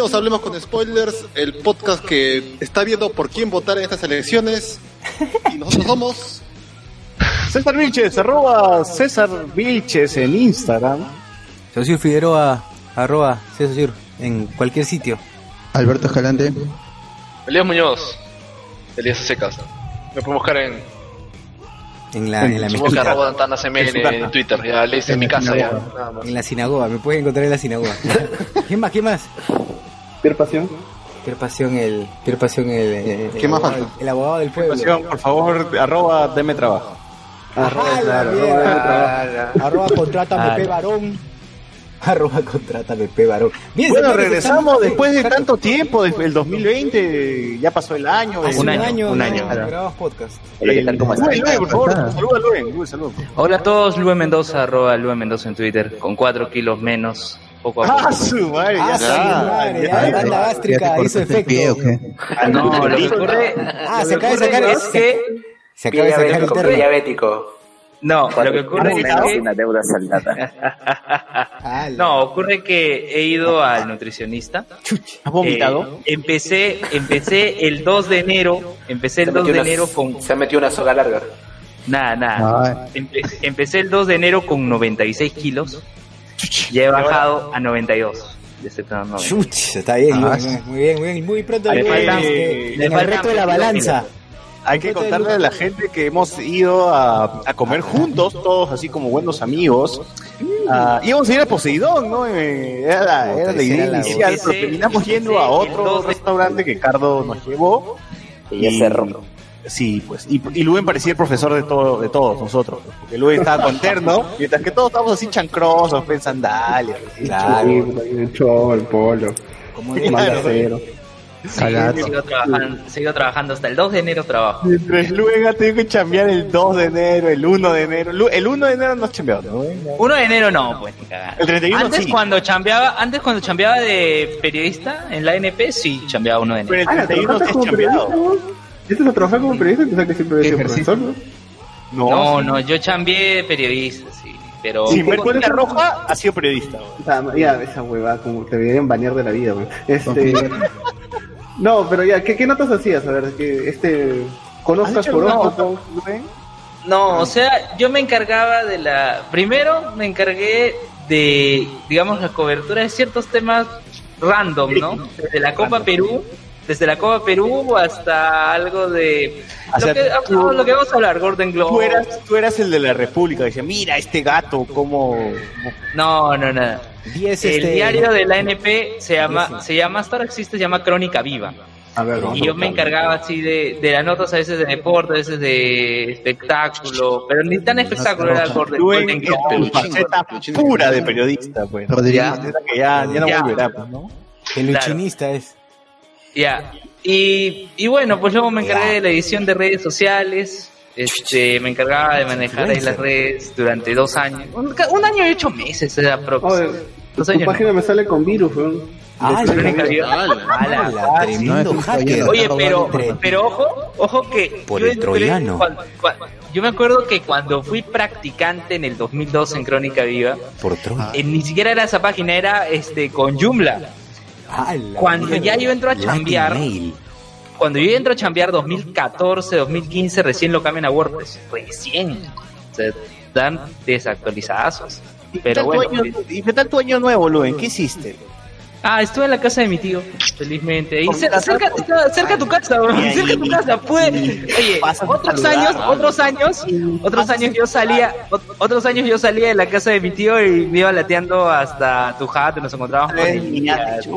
Bienvenidos a Hablemos con Spoilers, el podcast que está viendo por quién votar en estas elecciones. Y nosotros somos. César Vilches, arroba César Vilches en Instagram. Sosur Figueroa, arroba César en cualquier sitio. Alberto Escalante. Elías Muñoz. Elías Secas. Me puedo buscar en. En la, en la mezquita. arroba Dantana CMN en Twitter. Ya le hice en mi casa ya. Nada más. En la sinagoga, me pueden encontrar en la sinagoga. ¿Quién más? ¿Quién más? Pier Pasión. Pier Pasión, el. Pier Pasión, el. el- ¿Qué más abogado- falta? El abogado del pueblo. Pasión, por favor, arroba deme trabajo. Arroba, ¡Ah, la claro, arroba, Arroba contrátame, P varón. Arroba contrátame, P varón. Bien, Bueno, señores, regresamos estamos- después de tanto tiempo, desde el 2020, ya pasó el año. Hace el- un año, un no año. grabamos podcast. Hola, ¿qué tal? ¿Cómo están? Luen, Luen, por favor, saluda a Luen, Luen. Hola a todos, Lue Mendoza, arroba Lue Mendoza en Twitter, con 4 kilos menos, poco a Ah, poco. su madre, ya Ah, su madre, ya ya, está. la banda ¿Ya gástrica hizo efecto. pie o qué? No, lo que ocurre, Ah, lo se acaba de sacar es que, Se acaba de sacar el diabético, termo. diabético. no, lo que ocurre es que, una deuda saldada. Ah, no, ocurre que he ido al nutricionista. ¿Has vomitado? Eh, empecé, empecé el 2 de enero, empecé el 2 de enero con, Se ha metido una soga larga. nada, nada. Empe- empecé el 2 de enero con 96 kilos, ya he bajado a 92. Desde el 90. Chuch, está bien, Ah, muy bien, muy bien, muy bien, muy pronto Le faltan- el faltan reto de la 22 balanza. Hay que contarle a la gente que hemos ido a, a comer juntos, todos así como buenos amigos. Ah, íbamos a ir a Poseidón, ¿no? Eh, Era la, era la idea inicial, pero terminamos yendo a otro 2 de- restaurante que Cardo nos llevó. Y ya cerró. Sí, pues. Y, y Luen parecía el profesor de, todo, de todos nosotros. pues, Porque Luen estaba con terno, mientras que todos estábamos así chancrosos, pues, en sandalias. así. Claro, el cholo, el polo. como Claro. Sí, Calato. sigo trabajando, sigo trabajando hasta el 2 de enero trabajo. Mientras Luen ha tenido que chambear el 2 de enero, el 1 de enero. Lu- El 1 de enero no has chambeado, ¿no? 1 de enero no, pues ni cagada. El 31 antes sí. cuando chambeaba, antes cuando chambeaba de periodista en la NP sí chambeaba 1 de enero. Pero el Ah, 31 sí ¿trabajaste has como periodista? chambeado. Vos? ¿Este lo trabajar como periodista? Pensaba que siempre había sido Ejercicio. profesor, ¿no? No, no, yo chambeé de periodista, sí, pero ¿Cuál es cuenta roja, ha sido periodista. ya, esa huevada, como te deberían banear de la vida, güey. Este. no, pero ya, ¿qué, qué notas hacías? A ver, que este. ¿Has Conozcas nota, Luen? no, o sea, yo me encargaba de la primero me encargué de digamos la cobertura de ciertos temas random, ¿no? Desde la Copa Perú, desde la Copa Perú hasta algo de O sea, lo, que, tú- lo que vamos a hablar, Gordon Globe. Tú eras, tú eras el de la República. Decía, mira este gato, cómo. No, no, no. 10 El este, diario de la NP se llama, se llama, hasta ahora existe, se llama Crónica Viva. A ver, Y yo me encargaba así de, de las notas a veces de deporte, a veces de espectáculo, pero ni tan espectáculo era el es Globe. tu faceta pura de periodista, pues. Faceta que ya, ya no Ya. volverá, pues, ¿no? peluchinista es. Ya. Y, y bueno, pues luego me encargué de la edición de redes sociales. Este, me encargaba de manejar ahí las redes durante dos años. Un, un año y ocho meses era próximo. tu no. página me sale con virus, weón. Ah, tremendo hacker. Oye, pero, pero ojo, ojo que Por yo el troyano. cuando- yo me acuerdo que cuando fui practicante en el 2002 en Crónica Viva, Por eh, ni siquiera era esa página, era este con Joomla. Cuando ya yo entro a chambear. Cuando yo entro a chambear 2014, 2015, recién lo cambian a WordPress. Recién. Desactualizados. ¿Y qué Pero tal bueno. tu año- ¿Y qué tal tu año nuevo, Luen? ¿Qué hiciste? Ah, estuve en la casa de mi tío, felizmente. Y cerca, cerca a tu casa, bro. Cerca a tu casa. Pude. Oye, otros saludar, años, ¿no? otros años, otros años yo salía, ot- otros años yo salía de la casa de mi tío y me iba lateando hasta tu jato, nos encontrábamos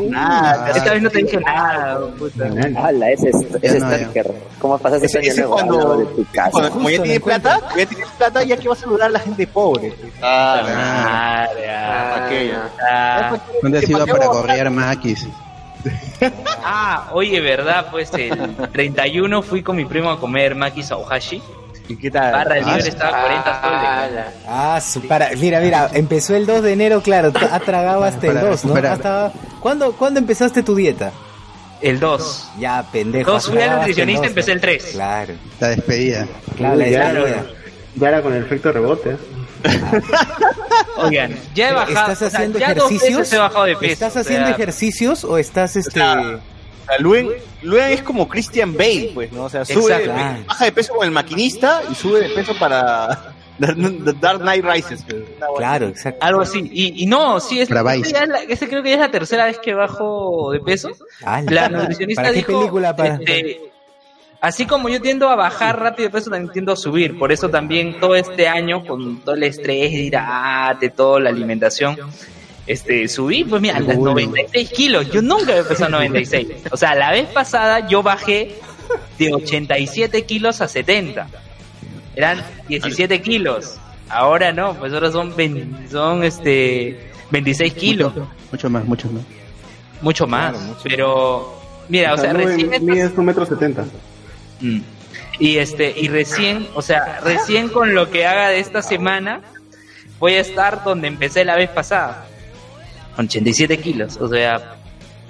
nada. Esta vez no te dije nada, puta. ¡Hala! Ese es, ese no, es Stalker. ¿Cómo pasaste Ese, ese año nuevo cuando, al lado de tu casa? cuando como ya me plata, ya tienes plata, ya que vas a saludar a la gente pobre. pues. Ah. Ah, ¿Dónde has ¿Qué ido para correr maquis? Ah, oye, ¿verdad? Pues el 31 fui con mi primo a comer maki Sauhashi. ¿Y qué tal? Barra Ah, libre estaba a 40 soles. Ah, su para, mira, mira, empezó el 2 de enero, claro, ha tragado hasta el Para 2, ¿no? Hasta, ¿cuándo, ¿Cuándo empezaste tu dieta? El 2. Ya, pendejo. Dos has fui al nutricionista, empecé el 3. Claro, La despedida. claro, la Ya, despedida. Ya era con el efecto rebote. ¿Eh? Oigan, ya he bajado. ¿Estás o sea, haciendo ya dos ejercicios? bajado de peso. ¿Estás o haciendo sea, ejercicios o estás este O sea, Luen, Luen es como Christian Bale, pues, ¿no? O sea, sube, Exacto. baja de peso con el maquinista y sube de peso para The Dark Knight Rises. pues. Claro, exacto. Algo así. Y, y no, sí, es, es la- esta creo que ya es la tercera vez que bajo de peso. Ah, La nutricionista ¿Para qué dijo, película? Para... este, así como yo tiendo a bajar rápido de peso, también tiendo a subir. Por eso también todo este año, con todo el estrés, hidrate, toda la alimentación, este, subí, pues mira, las 96 kilos. Yo nunca había pesado 96. O sea, la vez pasada yo bajé de 87 kilos a 70. Eran 17 kilos. Ahora no, pues ahora son, 20 son este, 26 kilos. Mucho más, mucho más. Mucho más. Pero, mira, o sea, Luen recién estas- mides un metro setenta. Mm. Y este, y recién, o sea, recién con lo que haga de esta semana, voy a estar donde empecé la vez pasada. Con 87 kilos, o sea,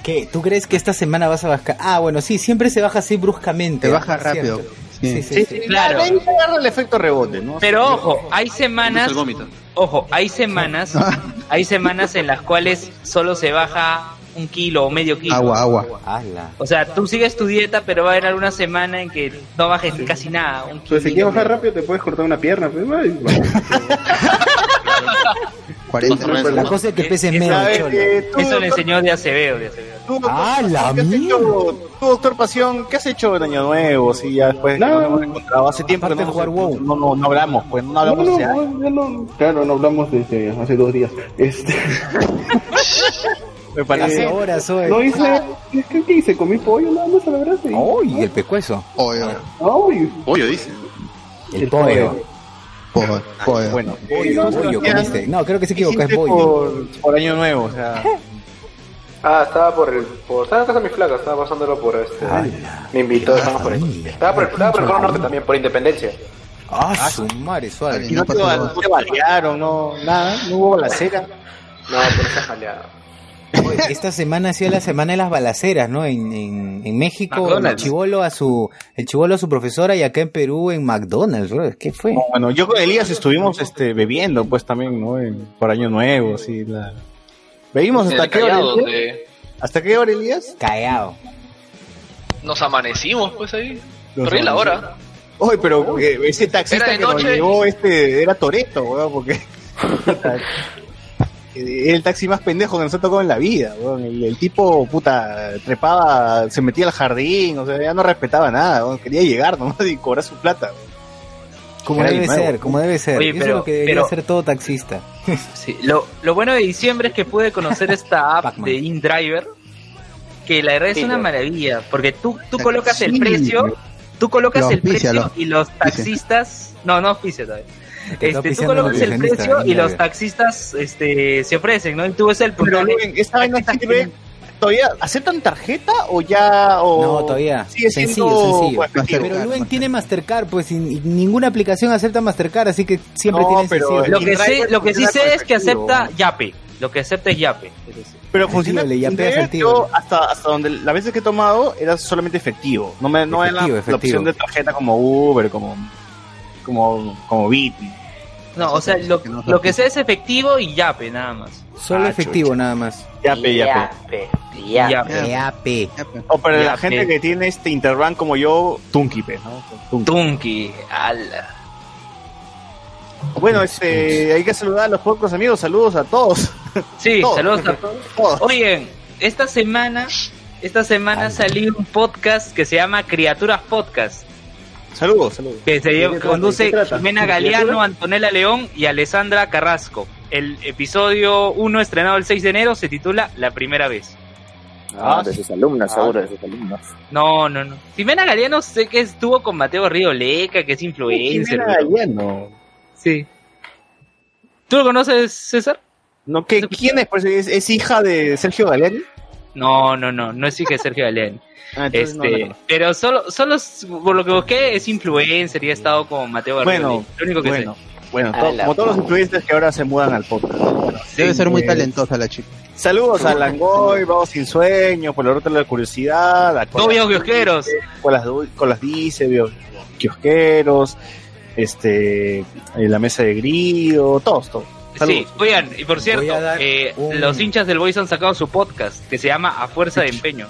¿Qué? ¿Tú crees que esta semana vas a bajar? Ah, bueno, sí, siempre se baja así bruscamente. Te baja rápido. Sí, Sí. sí, sí. claro. Agarra el efecto rebote, ¿no? Pero ojo, hay semanas, ojo, hay semanas, hay semanas en las cuales solo se baja un kilo o medio kilo. Agua, agua. O sea, tú sigues tu dieta, pero va a haber alguna semana en que no bajes casi nada. Un Pues si quieres bajar rápido te puedes cortar una pierna. Pues, ay, bueno. 40. La cosa es que pese menos, ¿Sabes cholo. que tú, Eso le enseñó de Acevedo, de Acevedo. tú, doctor Ah, la Pasión, ¿qué has mierda. hecho? Tú, doctor Pasión, ¿qué has hecho en Año Nuevo? Sí, ya después No. no, nos hemos encontrado hace tiempo que no, jugar WoW. no, no, no hablamos, pues no hablamos no, no- claro, no hablamos desde hace dos días. Este, Me parece. Eh, Ahora soy. no hice, ¿qué, qué hice? Comí pollo nada más a la verdad. y- Uy, el pecueso. Pollo, Ay, Pollo, dice. El pollo. pollo, pollo. Bueno, Pollo, pollo comiste. No, creo que se equivocó, es pollo. por, por Año Nuevo, o sea. Ah, estaba por el. Por, estaba en casa de mi flaca, estaba pasándolo por este. Me invitó, estamos por ahí. Estaba por el, estaba por el Cono Norte también, por Independencia. Ah, su madre, suave. Y no te, no te balearon, no, nada, no hubo balacera. No, por esa jaleada. Esta semana ha sido la semana de las balaceras, ¿no? En, en, en México, el chivolo a su el chivolo a su profesora y acá en Perú en McDonald's, bro. ¿Qué fue? Bueno, yo con Elías estuvimos este, bebiendo, pues también, ¿no? En- por Año Nuevo, así. La... ¿Bebimos En hasta qué hora? Donde ¿Hasta qué hora, Elías? Callao. nos amanecimos, pues ahí. Nos Perdí la hora. Oye, pero eh, ese taxista que nos llevó este era Toreto, weón, porque el taxi más pendejo que nos ha tocado en la vida, weón. El, el tipo, puta, trepaba, se metía al jardín, o sea, ya no respetaba nada, weón. quería llegar nomás y cobrar su plata. weón. Como Era debe ser, como debe ser. Oye, Eso pero- es lo que debería pero- hacer todo taxista. Sí, lo, lo bueno de diciembre es que pude conocer esta app de InDriver, que la verdad es Sí, una maravilla, porque tú, tú colocas el precio, tú colocas Lo el precio y los taxistas, no, no auspicia todavía. Este, tú colocas el precio y los taxistas este, se ofrecen, ¿no? Y tú ves el Pero, ¿esta vaina sirve? ¿Todavía aceptan tarjeta o ya? O No, todavía. Sigue Sencillo, siendo, sencillo. Pero Luen tiene Mastercard, pues y, y ninguna aplicación acepta Mastercard, así que siempre No, tiene pero sencillo. Lo que, sé, lo que sí sé es que acepta Yape. Lo que acepta es Yape. Pero funciona. Yo hasta, hasta donde las veces que he tomado era solamente efectivo. No me no era la, la opción de tarjeta como Uber, como como como Bit. No, o sea, lo, lo que sé es efectivo y Yape, nada más. Solo Ah, efectivo nada más. Yape, yape. Yape, yape. O para la gente que tiene este Interbank como yo, Tunki, ¿no? Tunki. Tunki, ala. Bueno, este, hay que saludar a los pocos amigos. Saludos a todos. Sí, Todos. saludos a todos. Todos. Oigan, esta semana, esta semana salió un podcast que se llama Criaturas Podcast, Saludos, saludos. que se conduce. Jimena ¿De Galeano? Antonella León y Alessandra Carrasco. El episodio 1 estrenado el 6 de enero se titula La primera vez. Ah, de sus alumnos, seguro, de sus alumnos. No, no, no. Jimena Galeano sé que estuvo con Mateo Río Leca, que es influencer. Jimena Galeano. Sí. ¿Tú lo conoces, César? No, ¿qué, ¿Quién es? Pues, ¿Es, es hija de Sergio Galeani? No, no, no, no es hija de Sergio Galeano. Ah, no, Este, no. pero solo, solo es- por lo que busqué es influencer y ha estado con Mateo Garrido. Bueno, lo único que bueno, bueno, to- como todos los influencers que ahora se mudan al podcast. Bueno, Debe ser muy eh, talentosa la chica. Saludos a Langoy, Vamos Sin Sueño, por la ruta de la curiosidad, a sé. Todo bien, kiosqueros. con las, con las dice, kiosqueros, este, la mesa de grido, todos, todos. Sí, oigan, y por cierto, eh, un- los hinchas del Boys han sacado su podcast que se llama A Fuerza de Empeño.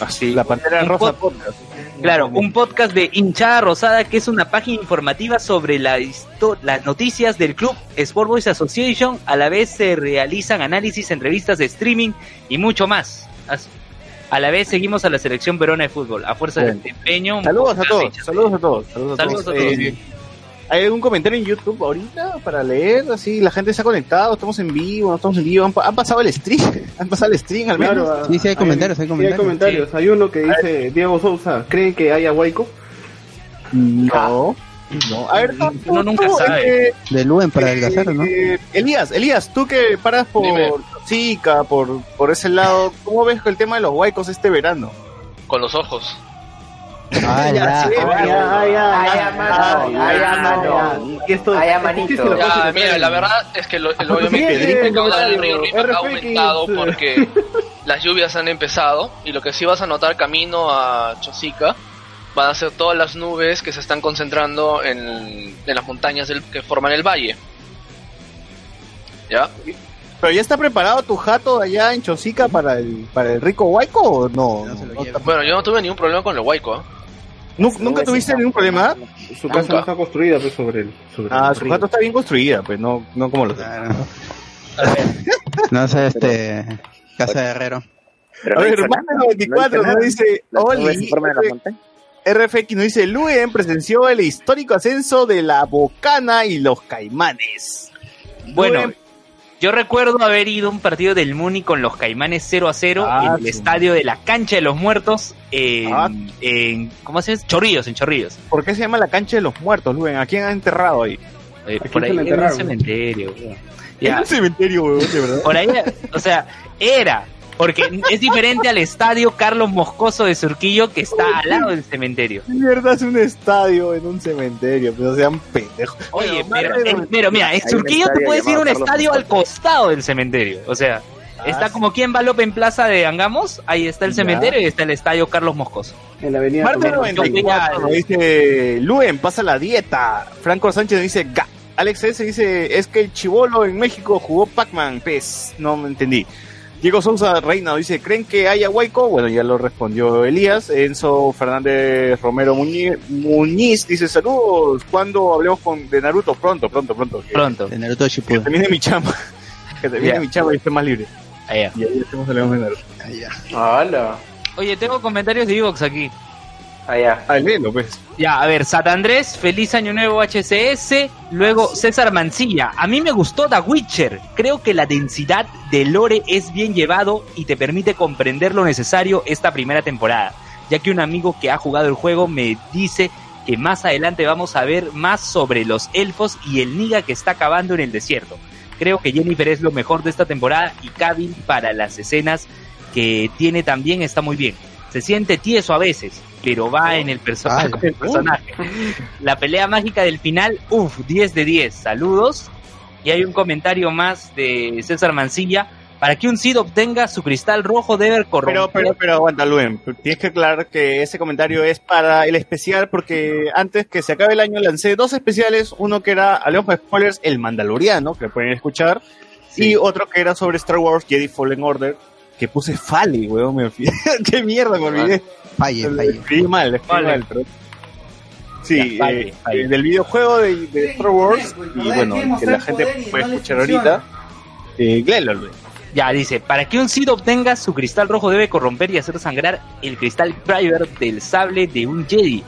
Así, la Pantera Rosa pod- podcast. Claro, un podcast de hinchada rosada que es una página informativa sobre la las noticias del club Sport Boys Association. A la vez se realizan análisis, entrevistas de streaming y mucho más. A la vez seguimos a la selección peruana de fútbol, a fuerza Bien. de empeño. Saludos a todos, saludos a todos. Saludos a Saludos todos. a todos. Eh, ¿Hay algún comentario en YouTube ahorita para leer? Así, la gente se ha conectado, estamos en vivo, no estamos en vivo. Han, pa- han pasado el stream, han pasado el stream al menos. Claro, ah, Sí, sí, hay comentarios, hay sí, comentarios. Hay uno que dice, Diego Sousa, ¿creen que haya Waiko? No, no. A ver, tú, Uno nunca tú, sabe. eh, De Luen para eh, adelgazar, ¿no? eh, Elías, Elías, tú que paras por. Chica, por, por ese lado, ¿cómo ves el tema de los huaicos este verano? Con los ojos. Mira, la verdad es que lo, lo- obviamente sí, el caudal del río ha aumentado porque las lluvias han empezado y lo que sí vas a notar camino a Chosica van a ser todas las nubes que se están concentrando en, en las montañas del- que forman el valle. ¿Ya? ¿Pero ya está preparado tu jato allá en Chosica para el, para el rico huaico o no? No se lo No. Bueno, yo no tuve ningún problema con el huaico. ¿eh? ¿Nu- ¿Nunca tuviste ningún problema? Su casa Nunca. no está construida pues, sobre el. Sobre Ah, el su jato está bien construida, pues no, no como los Claro. No sé, este. Casa de Herrero. Pero A no ver, hizo Mano nada. 94 No hizo nos dice, Oli. RFX nos dice, Luen presenció el histórico ascenso de la Bocana y los Caimanes. Bueno, Luen- yo recuerdo haber ido a un partido del Muni con los Caimanes 0 a 0 Ah, en el su- estadio de la Cancha de los Muertos en, Ah. en ¿cómo se llama? Chorrillos, en Chorrillos. ¿por qué se llama la cancha de los muertos, Luen? ¿A quién han enterrado ahí? Eh, por ahí era un cementerio. weón. En Ya, un cementerio, weón, de verdad. por ahí, o sea, era, porque es diferente al estadio Carlos Moscoso de Surquillo que está al lado del cementerio. Mierda, es un estadio en un cementerio, pero sean pendejos. Oye, pero, en- mira, en Hay un Surquillo tú estadio puedes ir a un Carlos estadio al costado del cementerio. O sea, está sí. como quien va López en Plaza de Angamos, ahí está el Ya. cementerio y está el estadio Carlos Moscoso. En la avenida Tomás. 94 nos dice, Luen, pasa la dieta. Franco Sánchez dice, ga. Alex S dice, es que el chivolo en México jugó Pac-Man, pez. No me entendí. Diego Sousa Reina dice, ¿creen que haya Huayco? Bueno, ya lo respondió Elías. Enzo Fernández Romero Muñiz, Muñiz dice, saludos. ¿Cuándo hablemos con, de Naruto? Pronto, pronto, pronto. Que, Pronto. De Naruto que Shippuden. termine mi chamba. Que termine Ya. mi chamba y esté más libre. Allá. Y ahí hacemos hablemos de Naruto. ¡Hala! Oye, tengo comentarios de Evox aquí. Allá. Ah, léelo, pues. Ya, a ver, Sat Andrés, feliz año nuevo HCS. Luego César Mancilla, a mí me gustó The Witcher. Creo que la densidad de lore es bien llevado y te permite comprender lo necesario esta primera temporada. Ya que un amigo que ha jugado el juego me dice que más adelante vamos a ver más sobre los elfos y el niga que está acabando en el desierto. Creo que Jennifer es lo mejor de esta temporada y Cavill para las escenas que tiene también está muy bien. Se siente tieso a veces, pero va en el, perso- con el personaje. La pelea mágica del final, uff, 10 de 10. Saludos. Y hay un comentario más de César Mancilla. Para que un Cid obtenga su cristal rojo debe corromper. Pero, pero, pero aguanta, Luen. Tienes que aclarar que ese comentario es para el especial, porque antes que se acabe el año lancé dos especiales. Uno que era, hablemos de spoilers, El Mandaloriano, que pueden escuchar. Y otro que era sobre Star Wars Jedi Fallen Order, que puse Fali, weón. Me olvidé. ¿Qué mierda me olvidé? Falle, Le falle. mal, le escribí Vale. mal, pero- Sí, Ya, falle, eh, falle. del videojuego de, de Star Wars, y bueno, que la gente puede escuchar ahorita. Eh, Luen. Ya dice, para que un Cid obtenga su cristal rojo debe corromper y hacer sangrar el cristal Kyber del sable de un Jedi,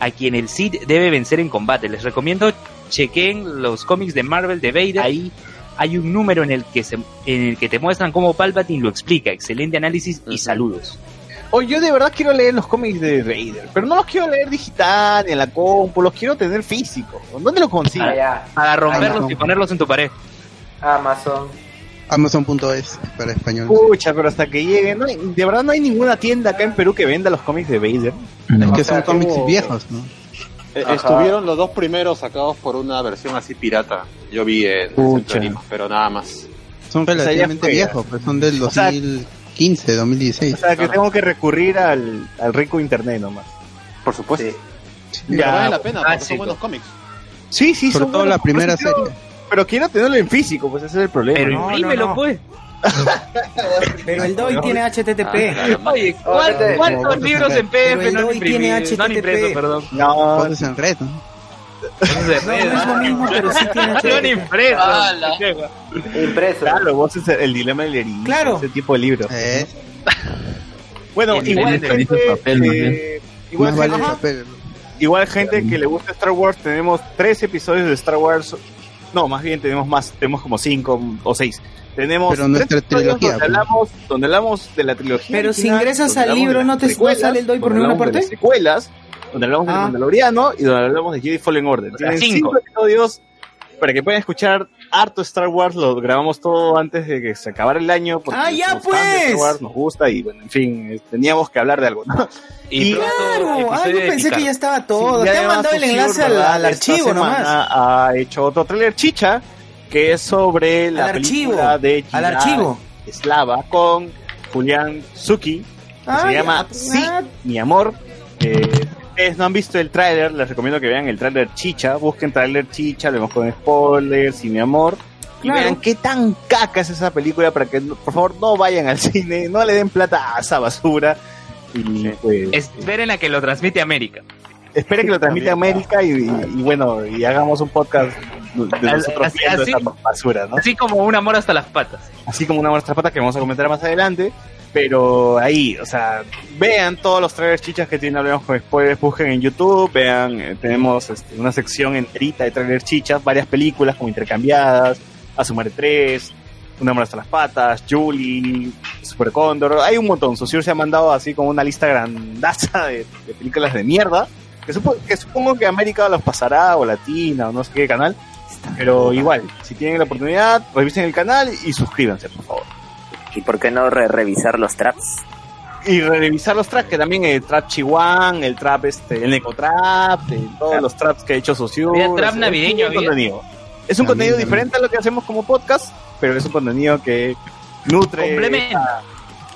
a quien el Cid debe vencer en combate. Les recomiendo chequen los cómics de Marvel de Vader. Ahí hay un número en el que se, en el que te muestran cómo Palpatine lo explica. Excelente análisis y saludos. Oye, yo de verdad quiero leer los cómics de Raider, pero no los quiero leer digital ni en la compu, los quiero tener físicos. ¿Dónde los consigo? Para romperlos Amazon. y ponerlos en tu pared. Amazon. Amazon.es para español. Pucha, pero hasta que lleguen, no de verdad no hay ninguna tienda acá en Perú que venda los cómics de Vader. Es que O sea, son cómics viejos, ¿no? Eh, Ajá. Estuvieron los dos primeros sacados por una versión así pirata. Yo vi en Lima, pero nada más. Son relativamente viejos, pues son del O sea- 2015, 2016. O sea que tengo que recurrir al, al rico internet nomás. Por supuesto. Sí. Pero Ya, vale la pena, porque son buenos cómics. Sí, sí, Sobre son todo buenos. la primera serie. pero quiero tenerlo en físico, pues ese es el problema. Pero ¿no? imprímelo, no. pues. Pero el DOI tiene HTTP. Oye, ¿cuál- Oye, ¿cuántos libros en PDF el no han DOI tiene imprimido? No han HTTP. impreso, perdón. No, Cosas en red, ¿no? Es lo mismo, pero sí tiene No han HTTP. impreso. Impreso. claro, vos es el dilema del erudito, Claro. ese tipo de libro. Eh, Bueno, igual gente, eh, igual papel. Igual gente que le gusta Star Wars, tenemos tres episodios de Star Wars. No, más bien tenemos más, tenemos como cinco o seis. Tenemos Pero nuestra trilogía, donde pues. hablamos, donde hablamos de la trilogía. Pero si original, ingresas donde al libro, de ¿no te- sale el DOI por ninguna de parte? las secuelas, donde hablamos Ah. del Mandaloriano y donde hablamos de Jedi Fallen Order. O sea, Tienen cinco. cinco episodios para que puedan escuchar harto Star Wars. Lo grabamos todo antes de que se acabara el año. porque Ah, ya, de Star pues. Wars, nos gusta y bueno, en fin, eh, teníamos que hablar de algo, ¿no? Y Claro, pronto, ah, yo de pensé que ya estaba todo. Sí, Te han mandado el enlace al, al archivo semana nomás. Ha hecho otro trailer chicha que es sobre la Al archivo, película de al Gilad archivo. Eslava con Julián Suki que Ah, se llama pues, Sí, ah. mi amor. Eh, si ustedes no han visto el tráiler, les recomiendo que vean el tráiler chicha, busquen tráiler chicha, lo vemos con spoilers y mi amor. Y vean qué tan caca es esa película para que por favor no vayan al cine, no le den plata a esa basura. Y pues, Esperen a que lo transmite América. esperen que lo transmita América y, y- y bueno, y hagamos un podcast de nosotros así- viendo así- esa basura, ¿no? Así como un amor hasta las patas. Así como una de nuestras patas que vamos a comentar más adelante. Pero ahí, o sea, vean todos los trailers chichas que tienen Hablemos con Spoilers, busquen en YouTube, vean, eh, tenemos este, una sección enterita de trailers chichas, varias películas como intercambiadas, Asumare 3, Una amor hasta las patas, Julie, Super Cóndor, hay un montón. Susur se ha mandado así como una lista grandaza de, de películas de mierda, que, supo- que supongo que América los pasará, o Latina, o no sé qué canal. Pero igual, si tienen la oportunidad, revisen el canal y suscríbanse, por favor. ¿Y por qué no re- revisar los traps? Y revisar los traps, que también el trap Chihuahua, el trap, este, el Necotrap, de todos los traps que ha hecho Sociur. Había trap es navideño, un había. contenido. Es un contenido diferente a lo que hacemos como podcast, pero es un contenido que nutre. Complementa.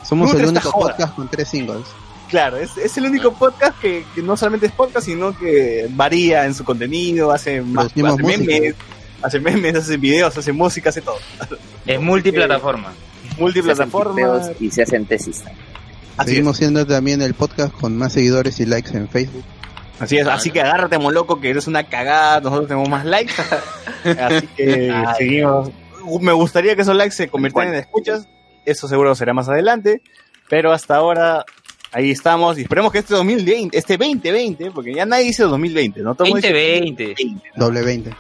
Somos Nutre el único podcast con tres singles. Claro, es, es el único podcast que, que no solamente es podcast, sino que varía en su contenido, hace, más, hace música. memes, hace memes, hace videos, hace música, hace todo. Es multiplataforma. Multiplataforma. y se hacen tesis. Así Seguimos siendo también el podcast con más seguidores y likes en Facebook. Así es, así que agárrate, loco, que eres una cagada, nosotros tenemos más likes. así que Ay. seguimos. Me gustaría que esos likes se convirtieran en escuchas, eso seguro será más adelante, pero hasta ahora ahí estamos y esperemos que este 2020, este 2020, porque ya nadie dice 2020, ¿no? Todo el mundo dice 2020. 2020. Doble 20.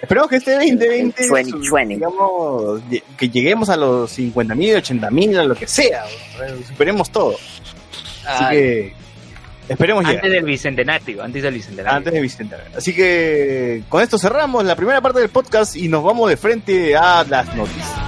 Esperemos que este 2020, El 2020. digamos, que lleguemos a los 50 mil, 80 mil, a lo que sea, superemos todo. Así Ay. que esperemos llegar. Antes del bicentenario, antes del bicentenario. Antes de Vicente. Así que con esto cerramos la primera parte del podcast y nos vamos de frente a las noticias.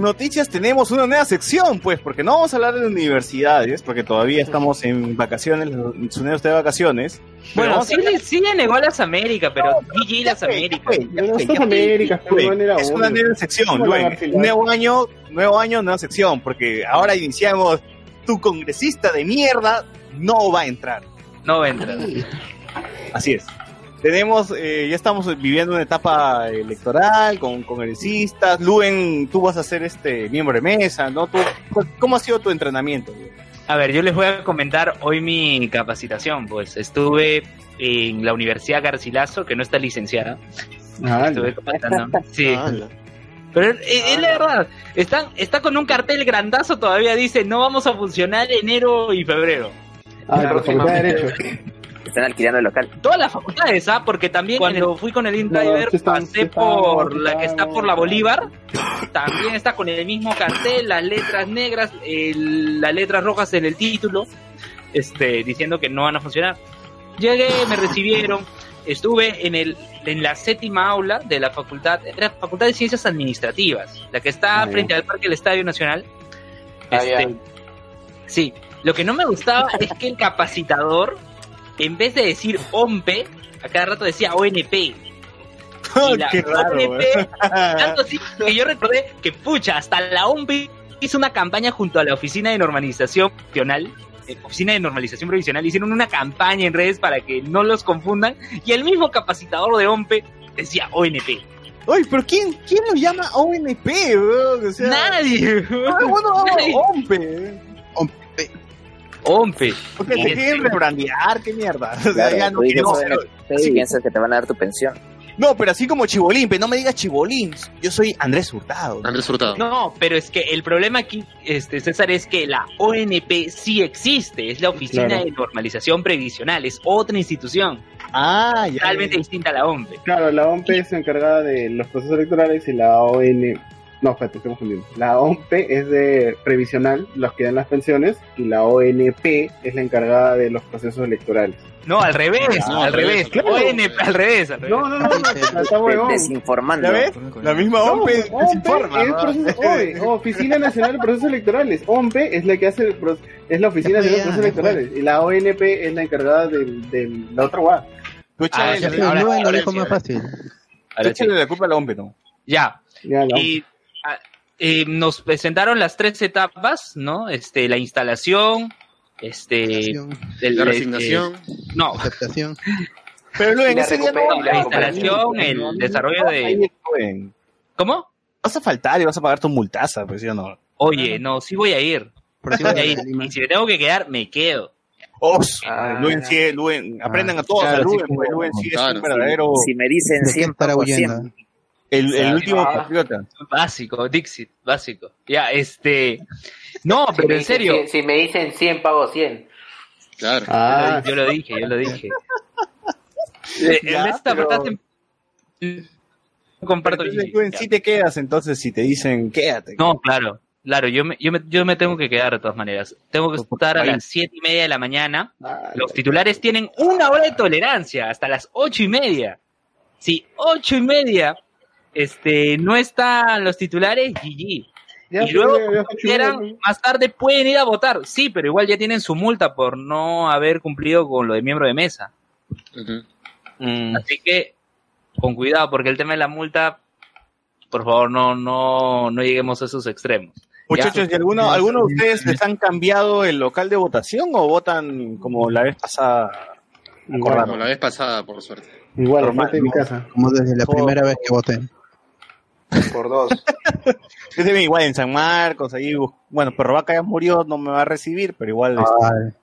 En noticias tenemos una nueva sección, pues, porque no vamos a hablar de universidades, porque todavía estamos en vacaciones, los Tsuneros está de vacaciones. Bueno, vamos a sí, sí le negó a las Américas, pero GG las Américas. Es una nueva sección. Nuevo año, nuevo año, nueva sección, porque ahora iniciamos tu congresista de mierda no va a entrar. No va a entrar. Así es. Tenemos, eh, ya estamos viviendo una etapa electoral con congresistas. Luen, tú vas a ser este miembro de mesa, ¿no? ¿Tú, ¿Cómo ha sido tu entrenamiento? A ver, yo les voy a comentar hoy mi capacitación. Pues estuve en la Universidad Garcilaso, que no está licenciada. Ah, Estuve capacitando. Sí. Pero es, es la verdad, están, está con un cartel grandazo todavía, dice, no vamos a funcionar enero y febrero. Ah, la Facultad de Derecho. Están alquilando el local. Todas las facultades, ¿ah? Porque también cuando fui con el InDriver No, pasé están por la que está por la Bolívar. También está con el mismo cartel, las letras negras, el- las letras rojas en el título, este, diciendo que no van a funcionar. Llegué, me recibieron, estuve en el en la séptima aula de la facultad, era Facultad de Ciencias Administrativas, la que está ya. frente al Parque del Estadio Nacional. Ah, Este, ya. Sí, lo que no me gustaba es que el capacitador, en vez de decir OMPE, a cada rato decía ONP. Y la Qué raro, ONP, tanto así que yo recordé que, pucha, hasta la OMP hizo una campaña junto a la Oficina de Normalización Provisional, eh, Oficina de Normalización Provisional, hicieron una campaña en redes para que no los confundan, y el mismo capacitador de OMPE decía ONP. Oye, pero ¿quién, quién lo llama ONP, weón? O sea, Nadie. todo el mundo Nadie. OMPE. OMPE. Porque te quieren rebrandear, qué mierda. O sea, Claro, ya no ONP ser- y piensas que te van a dar tu pensión. No, pero así como Chibolín, pero no me digas Chibolín. Yo soy Andrés Hurtado. Andrés Hurtado. No, pero es que el problema aquí, este, César, es que la ONP sí existe, es la Oficina Claro. de Normalización Previsional, es otra institución, Ah, ya. totalmente distinta a la OMP. Claro, la OMP es encargada de los procesos electorales y la ON... No, espérate, estoy confundiendo. La OMP es de previsional, los que dan las pensiones, y la ONP es la encargada de los procesos electorales. No, al revés, No, al revés, revés, claro. ONP, al revés, al revés. No, no, no, no, está huevón. Desinformando. ¿Ya ves? La misma No, OMP es ¿no? proceso- oye, Oficina Nacional de Procesos Electorales. OMP es la que hace el pro- es la Oficina Nacional de Procesos Electorales y la ONP es la encargada del, del la otra guada. Tú échale, Ah, fue, ahora- ahora dijo sí, más ahora fácil. Ahora échale la culpa a la OMP, ¿no? Ya, Ya, la y ah, eh, nos presentaron las tres etapas, ¿no? Este, la instalación, este, el- La el- resignación. eh, no, aceptación. Pero Luen, Y la ese día no la instalación, el desarrollo de, Luen. ¿cómo? Vas a faltar y vas a pagar tu multaza, pues, ¿sí o no? Oye, no, sí voy a ir. Por Sí voy a ejemplo, ir. de Lima. Y si me tengo que quedar, me quedo. Os, Ah. Luen, sí, es- Luen, aprendan a todos, claro, a Luen, sí, pues, Luen sí es claro, un verdadero, Si me dicen ¿De qué 100 estará por huyendo? 100, el, el último ah. patriota. Básico, Dixit, básico. Ya, este. No, Si pero en dicen serio. 100, si me dicen 100, pago 100. Claro. Ah, Yo lo dije, yo lo dije. Eh, Ya, en esta pero- verdad te- comparto Entonces, el- Luen, ya. sí te quedas, entonces, si te dicen, quédate. No, claro, claro, yo me, yo me, yo me tengo que quedar de todas maneras. Tengo que estar a las siete y media de la mañana. Los titulares tienen una hora de tolerancia, hasta las ocho y media. Si ocho y media este, no están los titulares, GG. ya, y luego, ya, ya, cuando ya, quieran, más tarde pueden ir a votar. Sí, pero igual ya tienen su multa por no haber cumplido con lo de miembro de mesa. Mm. Así que, con cuidado, porque el tema de la multa, por favor, no, no, no lleguemos a esos extremos. Muchachos, ¿y alguno, alguno de ustedes les han cambiado el local de votación o votan como la vez pasada? Igual, Como la vez pasada, por suerte. igual, Normal, mi casa. Como desde la primera vez que voté. Por dos. Yo también igual en San Marcos, ahí, bueno, Perrovaca ya murió, no me va a recibir, pero igual este,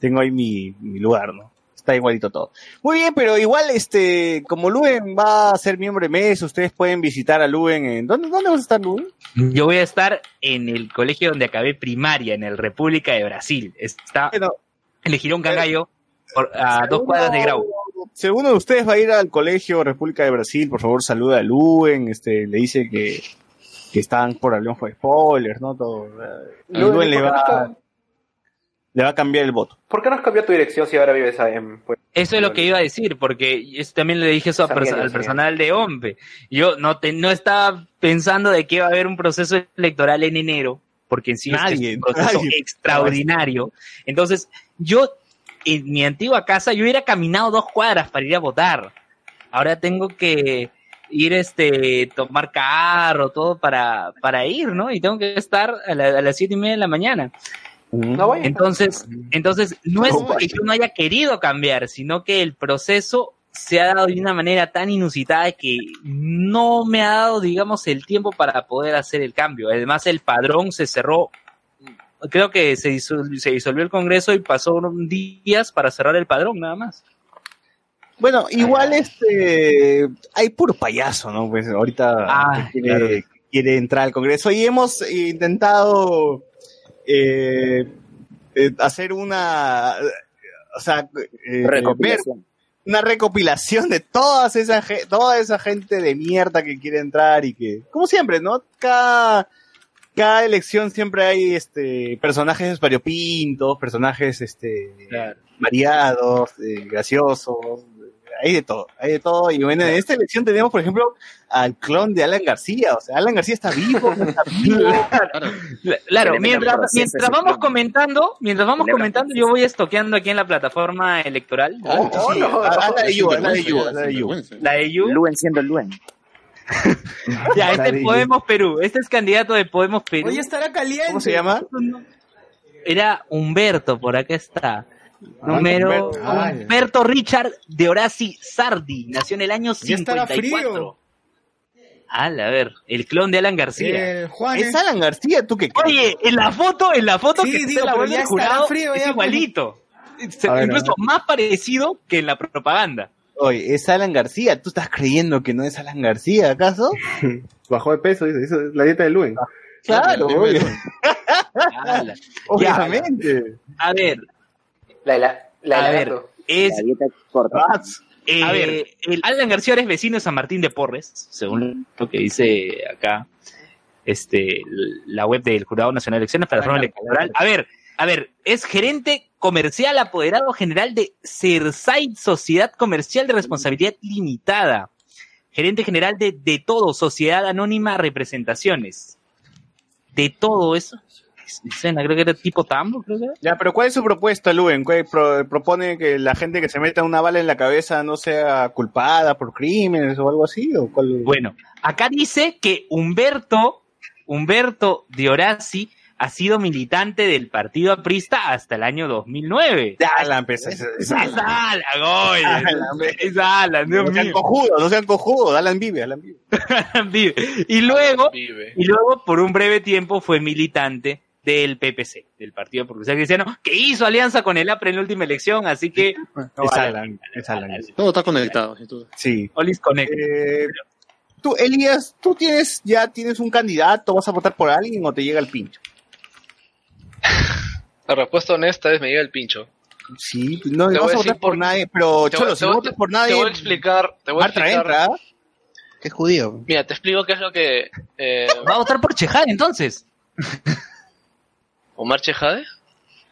tengo ahí mi, mi lugar, ¿no? Está igualito todo. Muy bien, pero igual, este, como Luen va a ser miembro de mes, ustedes pueden visitar a Luen en... ¿Dónde, dónde vas a estar, Luen? Yo voy a estar en el colegio donde acabé primaria, en el República de Brasil. Está Bueno, en el Girón Cangallo, por- a dos cuadras de Grau. Si alguno de ustedes va a ir al colegio República de Brasil, por favor saluda a Luen, este, le dice que, que están por hablar de spoilers, ¿no? Todo. eh, Luen le va, le va a cambiar el voto. ¿Por qué no has cambiado tu dirección si ahora vives en... Pues, Eso es lo que iba a decir, porque es- también le dije eso perso- al personal de OMPE. Yo no, te- no estaba pensando de que iba a haber un proceso electoral en enero, porque en sí este Nadie, es un proceso nadie. extraordinario. Entonces, yo, en mi antigua casa, yo hubiera caminado dos cuadras para ir a votar. Ahora tengo que ir, este, tomar carro, todo para, para ir, ¿no? Y tengo que estar a, la- a las siete y media de la mañana. No. Entonces, entonces no es que yo no haya querido cambiar, sino que el proceso se ha dado de una manera tan inusitada que no me ha dado, digamos, el tiempo para poder hacer el cambio. Además, el padrón se cerró, creo que se disolvió, se disolvió el Congreso y pasó unos días para cerrar el padrón, nada más. Bueno, igual este hay puro payaso, ¿no? Pues ahorita Ah, quiere, claro. quiere entrar al Congreso y hemos intentado eh, eh, hacer una, o sea, eh, Recopilación. una recopilación de todas esa toda esa gente de mierda que quiere entrar y que, como siempre, ¿no? Cada cada elección siempre hay este personajes variopintos, personajes este variados, eh, graciosos, hay de todo, hay de todo. Y bueno, en esta elección tenemos, por ejemplo, al clon de Alan García. O sea, Alan García está vivo, está vivo. Claro, mientras, mientras vamos comentando, mientras vamos comentando, yo voy estoqueando aquí en la plataforma electoral. Oh, sí, de You, haz la de haz la de You. La de You. Luen siendo Luen. Ya, este es. Podemos Perú. Este es candidato de Podemos Perú. Oye, estará caliente. ¿Cómo se llama? Era Humberto, por acá está. Número Humberto. Ah, Humberto Richard de Horaci Sardi. Nació en el año Ya estará 54. frío. Ala, a ver, el clon de Alan García. El Juan. Es Alan García, ¿tú qué crees? Oye, en la foto, en la foto Sí, que está digo, la ya jurado frío es ya, pues. igualito. Se- A ver, incluso más parecido que en la propaganda. Oye, es Alan García. ¿Tú estás creyendo que no es Alan García, acaso? Bajó de peso, dice, hizo la dieta de Luen. Claro, obvio. Ala. obviamente. A ver, La a ver, es La dieta corta. Ah, Eh, A ver. el Alan García ahora es vecino de San Martín de Porres, según lo que dice acá este la web del Jurado Nacional de Elecciones para la Reforma Electoral. A ver, a ver, es gerente comercial apoderado general de Cerside Sociedad Comercial de Responsabilidad Limitada. Gerente general de De Todo, Sociedad Anónima Representaciones. De todo eso. Suena, creo que era tipo Tambo, creo que era. Ya, pero ¿cuál es su propuesta, Luen? ¿Cuál pro- propone que la gente que se meta una bala en la cabeza no sea culpada por crímenes o algo así? ¿O cuál? Bueno, acá dice que Humberto, Humberto de Horaci ha sido militante del partido aprista hasta el año 2009. Ya la empecé. Es, Es Alan, oye, Alan, es Alan, Dios No sean cojudos, no sean cojudos. Alan vive, Alan vive. Vive. Y luego, Vive. y luego por un breve tiempo fue militante del PPC, del Partido Progresista Cristiano, que hizo alianza con el APRE en la última elección, así que es Alan, es Alan. Todo está conectado. sin duda. Sí. Olis Connect. Eh, tú, Elías, ¿tú tienes ya tienes un candidato? ¿Vas a votar por alguien o te llega el pincho? La respuesta honesta es me llega el pincho. Sí, no, Te no vas a votar por por- nadie, pero Te Cholo, voy- si te no votas por Te nadie, voy a explicar, te voy a Marta explicar. entra. Que es judío. Mira, te explico qué es lo que eh, Va a votar por Chejade entonces. Omar Chejade.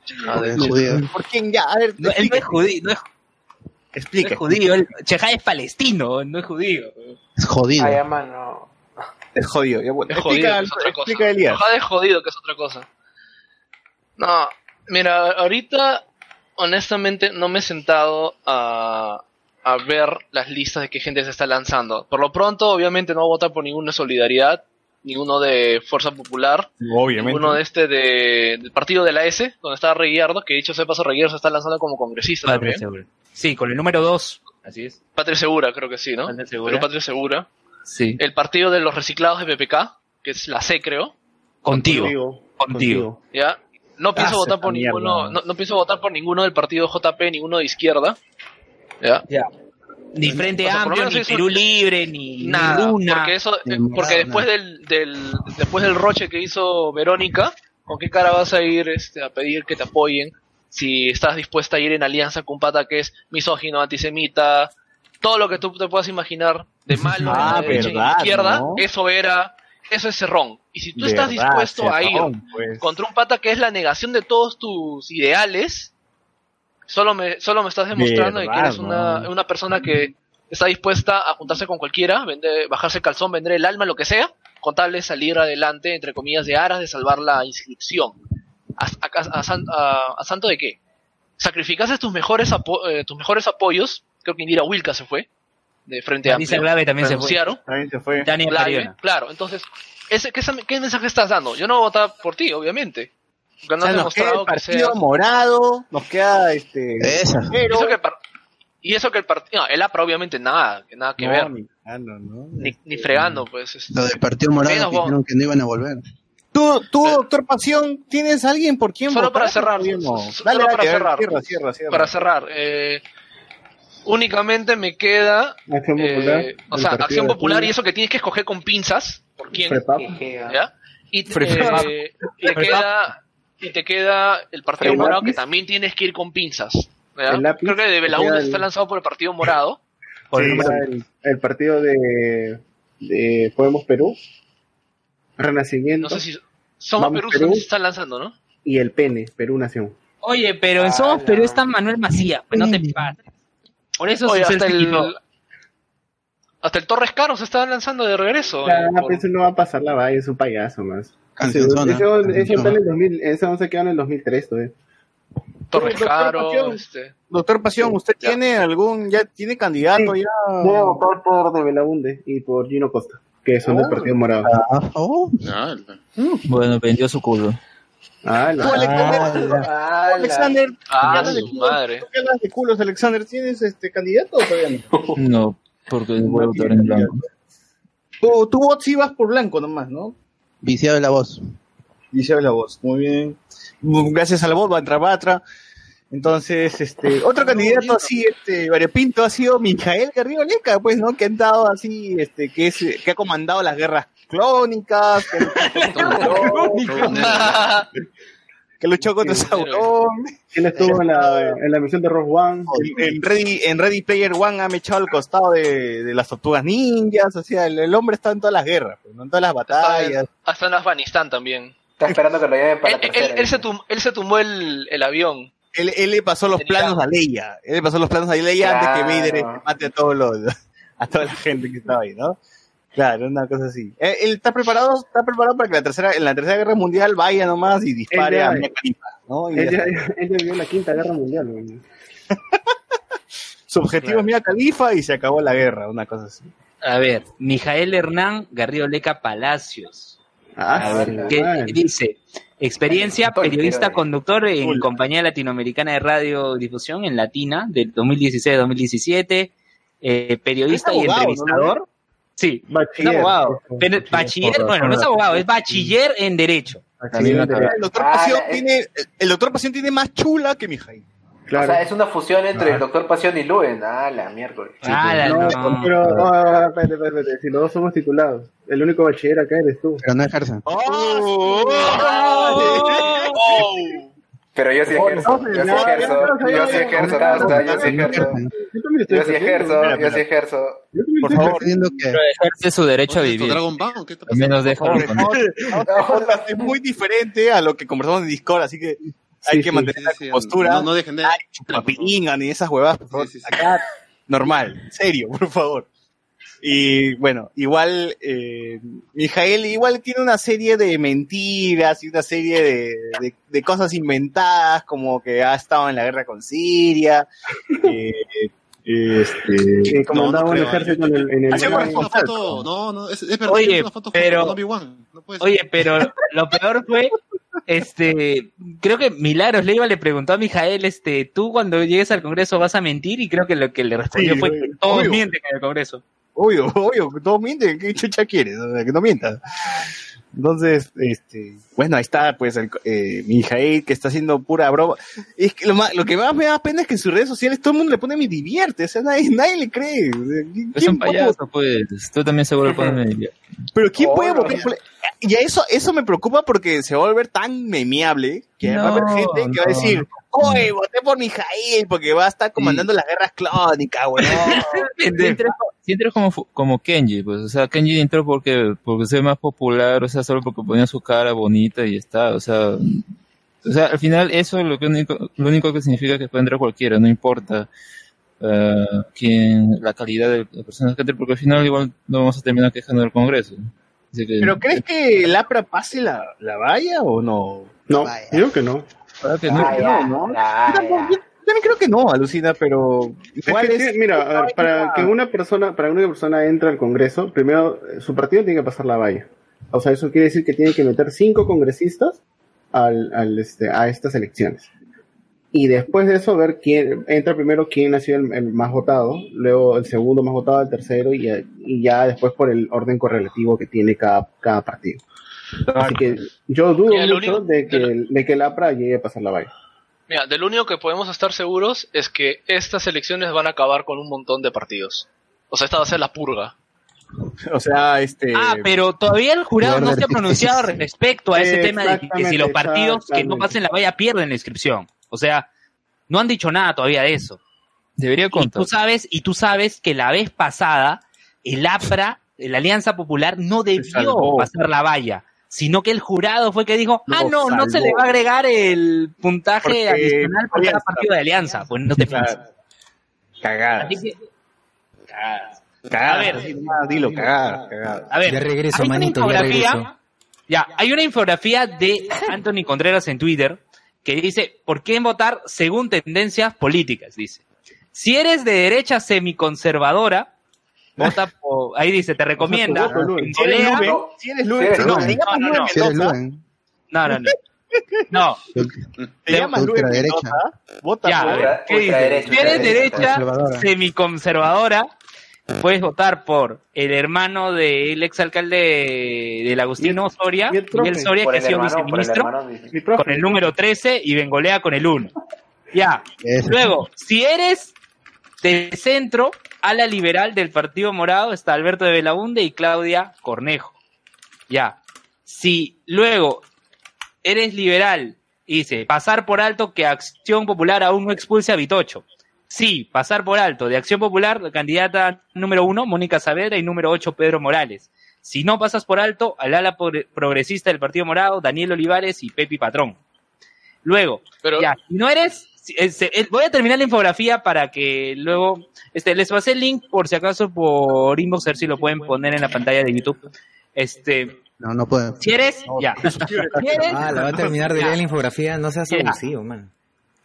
Chejade. es judío. ¿Por quién ya? A ver, No, él no es judío, no es, no explica. es judío, él- Chejade es palestino, no es judío. Es jodido. Ay, mano. Es jodido. Ya, bueno, Es jodido, explica, que es otra cosa. explica Elías. Chejade es jodido, que es otra cosa. No, mira, ahorita, honestamente, no me he sentado a, a ver las listas de qué gente se está lanzando. Por lo pronto, obviamente, no voy a votar por ninguno de Solidaridad, ninguno de Fuerza Popular, Obviamente. ninguno de este de, del partido de la S, donde está Reguiardo, que dicho sea de paso, Reguiardo se está lanzando como congresista Patria también. Segura. Sí, con el número 2. Así es. Patria Segura, creo que sí, ¿no? Patria Segura. Perú Patria Segura. Sí. El partido de los reciclados de PPK, que es la C, creo. Contigo. Contigo. ¿Ya? No pienso Ah, votar por mierda. ninguno, no, no pienso votar por ninguno del partido JP, ninguno de izquierda. ¿Ya? Ni Frente O sea, Amplio, ni eso- Perú Libre, ni Nada, ninguna. porque eso, eh, porque después del, del, después del roche que hizo Verónica, ¿con qué cara vas a ir este, a pedir que te apoyen si estás dispuesta a ir en alianza con un pata que es misógino, antisemita, todo lo que tú te puedas imaginar de malo Ah, la derecha verdad, izquierda, ¿no? eso era eso es cerrón. Y si tú Verdad, estás dispuesto a ir pues. contra un pata que es la negación de todos tus ideales, solo me, solo me estás demostrando de que eres una, una persona que está dispuesta a juntarse con cualquiera, vender, bajarse el calzón, vender el alma, lo que sea, con tal de salir adelante, entre comillas, de aras, de salvar la inscripción. ¿A, a- a san- a- a santo de qué? Sacrificaste tus mejores, apo- eh, tus mejores apoyos, creo que Indira Wilka se fue, de Frente Marisa Amplio. Glave también se fue. También se fue. Live, Carriona. claro, entonces, ese, ¿qué, qué mensaje estás dando? Yo no voy a votar por ti, obviamente. Porque no O sea, has nos queda el demostrado que partido seas... morado, nos queda este. Esa. pero- Y eso que el par- Y eso que el partido... No, el APRA obviamente nada, nada que No, ver. ni, no, no. Ni, ni fregando, pues. este. Lo del Partido Morado Menos que vos. dijeron que no iban a volver. Tú, tú, doctor Pasión, ¿tienes alguien por quien Solo votar? para cerrar, no. solo Dale, para dale, a cerrar. Cierra, cierra, cierra. Para cerrar, eh, únicamente me queda... Acción eh, Popular. o el sea, Acción Popular y eso que tienes que escoger con pinzas. ¿Por quién? ¿Ya? Y, eh, y te queda, y te queda el Partido El Morado lápiz. que también tienes que ir con pinzas. Creo que de queda el- está lanzado por el Partido Morado. Por el Sí, número- el, el partido de, de Podemos Perú, Renacimiento No sé si Somos Vamos, Perú, Perú. se están lanzando, ¿no? y el Pene, Perú Nación. Oye, pero en Somos Perú está Manuel Macía, pues no te pases. Por eso Oye, hasta el, hasta el Torres Caro se está lanzando de regreso. Ya, eh, por- eso no va a pasar la valla, es un payaso más. Ese, Cancionzona. Cancionzona. está en el 2000, ese no se quedó en el 2003 todavía. Torres Doctor Caro, Pasión. este, Doctor Pasión, ¿usted Ya. tiene algún, ya tiene candidato Sí. ya? Voy a votar por de Belaunde y por Gino Costa, que son del Oh. Partido Morado. Ah, oh. Ah, Bueno, vendió su culo. Ah, Alexander, Alexander, Ah, ¿tú qué su hablas de- madre. ¿tú qué hablas de culos, Alexander? ¿Tienes este candidato o todavía no? No, porque voy a votar en blanco. Tú, tú vos sí vas por blanco nomás, ¿no? Viciado de la voz. Dice la voz, muy bien. Gracias a la voz va a entrar Batra. Entonces, este, otro candidato así, este, variopinto ha sido Mijael Garrido Leca, pues, ¿no? Que ha estado así, este, que es, que ha comandado las guerras clónicas, que, que luchó contra Sauron. ¿Quién estuvo en la, en la misión de Rogue One? En, Ready, en Ready Player One ha mechado al costado de, de las tortugas ninjas, o sea, el, el hombre está en todas las guerras, pues, ¿no? en todas las batallas. Hasta en Afganistán también. Está esperando que lo lleven para Él, la él- tercera. él se, tum- él se tumbó el, el avión. Él, él le pasó los Tenía- planos a Leia. Él le pasó los planos a Leia antes que Claro. Vader mate a todos los, a toda la gente que estaba ahí, ¿no? Claro, una cosa así. Él, él está preparado, está preparado para que la tercera, en la tercera guerra mundial vaya nomás y dispare Ella- a Mia Khalifa, ¿no? Y ya Ella, vivió la Quinta Guerra Mundial. Su objetivo es Mia Khalifa y se acabó la guerra, una cosa así. A ver, Mijael Hernán Garrido Leca Palacios. Ah, A ver, sí, ¿qué man. dice? Experiencia, periodista, eh. conductor en Hola. Compañía Latinoamericana de Radiodifusión en Latina del 2016-2017, eh, periodista y ¿no? Sí, es Bachiller. abogado. Pero- Bachiller, bachiller, bueno, no es abogado, es bachiller en Derecho. Bachiller A mí me de- El doctor Ah, Pasión la- tiene, el doctor Pasión tiene más chula que Mijail. Claro. O sea, es una fusión entre el Doctor Pasión y Luen. Ah, la miércoles. Ah, la- no, no. pero, no, espérate, espérate, espérate. Si los dos somos titulados, el único bachiller acá eres tú. Pero no ejercen. ¡Oh! Pero yo sí ejerzo. Yo sí no, ejerzo. Yo sí ejerzo. Yo sí ejerzo. Yo sí ejerzo. Yo sí ejerzo. Yo también Por favor, Pidiendo que Ejerce su derecho a ¿Dónde está vivir. Dragon Ball? ¿Qué está También nos deja Pobre, responder. Podcast es muy diferente a lo que conversamos en Discord, así que hay Sí, que sí, mantener la postura. No, no dejen de. Ay, chupapinga, ni esas huevas, por favor. Sí, sí, sí. Acá, normal, serio, por favor. Y bueno, igual, eh, Mijael igual tiene una serie de mentiras y una serie de, de- de cosas inventadas, como que ha estado en la guerra con Siria, eh, este, que comandaba No, no un ejército en el, en el No, una foto, no, no, es, es verdad, Oye, una foto pero- con. No. Oye, pero lo peor fue, este, creo que Milagros Leiva le preguntó a Mijael, este, tú cuando llegues al Congreso vas a mentir y creo que lo que le respondió Sí, fue que todos Obvio. mienten en el Congreso. Obvio, obvio, que todos mienten, ¿qué chucha quieres? O sea, que no mientas. Entonces, este, bueno, ahí está, pues, el, eh, Mijael, que está haciendo pura broma. Es que lo, más, lo que más me da pena es que en sus redes sociales todo el mundo le pone me divierte, o sea, nadie, nadie le cree. O sea, ¿quién- Es un puede- payaso, pues. Tú también seguro pones medio. Pero ¿quién puede por y a eso, eso me preocupa porque se va a volver tan memeable que va a haber gente que va a decir, oye, voté por Mijail porque va a estar comandando las guerras clónicas, weón. Si entras, si entras como, fu- como Kenji, pues, o sea, Kenji entró porque, porque se ve más popular, o sea, solo porque ponía su cara bonita y está, o sea, o sea, al final eso es lo que único, lo único que significa que puede entrar cualquiera, no importa eh, quién, la calidad de la persona que entre, porque al final igual no vamos a terminar quejando del Congreso. Así que- ¿Pero crees que el APRA pase la, la valla o no? No, digo que no. Que no, no. no, ¿no? Yo tampoco- yo también creo que no, alucina, pero igual Es que, es... mira, a ver, para que una persona, para que una persona entre al Congreso, primero eh, su partido tiene que pasar la valla. O sea, eso quiere decir que tiene que meter cinco congresistas al, al, este, a estas elecciones. Y después de eso, ver quién entra primero quién ha sido el, el más votado, luego el segundo más votado, el tercero, y, y ya después por el orden correlativo que tiene cada, cada partido. Así que yo dudo Mira, mucho único- de que, el- de que el APRA llegue a pasar la valla. Mira, de lo único que podemos estar seguros es que estas elecciones van a acabar con un montón de partidos. O sea, esta va a ser la purga. O sea, este... Ah, pero todavía el jurado no se ha pronunciado respecto a ese tema de que si los partidos que no pasen la valla pierden la inscripción. O sea, no han dicho nada todavía de eso. Debería Y contar. tú sabes, y tú sabes que la vez pasada el APRA, la Alianza Popular, no debió pasar la valla, sino que el jurado fue que dijo, ah, no, no se le va a agregar el puntaje Porque adicional por cada partido de Alianza. Pues no te Claro. pienses. Cagada. Así que, Cagada. A ver. dilo, cagada, cagada. a ver, Ya regreso, hay una manito, ya infografía- regreso. Ya, hay una infografía de Anthony Contreras en Twitter que dice, ¿por qué votar según tendencias políticas? Dice, si eres de derecha semiconservadora, vota por, ahí dice, te recomienda, Luis. Si eres Luen, no. si eres Si Luen, eres no, No, no, no. No, no, no, no, te llamas. Mendoza, vota ya, por- ver, ¿qué dice? Si eres derecha Conservadora. semiconservadora, puedes votar por el hermano del exalcalde del Agustino Soria, y el profe. Miguel Soria, Por que ha sido hermano, por el viceministro. hermano, con el número 13 y Bengolea con el 1. Ya. Eso. Luego, si eres de centro, a la liberal del Partido Morado está Alberto de Belaunde y Claudia Cornejo. Ya. Si luego eres liberal dice pasar por alto que Acción Popular aún no expulse a Vitocho. Sí, pasar por alto de Acción Popular, la candidata número uno, Mónica Saavedra, y número 8, Pedro Morales. Si no pasas por alto, al ala progre- progresista del Partido Morado, Daniel Olivares y Pepi Patrón. Luego, Pero ya, si no eres, eh, eh, voy a terminar la infografía para que luego, este, les pasé el link por si acaso por inbox, a ver si lo pueden poner en la pantalla de YouTube. Este, No, no puede. si eres, ya. Si eres- Ah, la va a terminar de Ya. leer la infografía, no seas Ya. abusivo, man.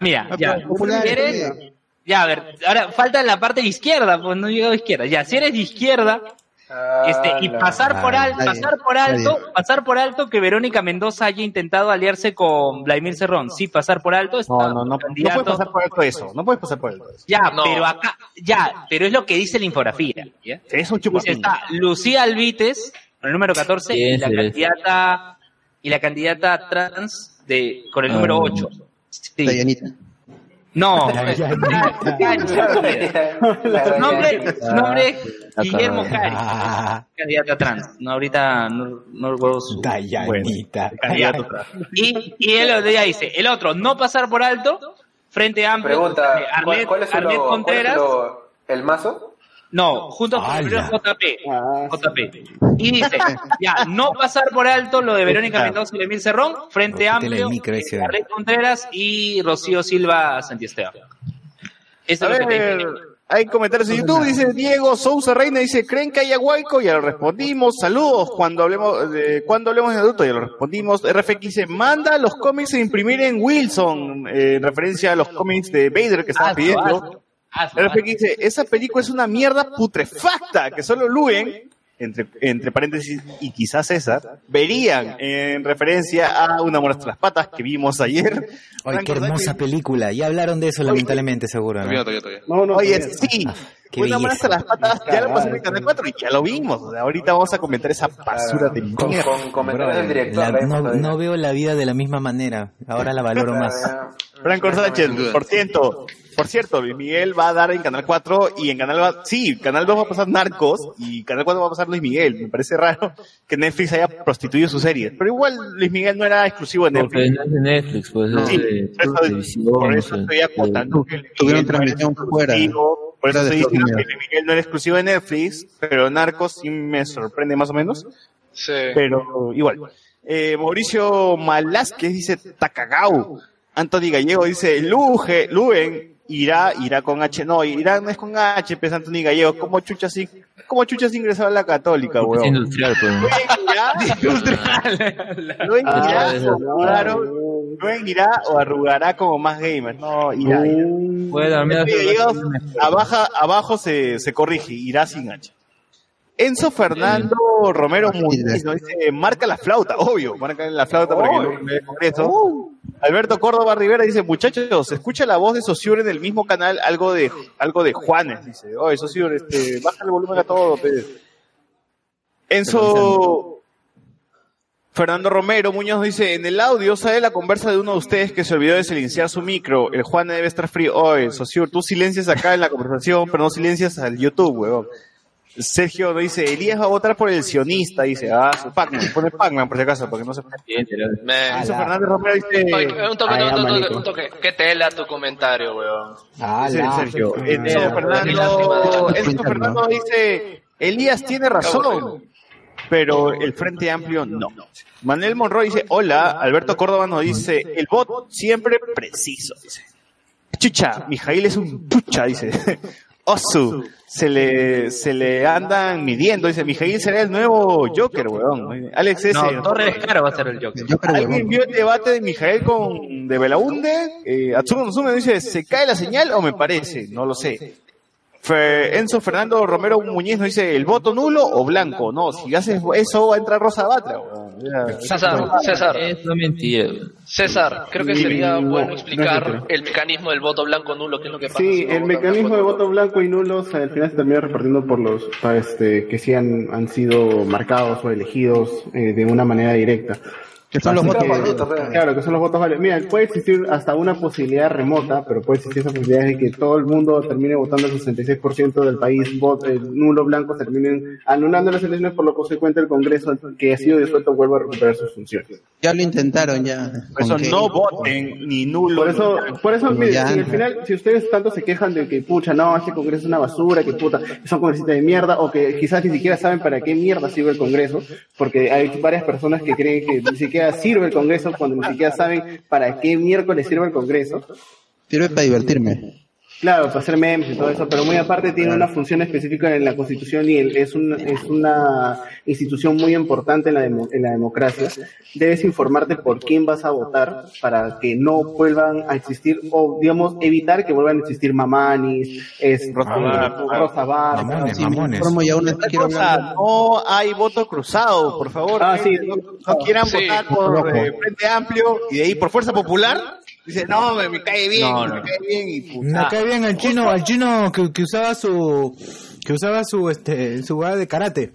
Mira, Ah, ya. Si eres, eh. Ya, a ver, ahora falta la parte de izquierda, pues no he llegado a izquierda. Ya, si eres de izquierda, este, y Ah, pasar por Ah, alto, pasar por alto, nadie. pasar por alto que Verónica Mendoza haya intentado aliarse con Vladimir Cerrón. Sí, pasar por alto está No, no, no, no puedes pasar por alto eso, no puedes pasar por alto eso. Ya, No. pero acá, ya, pero es lo que dice la infografía. ¿ya? Es un chupapín. está Lucía Alvites, con el número 14, y la sí, sí. candidata, y la candidata trans de, con el número Ah. 8. Sí. No, nombre, su nombre es Guillermo Cari, Ah, candidata trans. No, ahorita no, no recuerdo su Dayanita. Candidato atrás. Y, y él ya dice, el otro, no pasar por alto, Frente Amplio, Pregunta, ¿cuál, Arlet, cuál es su Arlet logo? ¿Cuál es Contreras, logo? ¿El mazo? No, juntos por el JP, Ah, JP. Y dice, ya, no pasar por alto lo de Verónica Mendoza y Emil Cerrón, Frente Repítele Amplio. Arlet Contreras y Rocío Silva Santiesteban. Eso A es lo que te ver, dice. hay comentarios en YouTube, dice Diego Sousa Reina, dice, ¿creen que haya huaico? Ya lo respondimos, saludos, cuando hablemos de, cuando hablemos de adulto, ya lo respondimos, RFX dice, manda los cómics a imprimir en Wilson, eh, en referencia a los cómics de Vader que estaba Hazlo, pidiendo. Hazlo, RFX dice, esa película es una mierda putrefacta, que solo Luen, entre, entre paréntesis, y quizás César, verían en referencia a Una muerte hasta las patas que vimos ayer. Ay, qué hermosa película. Ya hablaron de eso, lamentablemente, seguro. ¿no? No, no, Oye, sí, qué una belleza. las patas, ya lo pasó en el Canal 4 y ya lo vimos. O sea, ahorita vamos a comentar esa basura de Con, mierda. con comentarios del Brother, director. la- no, no veo la vida de la misma manera. Ahora la valoro más. Franco Sánchez, por ciento. Por cierto, Luis Miguel va a dar en Canal 4 y en Canal va, sí, Canal 2 va a pasar Narcos y Canal 4 va a pasar Luis Miguel. Me parece raro que Netflix haya prostituido su serie. Pero igual Luis Miguel no era exclusivo de Porque Netflix. no es de Netflix, pues No, sí, de por eso- por estoy acotando que Luis Tuvieron Miguel no era transmisión fuera. exclusivo, Por eso estoy diciendo que. Luis Miguel no era exclusivo de Netflix, pero Narcos sí me sorprende más o menos. Sí. Pero igual. Eh, Mauricio Malásquez dice Takagau. Anthony Gallego dice Luje, Luen irá, irá con H. No, irá no es con H, pues Anthony Gallego. ¿Cómo chuchas, cómo chuchas ingresado a la católica, Porque es weón? industrial, pues. Luen irá, Ah, o arrugaron- Luen irá o arrugará como más gamers. No, irá, irá. Bueno, al menos- abajo, abajo se, se corrige, irá sin H. Enzo Fernando Romero Muñiz nos dice, marca la flauta, obvio, marca la flauta para que no me Congreso. Alberto Córdoba Rivera dice, muchachos, escucha la voz de Sosur en el mismo canal, algo de algo de Juanes, dice, oye Sosur, este, baja el volumen a todo, pe". Enzo Fernando Romero Muñoz dice, en el audio sale la conversa de uno de ustedes que se olvidó de silenciar su micro. El Juan debe estar frío. Oye, Sosur, tú silencias acá en la conversación, pero no silencias al YouTube, huevón. Sergio nos dice, Elías va a votar por el sionista, dice, ah, su Pac-Man, pone Pac-Man por si acaso, para que no se... Me- Enzo Fernández Romero dice... Un toque, Ah, un toque, un toque. ¿Qué tela tu comentario, weón? Dice Sergio. Enzo Fernando, Enzo Fernando dice, Elías tiene razón, pero el Frente Amplio no. Manuel Monroy dice, hola, Alberto Córdoba nos dice, el bot siempre preciso, dice. Chucha, Mijail es un chucha, dice. Osu, se le, se le andan midiendo, dice, Mijail será el nuevo Joker, weón. Alex S. No, Torres Caro va a ser el Joker. ¿Alguien vio el debate de Mijael con de Belaunde? Eh, Atsumo Nozume dice, ¿se cae la señal o me parece? No lo sé. Fe- Enzo Fernando Romero Muñiz nos dice, ¿el voto nulo o blanco? No, si haces eso va a entrar Rosa Batra. weón. César, César. César, creo que sería no, bueno no explicar el mecanismo del voto blanco nulo, qué es lo que pasa. Sí, el mecanismo de voto blanco y nulo o sea, al final se termina repartiendo por los este, que sí han, han sido marcados o elegidos eh, de una manera directa. Que son los votos que- válidos. Claro, que son los votos válidos. Mira, puede existir hasta una posibilidad remota, pero puede existir esa posibilidad de que todo el mundo termine votando el 66% del país, vote, el nulo blanco terminen anulando las elecciones, por lo consecuente el Congreso que ha sido disuelto vuelva a recuperar sus funciones. Ya lo intentaron, ya. Por eso que- no voten ni nulo. Por eso, por eso, Como mire, ya si al anda. final, si ustedes tanto se quejan de que, pucha, no, este Congreso es una basura, que puta, son congresistas de mierda, o que quizás ni siquiera saben para qué mierda sirve el Congreso, porque hay varias personas que creen que ni siquiera sirve el Congreso cuando ni siquiera saben para qué miércoles sirve el Congreso. Sirve para divertirme. Claro, para hacer memes y todo eso, pero muy aparte tiene una función específica en la Constitución y el- es, un- es una institución muy importante en la, demo- en la democracia. Debes informarte por quién vas a votar para que no vuelvan a existir, o digamos, evitar que vuelvan a existir mamanis, es, Rosa Bar- Rosa Bar- Sí, me informo y aún así quiero Cosa, hablar. no hay voto cruzado, por favor. Ah, sí. no, no quieran Sí. votar por eh, Frente Amplio y de ahí por Fuerza Popular. Dice, no, me, me cae bien, No, me cae bien y puta. Me cae bien al chino, al chino que, que usaba su que usaba su este su lugar de karate.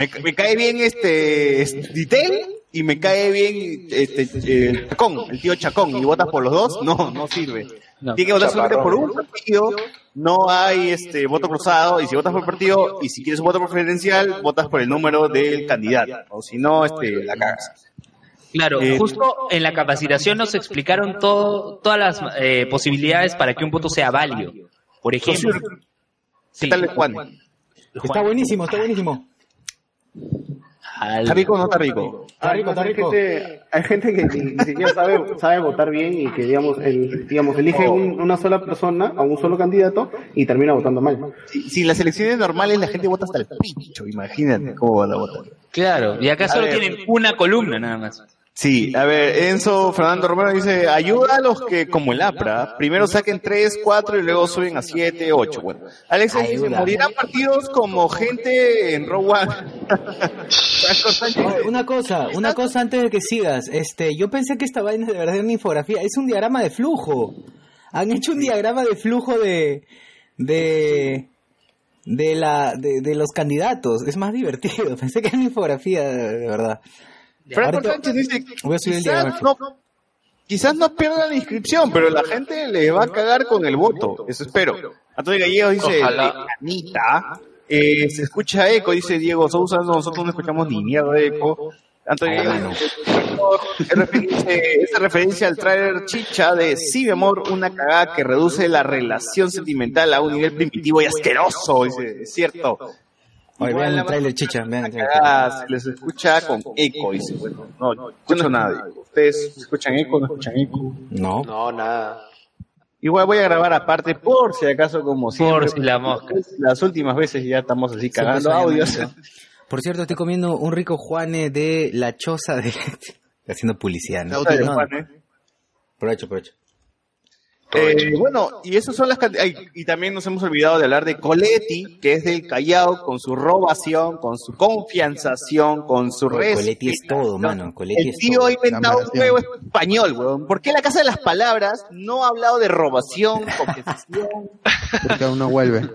Me, me cae bien este, Ditel y me cae bien este, el Chacón, el tío Chacón, y votas por los dos, no, no sirve. Tiene que votar solamente por un partido, no hay este voto cruzado, y si votas por el partido, y si quieres un voto preferencial, votas por el número del candidato, o si no, este, la cagas. Claro, Eh, justo en la capacitación nos explicaron todo, todas las eh, posibilidades para que un voto sea válido. Por ejemplo, ¿Qué tal Juan? Está buenísimo, está buenísimo. ¿Está rico o no está rico? Está rico, está hay rico. gente, hay gente que ni, ni siquiera sabe, sabe votar bien y que, digamos, el, digamos elige un- una sola persona a un solo candidato y termina votando mal. Si, las elecciones normales la gente vota hasta el pincho, imagínate cómo van a votar. claro, y acá A solo ver. tienen una columna nada más. Sí, a ver, Enzo Fernando Romero dice, ayuda a los que, como el APRA, primero saquen 3, 4 y luego suben a 7, 8. Bueno, Alex dice, morirán partidos como gente en Row One. Una cosa, una cosa antes de que sigas. Este, yo pensé que esta vaina de verdad era una infografía. Es un diagrama de flujo. Han hecho un diagrama de flujo de de de la de, de los candidatos. Es más divertido. Pensé que era una infografía de verdad. Franco Sánchez dice, quizás no, quizás no pierdan la inscripción, pero la gente les va a cagar con el voto. Eso espero. Antonio Gallegos dice. Anita, eh, se escucha eco, dice Diego Sousa, nosotros no escuchamos ni mierda de eco. Antonio Gallegos dice, es referencia, es referencia al trailer chicha de Sí, mi amor, una cagada que reduce la relación sentimental a un nivel primitivo y asqueroso, dice, es cierto. Oye, vean el trailer, chicha, vean el trailer. cagada se les escucha con eco, dice, bueno, no, no escucho nada. ¿Ustedes escuchan eco no escuchan eco? No. No, nada. Igual voy a grabar aparte por si acaso como siempre. si la mosca. Las últimas veces ya estamos así cagando audios. Por cierto, estoy comiendo un rico Juane de la choza de... Haciendo publicidad, ¿no? Ay, No, Juane. Provecho, provecho. Eh, bueno, y esas son las ay, y también nos hemos olvidado de hablar de Coletti, que es del Callao, con su robación, con su confianzación, con su res. Coletti es todo, mano. Coletti El es tío todo. ha inventado un juego español, weón. ¿Por qué la Casa de las Palabras no ha hablado de robación, confesión? Porque aún no vuelve.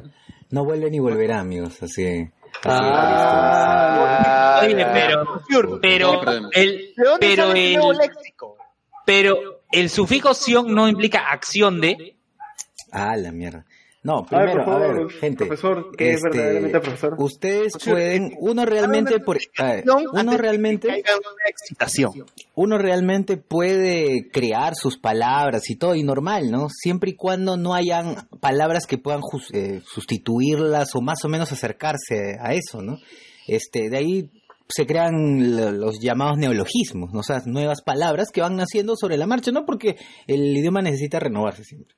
No vuelve ni volverá, amigos, así. Ah, pero, pero, el, ¿De dónde pero el, el sufijo ción no implica acción de. Ah, la mierda. No, A ver, primero, a ver, gente. profesor, ¿qué es este, verdaderamente profesor? Ustedes pueden, uno realmente, por, a ver, uno realmente, excitación. uno realmente puede crear sus palabras y todo, y normal, ¿no? Siempre y cuando no hayan palabras que puedan eh, sustituirlas o más o menos acercarse a eso, ¿no? Este, de ahí se crean los llamados neologismos, ¿no? o sea, nuevas palabras que van naciendo sobre la marcha, ¿no? Porque el idioma necesita renovarse siempre.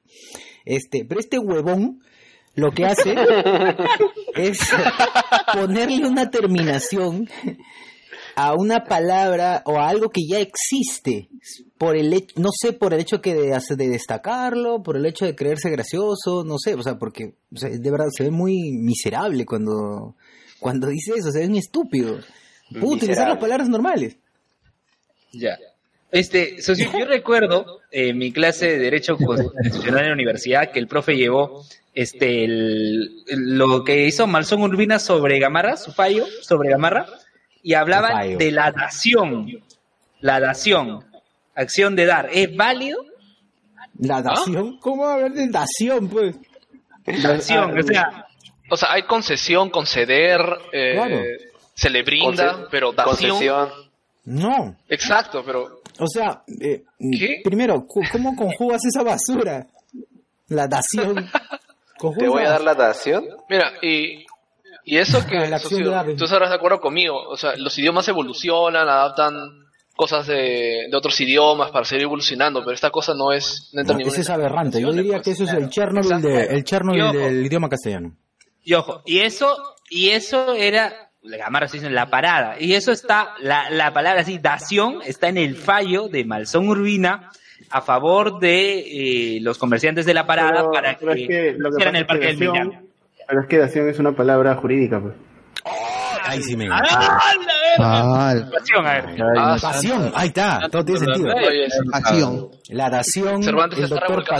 Este, pero este huevón lo que hace es ponerle una terminación a una palabra o a algo que ya existe por el hecho, no sé, por el hecho que de, de destacarlo, por el hecho de creerse gracioso, no sé, o sea, porque o sea, de verdad se ve muy miserable cuando cuando dice eso, se ve muy estúpido. Puedo utilizar las palabras normales. Ya. Este, socio, yo recuerdo en mi clase de Derecho Constitucional en la universidad que el profe llevó este el- lo que hizo Malzón Urbina sobre Gamarra, su fallo sobre Gamarra, y hablaban de la dación. La dación. Acción de dar. ¿Es válido? La dación, ¿cómo va a haber de dación, pues? Dación, o sea, O sea, hay concesión, conceder, eh, Claro. Se le brinda, Conce- pero dación. concesión. No, Exacto, pero o sea, eh, ¿Qué? primero, ¿cómo conjugas esa basura? La dación. Te voy a dar la dación. mira, y, y eso que La de socio, tú estarás de acuerdo conmigo, o sea, los idiomas evolucionan, adaptan cosas de, de otros idiomas para seguir evolucionando, pero esta cosa no es... No entra No, en ninguna ese es aberrante. Yo diría que eso es el Chernobyl, de, el Chernobyl ojo. del idioma castellano. y ojo, y eso, y eso era, Gamarra se dice en la parada, y eso está, la, la palabra así, dación, está en el fallo de Malzón Urbina a favor de eh, los comerciantes de la parada Pero- para pero que, es que lo el parque que del dación- Millán. Pero es que dación es una palabra jurídica, pues. Ahí sí me ¡Ah, Ah! Dación, a ver. Ah, Pasión, ahí está, todo tiene sentido. La dación, Cervantes el doctor revolcando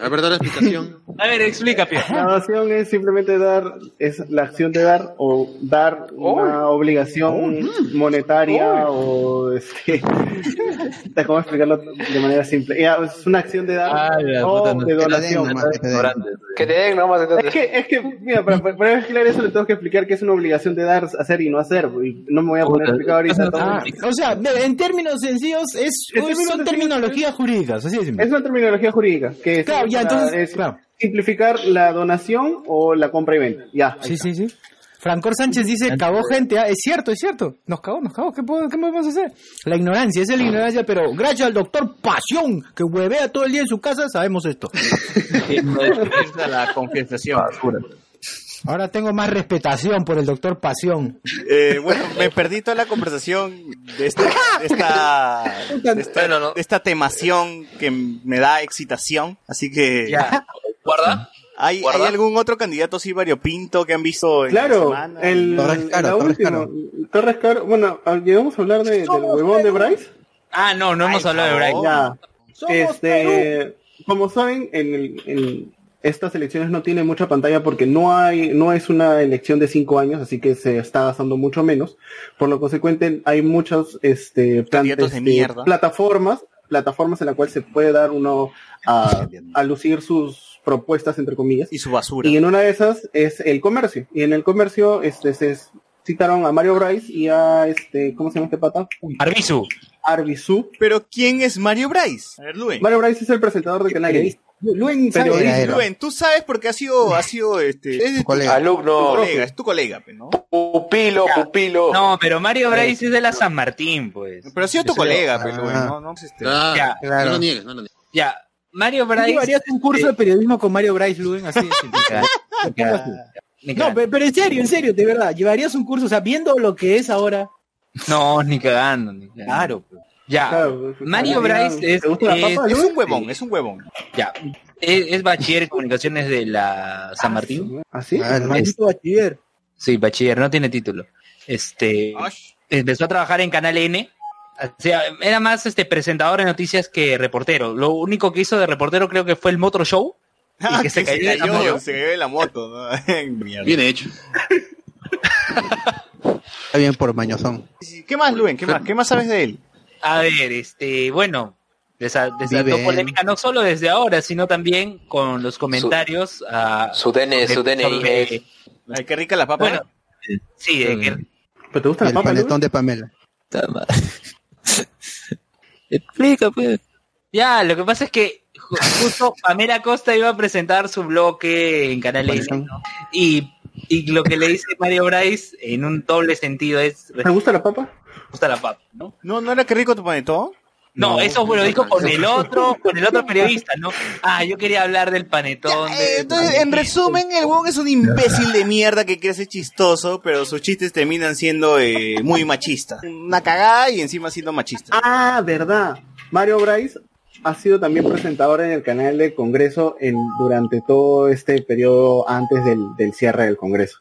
A ver, da la explicación. A ver, explica. La dación es simplemente dar, es la acción de dar o dar una obligación monetaria o este, ¿cómo explicarlo de manera simple? Es una acción de dar Ah, o puta, no. de donación. que te den. Nomás. Es que, es que, mira, para, para para explicar eso le tengo que explicar que es una obligación de dar, hacer y no hacer. Y no me voy a poner a explicar ahorita todo. Ah, o sea, en términos sencillos, es, términos son terminologías jurídicas, así simple. Es una terminología jurídica que es, Claro, ya, entonces, es claro. simplificar la donación o la compra y venta. Ya. Sí, está. sí, sí. Francor Sánchez dice, cagó gente, ah, es cierto, es cierto, nos cagó, nos cagó, ¿qué, puedo- qué podemos hacer? La ignorancia, esa es la ignorancia, pero gracias al doctor Pasión, que huevea todo el día en su casa, sabemos esto. Es la confesación. Ahora tengo más respetación por el doctor Pasión. Eh, bueno, me perdí toda la conversación de, de esta, de esta, Bueno, no. de esta temación que me da excitación. Así que, Ya. guarda. ¿hay, ¿hay Guarda. algún otro candidato así variopinto que han visto en la Claro, semana? el, Torres Caro, la Torres última, Caro. Torres Caro, bueno, ah, llegamos a hablar de, del huevón de Bryce. Ah, no, no hemos Ay, hablado de. Ya. Somos Este, como saben, en, el- en estas elecciones no tienen mucha pantalla porque no hay, no es una elección de cinco años, así que se está gastando mucho menos. Por lo consecuente, hay muchos, este, plan- Candidatos de este, mierda. plataformas, plataformas en la cual se puede dar uno a, a lucir sus propuestas, entre comillas. Y su basura. Y en una de esas es el comercio. Y en el comercio este, se citaron a Mario Bryce y a este, ¿cómo se llama este pata? Arbizu. Arbizu. Pero ¿quién es Mario Bryce? A ver, Luen. Mario Bryce es el presentador de Canal N. Luen Pero tú sabes porque ha sido, ha sido este, es tu, colega. Alumno. tu colega, es tu colega, ¿no? Pupilo, pupilo. No, pero Mario Bryce es de la San Martín, pues. Pero ha sido tu colega, pe, Ah. No, no, este, Claro, Ya, no lo niegues, no lo niegues. Ya, Mario ¿Tú Bryce. llevarías un curso de periodismo con Mario Bryce Luen? Así de No, pero en serio, en serio, de verdad, llevarías un curso, o sea, viendo lo que es ahora. No, ni cagando, ni cagando. Claro, pues. Ya, Claro, Mario María, Bryce es, un huevón, es un huevón. ya, es, es bachiller en comunicaciones de la San Martín. ¿Ah, sí? Ah, Maldito bachiller. Sí, bachiller, no tiene título. Este, empezó a trabajar en Canal N. O sea, era más este presentador de noticias que reportero. Lo único que hizo de reportero creo que fue el Motor Show. Ah, que se cayó de la moto. se cayó de la moto, ¿no? Bien hecho. Está bien por mañozón. ¿Qué más, Luen? ¿Qué más? ¿Qué más sabes de él? A ver, este, bueno, desa- desató polémica no solo desde ahora, sino también con los comentarios a Su DNI, su DNI sobre- es- Ay, qué rica la papa. Bueno, sí, de que- ¿Pero te gusta la el papa, Luen? panetón de Pamela. Explica, pues. ya, lo que pasa es que ju- justo Pamela Costa iba a presentar su bloque en Canal ¿no? y, y lo que le dice Mario Bryce en un doble sentido es ¿Te gusta la papa? gusta la papa, ¿no? ¿No, ¿No era qué rico tu panetón? No, eso lo dijo con el otro, con el otro periodista, ¿no? Ah, yo quería hablar del panetón. Eh, de- entonces, en resumen, el huevón es un imbécil de mierda que quiere ser chistoso, pero sus chistes terminan siendo eh, muy machistas. Una cagada y encima siendo machista. Ah, verdad. Mario Bryce ha sido también presentador en el canal del Congreso en, durante todo este periodo antes del, del cierre del Congreso.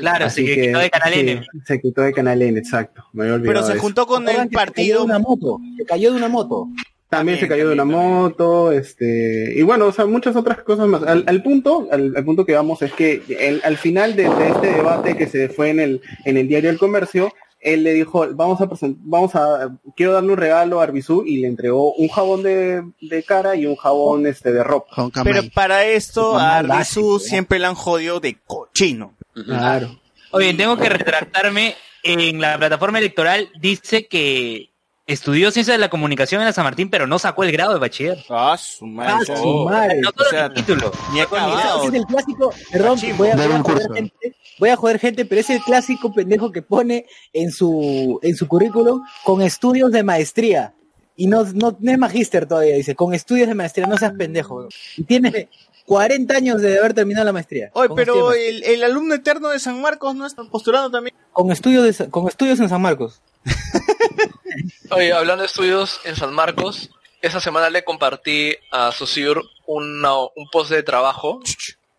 Claro, Así se quitó de Canal sí, N. Se quitó de Canal N, exacto. Me había olvidado Pero se eso. juntó con ¿Recuerdan el que se cayó de partido. una moto. Se cayó de una moto. También se También, cayó de una también, moto, este, y bueno, o sea, muchas otras cosas más. Al, al punto, al, al punto que vamos es que el- al final de, de este debate que se fue en el, en el diario El Comercio, él le dijo, vamos a presentar, vamos a, quiero darle un regalo a Arbizú y le entregó un jabón de, de cara y un jabón este de ropa. Pero para esto a ¿eh? siempre le han jodido de cochino. Claro. Oye, tengo que retractarme. En la plataforma electoral dice que estudió ciencia de la comunicación en la San Martín, pero no sacó el grado de bachiller. Ah, su madre. Ah, su madre. No solo o sea, el título. Ni Ese acabado. es el clásico, perdón, voy a, voy joder gente, voy a joder gente, pero es el clásico pendejo que pone en su, en su currículum con estudios de maestría. Y no, no, no es magíster todavía, dice, con estudios de maestría, no seas pendejo. Y tiene 40 años de haber terminado la maestría. Oye, pero el, el alumno eterno de San Marcos no está postulando también. con estudios de- con estudios en San Marcos. Oye, hablando de estudios en San Marcos, esa semana le compartí a Sociur una- un post de trabajo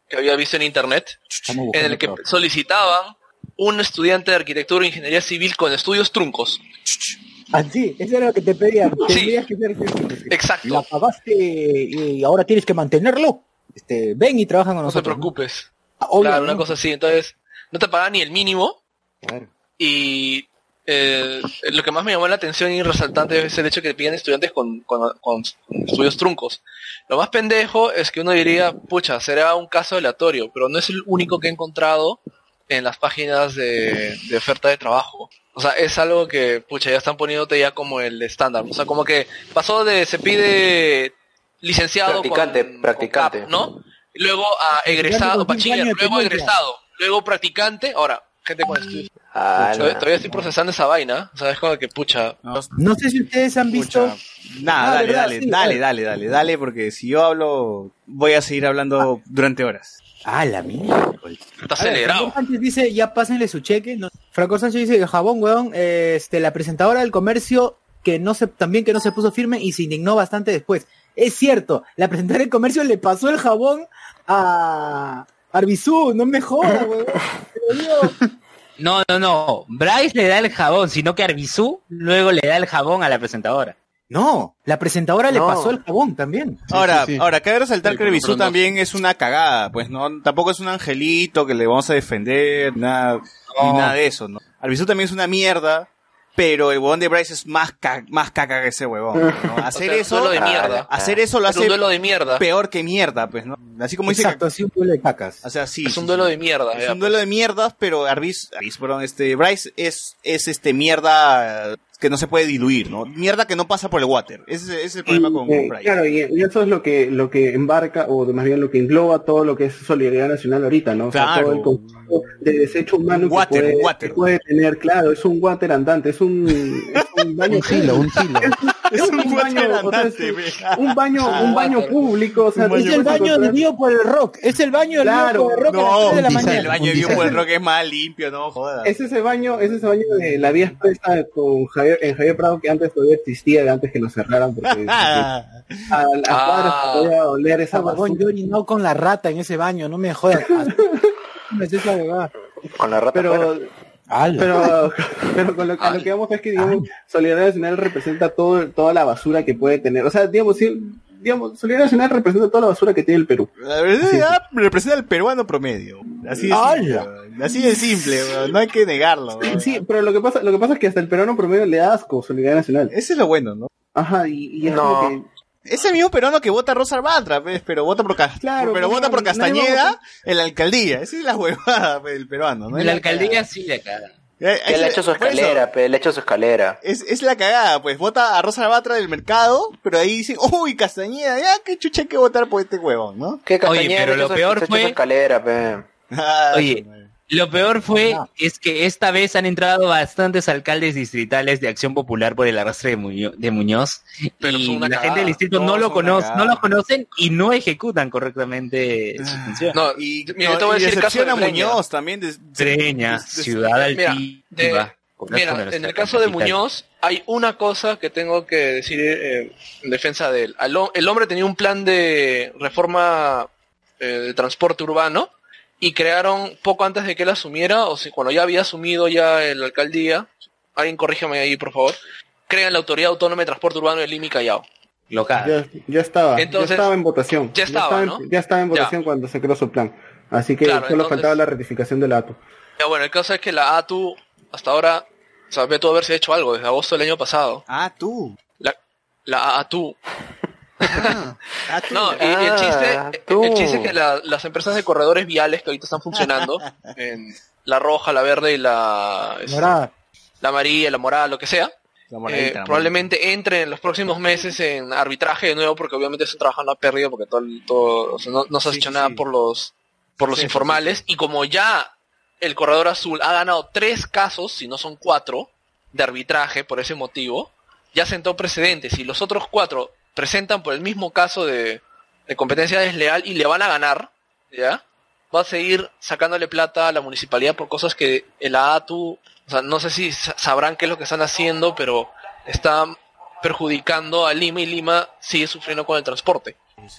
que había visto en internet, en el que solicitaban un estudiante de arquitectura e ingeniería civil con estudios truncos. Ah, sí, eso era lo que te pedían. Sí. Tendrías que ser Exacto. La pagaste y ahora tienes que mantenerlo. Este, ven y trabajan con No te nosotros. preocupes. Ah, Claro, obviamente. una cosa así. Entonces, no te pagan ni el mínimo. Claro. Y eh, lo que más me llamó la atención y resaltante es el hecho que te piden estudiantes con, con- con estudios truncos. Lo más pendejo es que uno diría, pucha, será un caso aleatorio, pero no es el único que he encontrado en las páginas de, de oferta de trabajo. O sea, es algo que, pucha, ya están poniéndote ya como el estándar. O sea, como que pasó de, se pide licenciado Practicante, con- practicante. con CAP, ¿no? Luego a egresado, con cinco bachiller, luego egresado, luego practicante, ahora gente con estudios. Ah, Todavía, no. todavía estoy procesando esa vaina, o sea, es como que pucha. No sé si ustedes han visto. Pucha. Nada, Ah, dale, dale, Sí, dale, dale, dale, dale, porque si yo hablo, voy a seguir hablando durante horas. Ah, la mierda. Está acelerado. Franco Sánchez dice, ya pásenle su cheque. No. Franco Sánchez dice, jabón, weón, este, la presentadora del comercio que no se, también que no se puso firme y se indignó bastante después. Es cierto, la presentadora del comercio le pasó el jabón a Arbizú, no me jodas, weón. No, no, no. Bryce le da el jabón, sino que Arbizú luego le da el jabón a la presentadora. No, la presentadora le pasó el jabón también. Ahora, sí, sí. ahora, cabe resaltar Sí, que no- también es una cagada, pues no, tampoco es un angelito que le vamos a defender, nada, ni No. nada de eso, ¿no? Albizú también es una mierda, pero el huevón de Bryce es más, ca- más caca que ese huevón. ¿no? Hacer O sea, eso, duelo de mierda. hacer eso lo Es un hace duelo de mierda. peor que mierda, pues, ¿no? Así como dice Exacto, así un duelo de cacas. O sea, sí. Es un duelo de mierda. Es ya, un duelo de mierdas, pero Arbis, Arbis, perdón, este, Bryce es, es este mierda que no se puede diluir, ¿no? Mierda que no pasa por el water. Ese, ese es el problema con, Eh, Bryce. claro, y, y eso es lo que lo que embarca, o más bien lo que engloba todo lo que es solidaridad nacional ahorita, ¿no? O sea, Claro. todo el conjunto de desecho humano que, puede, un water. que puede tener, claro, es un water andante, es un, es un baño Un silo, un silo. Es un, baño, water o sea, andante, es un baño, un baño público, o sea, Es el baño de Vivo por el rock. Es el baño de Claro, Vivo por el rock a las No, 3 de la el mañana. baño de Vivo por el rock es más limpio, no jodas. Es ese baño, es ese baño de la vía expresa con Javier, en Javier Prado que antes todavía existía, antes que lo cerraran, porque, porque a, a Ah. podía oler esa basura. yo orinado con la rata en ese baño, no me jodas. Me haces esa. Con la rata Pero, afuera. Ala. pero, pero con lo, a lo que vamos es que, digamos, Solidaridad Nacional representa todo, toda la basura que puede tener. O sea, digamos, sí, digamos, Solidaridad Nacional representa toda la basura que tiene el Perú. La verdad representa al peruano promedio. Así de simple. ¡Hala! weón. Así de simple, no hay que negarlo. weón. Sí, pero lo que pasa, lo que pasa es que hasta el peruano promedio le da asco Solidaridad Nacional. Ese es lo bueno, ¿no? Ajá, y, y es No. como que, Ese mismo peruano que vota a Rosa Albatra, pues, pero vota por, Claro, pero pues, vota por Castañeda en la alcaldía. Esa es la huevada pues, del peruano, ¿no? En la alcaldía sí la cagan. Eh, Que le ha hecho su escalera, pe, le ha hecho su escalera. Es, es la cagada, pues vota a Rosa Albatra del mercado, pero ahí dicen, uy, Castañeda, ya qué chucha hay que votar por este huevón, ¿no? Que Oye, Castañeda pero le lo su- peor fue- su escalera, pe. Ah, Oye, lo peor fue es que esta vez han entrado bastantes alcaldes distritales de Acción Popular por el arrastre de, Muño- de Muñoz Pero y la cagada. gente del distrito no lo conoce, cagada. no lo conocen y no ejecutan correctamente su función. No, Y, mira, no, te voy a decir el caso de. Muñoz también. de- de- de- ciudad Mira, altiva. Mira, nuestra en el caso de. Muñoz hay una cosa que tengo que decir eh, en defensa de él. El hombre tenía un plan de reforma eh, de transporte urbano y crearon poco antes de que él asumiera, o si cuando ya había asumido ya la alcaldía, alguien corrígeme ahí por favor, crean la Autoridad Autónoma de Transporte Urbano de Lima y Callao. Local. ya, ya estaba, Entonces- ya estaba en votación. Ya estaba, ya estaba en Ya. votación cuando se creó su plan. Así que Claro, solo entonces- faltaba la ratificación del ATU. Ya bueno, el caso es que la ATU hasta ahora, o sea, ve todo haberse hecho algo desde agosto del año pasado. Ah, tú. La, la ATU. Ah. No, y, y el chiste, Ah, tú. el chiste es que la- las empresas de corredores viales que ahorita están funcionando, en la roja, la verde y la, es- Morada. la amarilla, la morada, lo que sea, La eh, la probablemente entre en los próximos meses en arbitraje de nuevo, porque obviamente están trabajando a pérdida, porque todo, todo o sea, no, no se ha hecho sí, nada sí. por los, por los Sí, informales, y como ya el corredor azul ha ganado tres casos, si no son cuatro, de arbitraje por ese motivo, ya sentó precedentes, y los otros cuatro presentan por el mismo caso de, de competencia desleal y le van a ganar, ¿ya? Va a seguir sacándole plata a la municipalidad por cosas que el ATU, o sea, no sé si sa- sabrán qué es lo que están haciendo, pero están perjudicando a Lima y Lima sigue sufriendo con el transporte.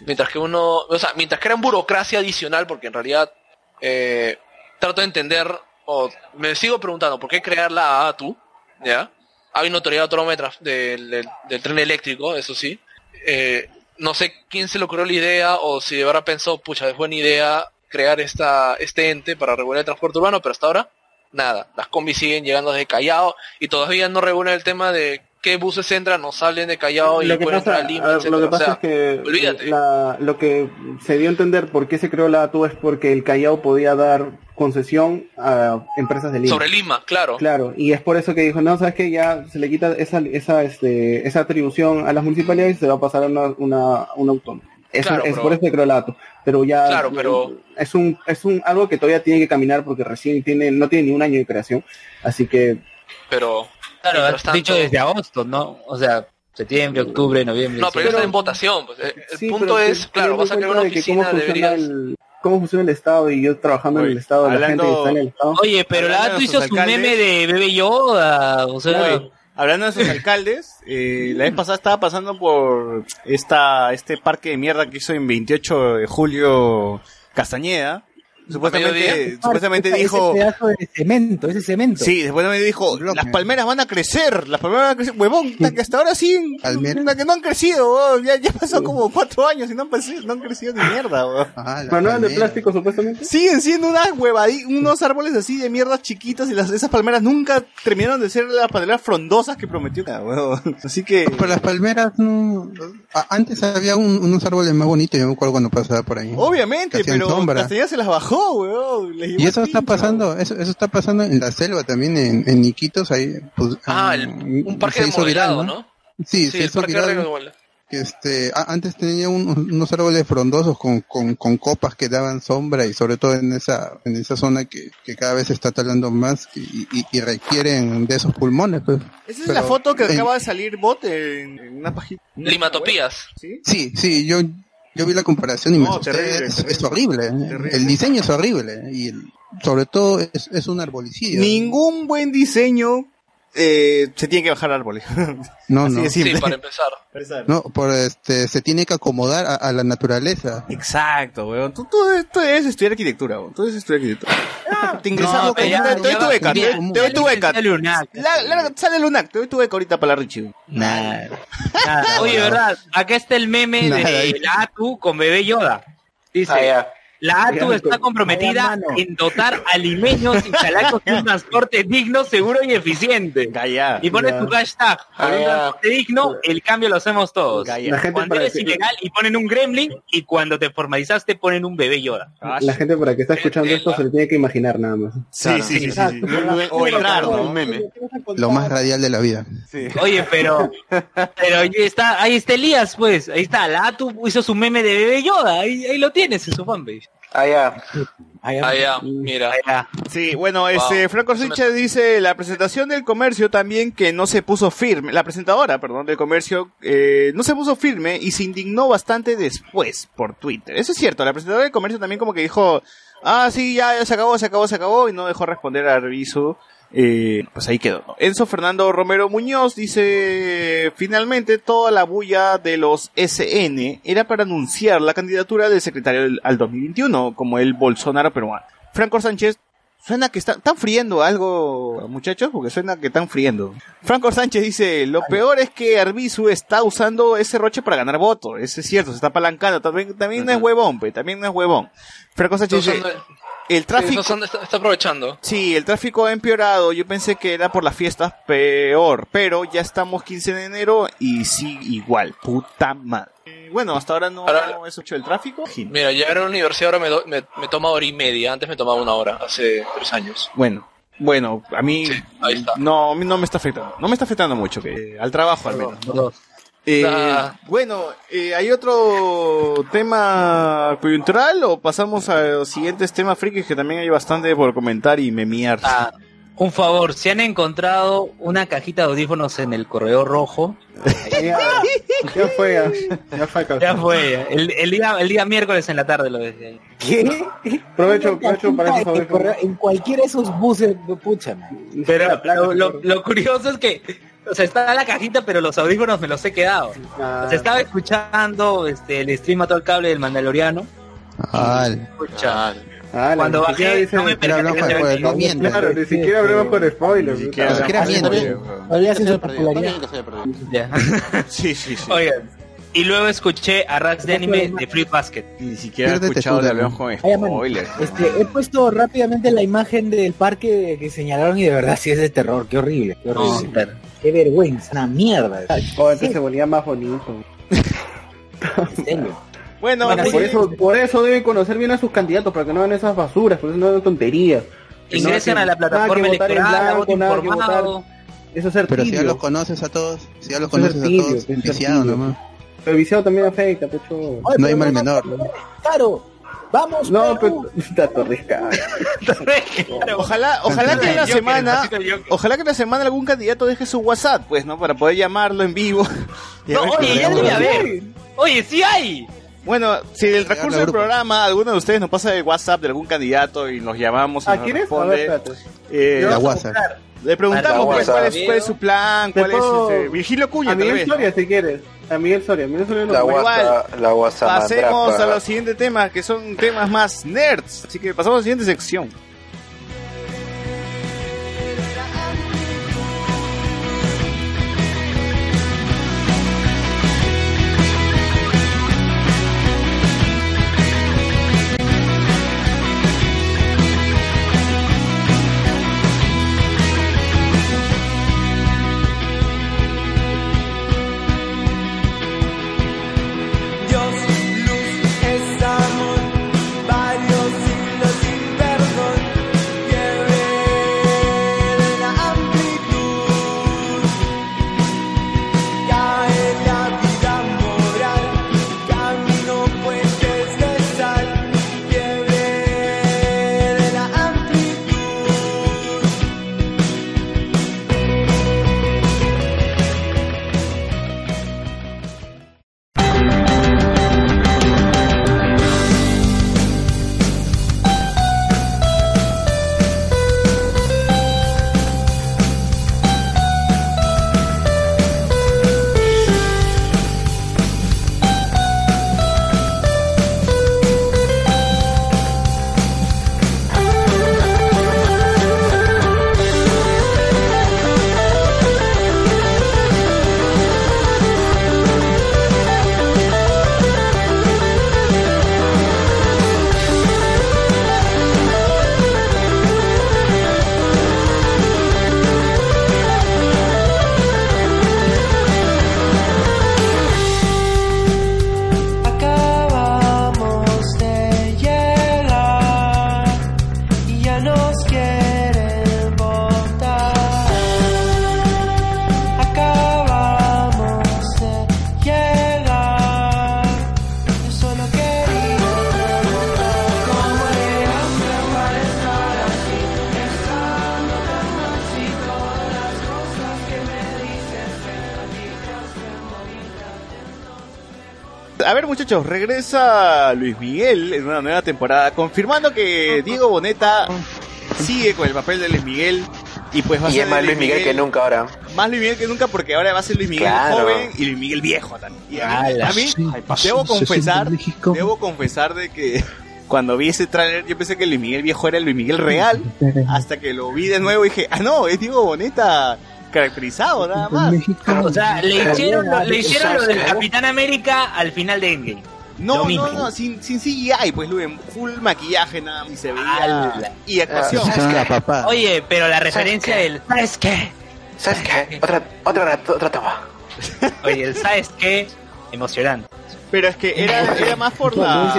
Mientras que uno, o sea, mientras crean burocracia adicional, porque en realidad eh, trato de entender, o me sigo preguntando, ¿por qué crear la ATU? ¿Ya? Hay una autoridad de del- del tren eléctrico, eso sí. Eh, no sé quién se le ocurrió la idea o si de verdad pensó, pucha, es buena idea crear esta, este ente para regular el transporte urbano, pero hasta ahora, nada. Las combis siguen llegando desde Callao y todavía no regulan el tema de qué buses entran o salen de Callao y lo que pueden pasa, entrar a Lima, a ver, etcétera. lo que O sea, es que olvídate. la- lo que se dio a entender por qué se creó la ATU es porque el Callao podía dar concesión a empresas de Lima. sobre Lima, claro. Claro, y es por eso que dijo, no, sabes que ya se le quita esa, esa, este, esa atribución a las municipalidades y se va a pasar a una, una, una autónoma. Eso, Claro, es pero- por eso que creó la ATU. Pero ya Claro, pero- es un, es un algo que todavía tiene que caminar porque recién tiene, no tiene ni un año de creación. Así que Pero, Claro, mientras has tanto- dicho desde agosto, ¿no? O sea, septiembre, octubre, noviembre. No, pero ya está en votación. pues. El Sí, punto pero es, te- claro, vas a crear una de que oficina, deberías... el- cómo funciona el Estado y yo trabajando en el Estado, la gente que está en el Estado. Oye, pero la ATU hizo su meme de Bebe Yoda, o sea... Oye, hablando de sus alcaldes, eh, la vez pasada estaba pasando por esta, este parque de mierda que hizo en 28 de julio Castañeda. Supuestamente, supuestamente Ese- dijo, Ese pedazo de cemento, ese cemento. sí, supuestamente dijo, las palmeras van a crecer, las palmeras van a crecer, huevón, que hasta ahora sí, puta, que no han crecido, huevón, ya, ya pasó como cuatro años y no han, crecido- no han crecido ni mierda, huevón. Eran de plástico, supuestamente. Siguen siendo unas huevadi- unos árboles así de mierda chiquitos y las, esas palmeras nunca terminaron de ser las palmeras frondosas que prometió, huevón. Así que... Pero las palmeras no... Antes había un- unos árboles más bonitos, yo me acuerdo cuando pasaba por ahí. Obviamente, pero sombra. Castellana se las bajó, weón. les Y eso el está pincho. pasando, eso, eso está pasando en la selva también, en, en Iquitos, ahí, pues, Ah, el- mm, un parque se hizo viral, modelado, ¿no? Sí, Sí, se el hizo parque viral. de este, a- antes tenía un- unos árboles frondosos con, con, con copas que daban sombra y sobre todo en esa, en esa zona que, que cada vez se está talando más y, y, y requieren de esos pulmones, pues. Esa es Pero la foto que en- acaba de salir bot en, en una página. Limatopías. Sí, sí, yo, yo vi la comparación y me No, asusté. terrible, es, terrible. es horrible. ¿eh? El diseño es horrible y el- sobre todo es, es un arbolicidio. Ningún buen diseño eh, se tiene que bajar árboles. No, Así no. de simple. Sí, para empezar. No, por este, se tiene que acomodar a, a la naturaleza. Exacto, weón. Tú, tú, tú debes estudiar arquitectura, weón. Tú debes estudiar arquitectura. Ah, te ingresamos, No, te, doy tu beca, te, doy- te doy tu beca. sale UNAC. La- la- sale el UNAC, te doy tu beca ahorita para la Richie. Nada. Nada. Oye, ¿verdad? Acá está el meme Nada. de la Atu con bebé Yoda. Dice, Ah, ya. La Atu está comprometida en dotar a limeños y chalacos de un transporte digno, seguro y eficiente. Gaya. Y pone Ya. tu hashtag, por Ah, un transporte digno, el cambio lo hacemos todos. La gente Cuando para eres que- ilegal y ponen un gremlin y cuando te formalizaste ponen un bebé Yoda. La gente para que está escuchando esto se lo tiene que imaginar nada más. Sí, sí, sí, sí, sí. O entrar, ¿no? Un meme. Lo más radial de la vida. Oye, pero, pero ahí está, ahí está Elías, pues, ahí está, la Atu hizo su meme de bebé Yoda, ahí, ahí lo tienes en su fanpage. Ah, ya, mira. Está. Sí, bueno, este, Franco Orsicha dice la presentación del comercio también que no se puso firme, la presentadora, perdón, del comercio, eh, no se puso firme y se indignó bastante después por Twitter. Eso es cierto, la presentadora del comercio también como que dijo, ah, sí, ya, ya se acabó, se acabó, se acabó, y no dejó responder a Arbizu. Eh, pues ahí quedó. Enzo Fernando Romero Muñoz dice, finalmente toda la bulla de los SN era para anunciar la candidatura del secretario al 2021 como el Bolsonaro peruano. Franco Sánchez Suena que está- están friendo algo, muchachos, porque suena que están friendo. Franco Sánchez dice, lo peor es que Arbizu está usando ese roche para ganar votos. Eso es cierto, se está apalancando. También, también no es huevón, pe, también no es huevón. Franco Sánchez dice, el sí, tráfico... está usando- está- está aprovechando. Sí, el tráfico ha empeorado. Yo pensé que era por las fiestas peor, pero ya estamos 15 de enero y sí, igual. Puta madre. Eh, Bueno, hasta ahora no Ahora- es mucho el tráfico. Mira, llegar a la universidad ahora me, do- me, me toma hora y media. Antes me tomaba una hora, hace tres años. Bueno, bueno, a mí ahí está. no, a mí no me está afectando. No me está afectando mucho, que al trabajo al menos. Eh. Bueno, eh, ¿hay otro tema coyuntural o pasamos a los siguientes temas frikis que también hay bastante por comentar y memear? Ah, un favor, si han encontrado una cajita de audífonos en el correo rojo, Ya, ya fue, ya, ya fue. ya fue. El, el día, el día miércoles en la tarde lo ahí. ¿Qué? Provecho, provecho para esos correo- En cualquiera de esos buses, pucha, man. Pero lo, lo- lo curioso es que, o sea, está la cajita, pero los audífonos me los he quedado. Ah, O sea, estaba escuchando este, el stream a todo el cable del Mandaloriano. Al. Escucha, ah, cuando ni bajé, dice- no me Pero no percaté que no mientas. Claro, ni siquiera hablemos por spoilers. Ni siquiera popularidad. Ya. Sí, sí, sí. Oigan, y luego escuché a Rats de anime de Fruit Basket. Ni siquiera he escuchado de. León con spoilers. Este, he puesto rápidamente la imagen del parque que señalaron y de verdad sí es de terror, qué horrible, qué horrible. Qué vergüenza, una mierda. Oh, antes se volvía más bonito. En serio. Bueno, Bueno, muy Por eso, por eso deben conocer bien a sus candidatos, para que no hagan esas basuras, por eso no hagan tonterías. Hay a la plataforma que votar en electoral, informado. Eso es ser Pero si ya los conoces a todos, si ya los conoces a todos, viciado tibio. nomás. Pero viciado también afecta, pecho. Oye, No hay mal no, menor. Claro, vamos, No, Perú. pero está torrisca. Ojalá, ojalá que en la Joker, semana, ojalá que en la semana algún candidato deje su WhatsApp, pues, ¿no? Para poder llamarlo en vivo. A No, ver oye, ya le debe haber. Oye, sí hay. Bueno, si del transcurso del programa alguno de ustedes nos pasa el WhatsApp de algún candidato y nos llamamos y ¿Ah, nos? A responde, ver, espérate. eh, La WhatsApp. Le preguntamos pues, cuál, es, cuál es su plan, cuál es este, Virgilio Cuña, A Miguel vez. Soria, si quieres. A Miguel Soria. Miguel Soria no La Igual. La Pasemos mandrapa. a los siguientes temas, que son temas más nerds. Así que pasamos a la siguiente sección. Muchachos, regresa Luis Miguel en una nueva temporada, confirmando que Diego Boneta sigue con el papel de Luis Miguel. Y pues va a Y ser es más Luis Miguel que nunca ahora. Más Luis Miguel que nunca porque ahora va a ser Luis Miguel Claro. joven y Luis Miguel viejo también. Y a mí, a sí. Debo confesar, debo confesar de que cuando vi ese tráiler yo pensé que Luis Miguel viejo era el Luis Miguel real, hasta que lo vi de nuevo y dije, ah no, es Diego Boneta caracterizado nada más. O sea, le hicieron, lo, le hicieron lo del Capitán América al final de Endgame. No, no, no, sin, sin CGI, pues Luen, full maquillaje nada más y se veía Ala. y actuación. Oye, pero la referencia del ¿sabes qué? ¿Sabes qué? Otra, otra, otra toma. Oye, el ¿sabes qué? Emocionante. Pero es que era, era más por la...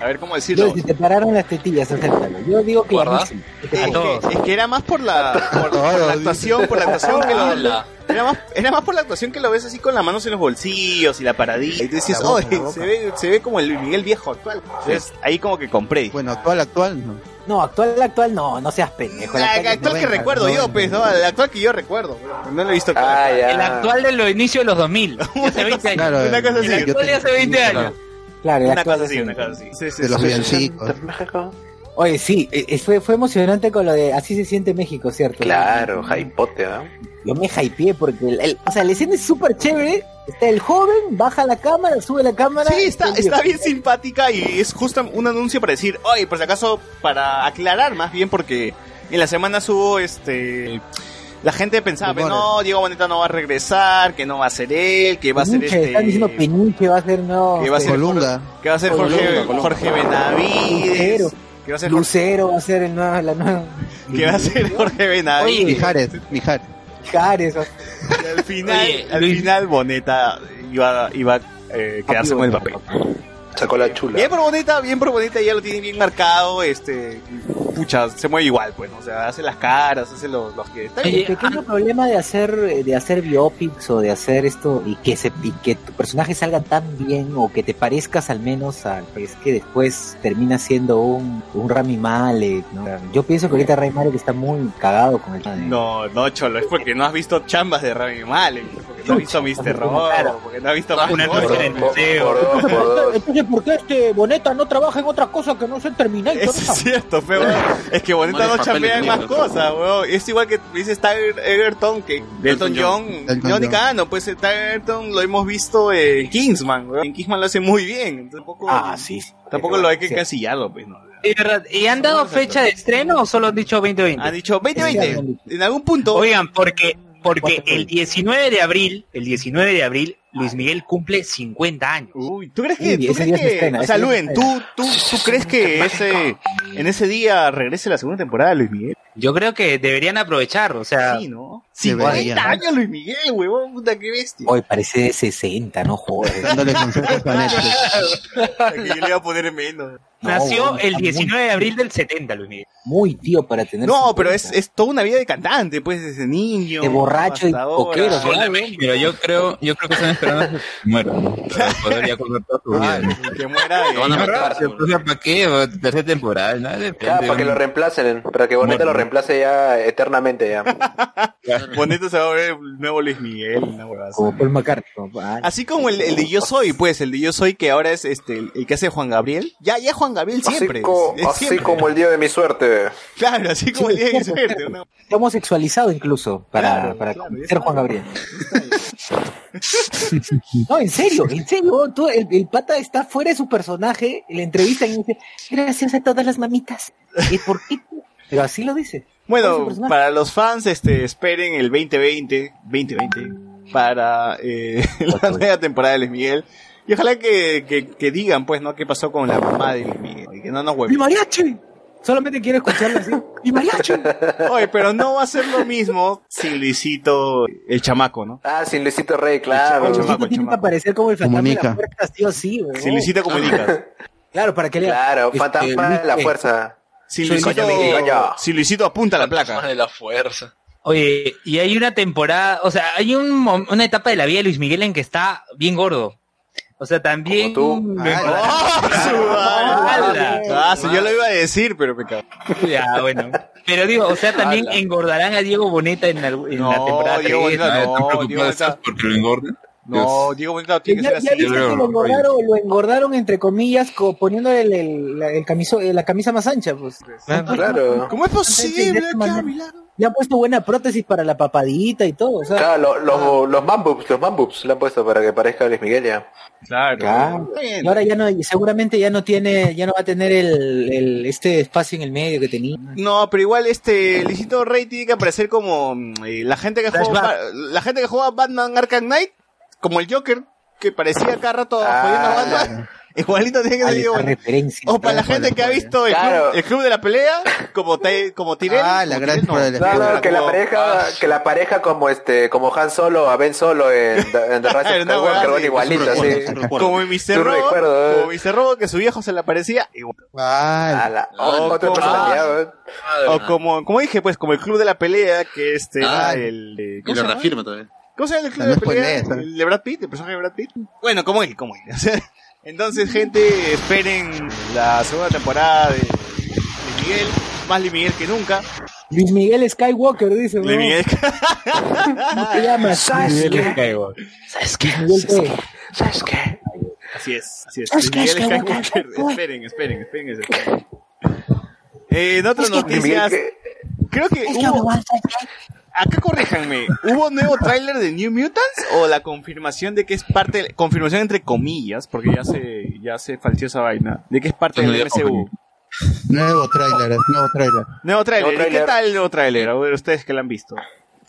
A ver cómo decirlo. Yo, si te pararon las tetillas, acéptalo. Yo digo que. Es que, es que era más por la, por, por la actuación, por la actuación que lo era más, era más por la actuación que lo ves así con las manos en los bolsillos y la paradilla. Y tú dices, La boca, oye, la boca". se ve, se ve como el Miguel viejo actual. Entonces, ahí como que compré. Bueno, actual, actual, no. No, actual, actual no, no seas pendejo. La, la actual que recuerdo yo, pues, ¿no? La actual que yo recuerdo. No lo he visto. Ah, ya. El actual de los inicios de los 2000. de Hace 20 años. Claro, Una cosa El así. actual de hace 20 años. Claro, el Una cosa así, una cosa así. Sí, sí, De los villancicos. Oye, sí, eh, eh, fue, fue emocionante con lo de Así se siente México, ¿cierto? Claro, hypote, ¿no? Yo me hypeé porque, el, el- o sea, la escena es súper chévere. Está el joven, baja la cámara, sube la cámara. Sí, está, está bien simpática y es justo un anuncio para decir, oye, por si acaso, para aclarar más bien, porque en la semana hubo este. La gente pensaba, pues, no, Diego Boneta no va a regresar, que no va a ser él, que va a ser este. Están diciendo Penuche, va a ser no. que va a ser Colunga. que va a ser Jorge. Jorge Benavides, Lucero. que va a ser Jorge, Lucero va a ser el nuevo, la nueva. que va a ser Jorge Benavides. Mijares, Mijares. Y al final, Oye, al Luis- final Boneta iba, iba a eh, quedarse con el papel. Sacó la chula. Bien bonita, bien bonita, ya lo tiene bien marcado, este, pucha, se mueve igual, pues, ¿no? o sea, hace las caras, hace los, los que está bien. El pequeño problema de hacer de hacer biopics o de hacer esto y que se y que tu personaje salga tan bien o que te parezcas al menos al es que después termina siendo un, un Rami Malek, ¿no? Yo pienso que ahorita Rami Malek está muy cagado con el tema de- No, no, cholo, es porque no has visto chambas de Rami Malek, porque no ha visto Mr. Robo, porque no ha visto Una noche en el museo. Por dos. Entonces, ¿por qué este Boneta no trabaja en otra cosa que no sea Terminator? Eso es cierto, feo. Es que Malos no chambea en más cosas, weón. Es igual que dice está Egerton, que Elton John, Johnny John. Cano, pues está Egerton lo hemos visto en Kingsman, weón. En Kingsman lo hace muy bien. entonces tampoco, Ah, sí. tampoco lo hay que encasillarlo, pues, no. ¿Y han dado fecha de estreno o solo han dicho 2020? Han dicho 2020. En algún punto. Oigan, porque, porque el 19 de abril, el 19 de abril, Luis Miguel cumple 50 años. Uy, ¿tú crees que, Uy, tú ese crees que- o sea, Luen, ¿tú, tú, tú crees que ese, en ese día regrese la segunda temporada de Luis Miguel? Yo creo que deberían aprovechar, o sea, Sí, ¿no? Debería. 50 años Luis Miguel, huevón, puta, qué bestia. Hoy parece de 60, no joder. Dándole consejos Netflix. que yo le iba a poner menos. nació bueno, el está 19 de abril del 70, Luis Miguel. Muy tío para tener. No, pero es, 50. es toda una vida de cantante, pues, desde niño. De borracho y coquero. Mira, yo creo, yo creo que están esperando que muera, ¿no? Para poder toda su vida. ¿no? Que muera de... Lo van a matar, ¿para qué? Tercera temporada, nada, depende. Claro, para que lo reemplacen, para que Boneta lo reemplace ya eternamente ya. Bonito se va a ver el nuevo Luis Miguel, una huevada así. Como Paul McCartney. ah, Así como el, el de Yo Soy, pues, el de Yo Soy que ahora es este el, el que hace Juan Gabriel. Ya, ya Juan Gabriel Así, siempre. co- es- es así siempre. como el día de mi suerte. Claro, así como el día de mi suerte. una- Está homosexualizado incluso para, Claro, para claro, ser. Juan Gabriel. no, en serio, en serio. tú- el, el pata está fuera de su personaje, le entrevistan y dice, gracias a todas las mamitas. ¿Y por qué? Pero así lo dice. De Bueno, para los fans, este, esperen el 2020, 2020, para eh, la nueva temporada de Luis Miguel. Y ojalá que, que, que digan, pues, ¿no? ¿Qué pasó con la mamá de Luis Miguel? Y que no nos ¡Mi mariachi! Solamente quiero escucharlo así. ¡Mi mariachi! Oye, pero no va a ser lo mismo sin Luisito, el chamaco, ¿no? Ah, sin Luisito Rey, claro. El Luisito chamaco, el tiene que chamaco. aparecer como el fantasma de Comunica. la puerta, sí o sí, weón. Sin Luisito comunicas. Claro, para que le Claro, Este, fantasma de la Luis- fuerza. Soy Luisito, coño, mi coño. sin Luisito apunta la placa. de la fuerza. Oye, y hay una temporada, o sea, hay un, una etapa de la vida de Luis Miguel en que está bien gordo. O sea, también... Como tú. ¡Oh. Ah, sí, yo lo iba a decir, pero me cago. Ya, bueno. Pero digo, o sea, también engordarán a Diego Boneta en, algu- en la No, temporada Diego 3. Boneta no, ¿Están Diego está- porque lo engorden? No, Diego Boneta tiene que Ya, ser ya así. viste que lo engordaron, lo engordaron entre comillas, co- poniéndole el, el, la- el camiso, eh, la camisa más ancha, pues. Claro. ¿Cómo es posible? Le han puesto buena prótesis para la papadita y todo, o sea. Claro, lo- los, los mambups, los mambups le han puesto para que parezca Luis Miguel ya. Claro. Y ahora ya no, seguramente ya no tiene, ya no va a tener el, el este espacio en el medio que tenía. No, pero igual este Luisito Rey tiene que aparecer como mm, eh, la gente que juega la gente que juega Batman Arkham Knight, como el Joker, que parecía cada rato Ah, jodiendo a Batman. Igualito tiene que Ah, ser referencia. O para la gente que ha visto el, Claro. club, el club de la pelea, como como Tyrell. Ah, la gran Claro, Como- que la pareja, Ah, que la pareja como este, como Han Solo a Ben Solo en, The- en The Rise of huevada Skywalker, bueno, igualito, recuerdo, recuerdo. Como en Mr. Robo, recuerdo, eh. como Mr. Robo, que su viejo se le aparecía. igual. La- otra como- personalidad, ¿eh? O como, como dije, pues, como el club de la pelea, que este Ah, el... Y ¿Cómo lo reafirma todavía. ¿Cómo se llama el club No de pelea? ¿sabes? ¿El de Brad Pitt? ¿El personaje de Brad Pitt? Bueno, como él, como él. O sea, entonces, gente, esperen la segunda temporada de Luis Miguel. Más Luis Miguel que nunca. Luis Miguel Skywalker, dice, Luis. Miguel... ¿Cómo te llamas? ¿Sabes Luis qué? Miguel qué? ¿Sabes qué? Así es, así es. ¿Sabes Luis? Miguel Skywalker, Skywalker. Esperen, esperen, esperen. esperen. Eh, en otras Miguel noticias, que- creo que hubo... Acá corríjanme, ¿hubo nuevo tráiler de New Mutants o la confirmación de que es parte, confirmación entre comillas, porque ya se, ya se falseó esa vaina, de que es parte del MCU? nuevo tráiler, nuevo tráiler. Nuevo tráiler, Nuevo ¿y qué tal el nuevo tráiler? A ver, ustedes que lo han visto.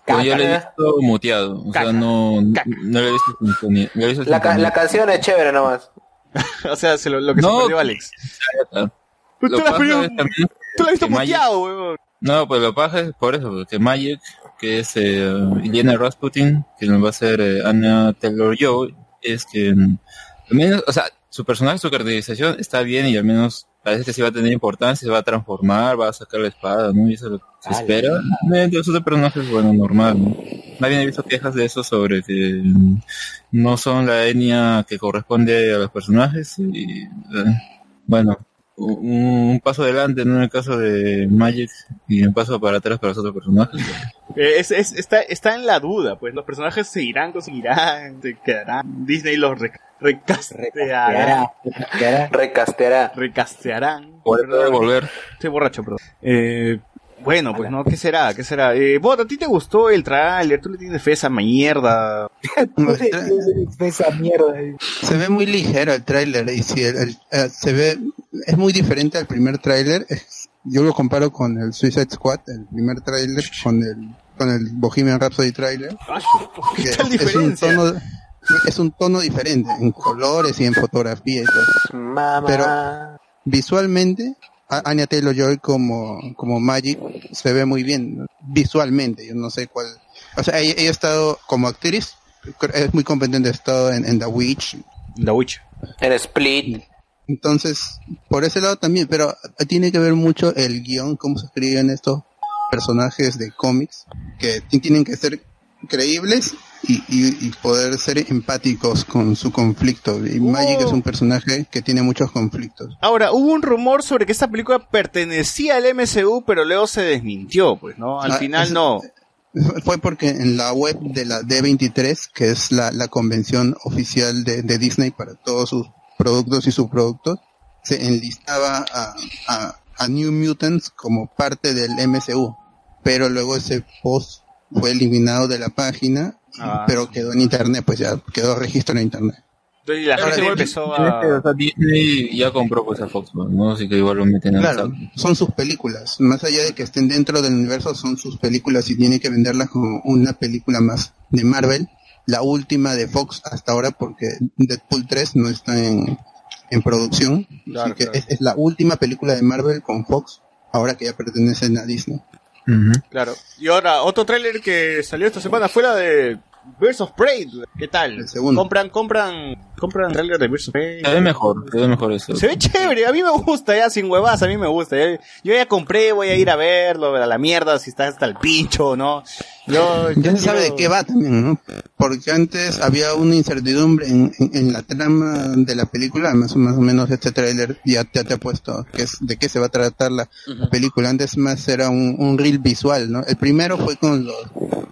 Pero yo lo he visto muteado. O Caca. sea, no, Caca. no lo he visto sintonía. lo he visto La, ca- la canción es chévere nomás. o sea, se lo, lo que No, se perdió Alex. Lo Tú lo has perdido- también tú lo has visto muteado, weón. No, pues lo pasa es por eso, porque Magic, que es eh, Iliana Rasputin, que nos va a ser eh, Anna Taylor-Joy, es que, mm, al menos, o sea, su personaje, su caracterización está bien y al menos parece que sí va a tener importancia, se va a transformar, va a sacar la espada, ¿no? Y eso es lo que se espera. De de esos personajes, bueno, normal, ¿no? Nadie ha visto quejas de eso sobre que mm, no son la etnia que corresponde a los personajes y, eh, bueno, un, un paso adelante, ¿no? En el caso de Magic y un paso para atrás para los otros personajes. Eh, Es, es- está, está en la duda, pues los personajes seguirán, conseguirán, se quedarán. Disney los re- recasteará. Recasteará. Recastearán. Volver. Estoy borracho, perdón. Eh, bueno, pues no, ¿qué será? ¿Qué será? Eh, Bot, ¿a ti te gustó el tráiler? ¿Tú le tienes fe a esa mierda? Esa mierda. Se ve muy ligero el tráiler y si el, el- eh, se ve es muy diferente al primer tráiler. Es- Yo lo comparo con el Suicide Squad, el primer tráiler con el con el Bohemian Rhapsody tráiler. ¿Qué que tal es, es un diferencia? tono es un tono diferente en colores y en fotografía y todo. Mamá. Pero visualmente a- Anya Taylor Joy como como Magic se ve muy bien ¿no? visualmente. Yo no sé cuál. O sea, ella, ella ha estado como actriz es muy competente. Ha estado en, en The Witch, The Witch. En Split. Entonces, por ese lado también, pero tiene que ver mucho el guion, cómo se escriben estos personajes de cómics, que ti- tienen que ser creíbles y, y- y poder ser empáticos con su conflicto. Y Magic es un personaje que tiene muchos conflictos. Ahora, hubo un rumor sobre que esta película pertenecía al MCU, pero luego se desmintió, pues, ¿no? Al Ah, final es- no. Fue porque en la web de la D23, que es la, la convención oficial de, de Disney para todos sus productos y subproductos, se enlistaba a, a, a New Mutants como parte del MCU. Pero luego ese post fue eliminado de la página, Ah. pero quedó en internet, pues ya quedó registro en internet. Entonces la Ahora, gente empezó a... Disney ya compró pues a Fox, ¿no? Así que igual lo meten en Claro, son sus películas. Más allá de que estén dentro del universo, son sus películas y tiene que venderlas como una película más de Marvel. La última de Fox hasta ahora porque Deadpool 3 no está en, en producción. Claro, así que claro. Es, es la última película de Marvel con Fox, ahora que ya pertenecen a Disney. Claro. Y ahora, otro tráiler que salió esta semana fue la de Birds of Prey. ¿Qué tal? Compran, compran, compran tráiler de Birds of Prey. Se ve mejor, se ve mejor eso. Se ve chévere, a mí me gusta, ya sin huevas, a mí me gusta. ya- Yo ya compré, voy a ir a verlo, a la mierda, si está hasta el pincho, ¿no? Yo, Ya yo se sabe de qué va también, ¿no? Porque antes había una incertidumbre en, en- en la trama de la película, más, más o menos este tráiler ya, ya te ha puesto que es, de qué se va a tratar la película. Antes más era un, un reel visual, ¿no? El primero fue con los,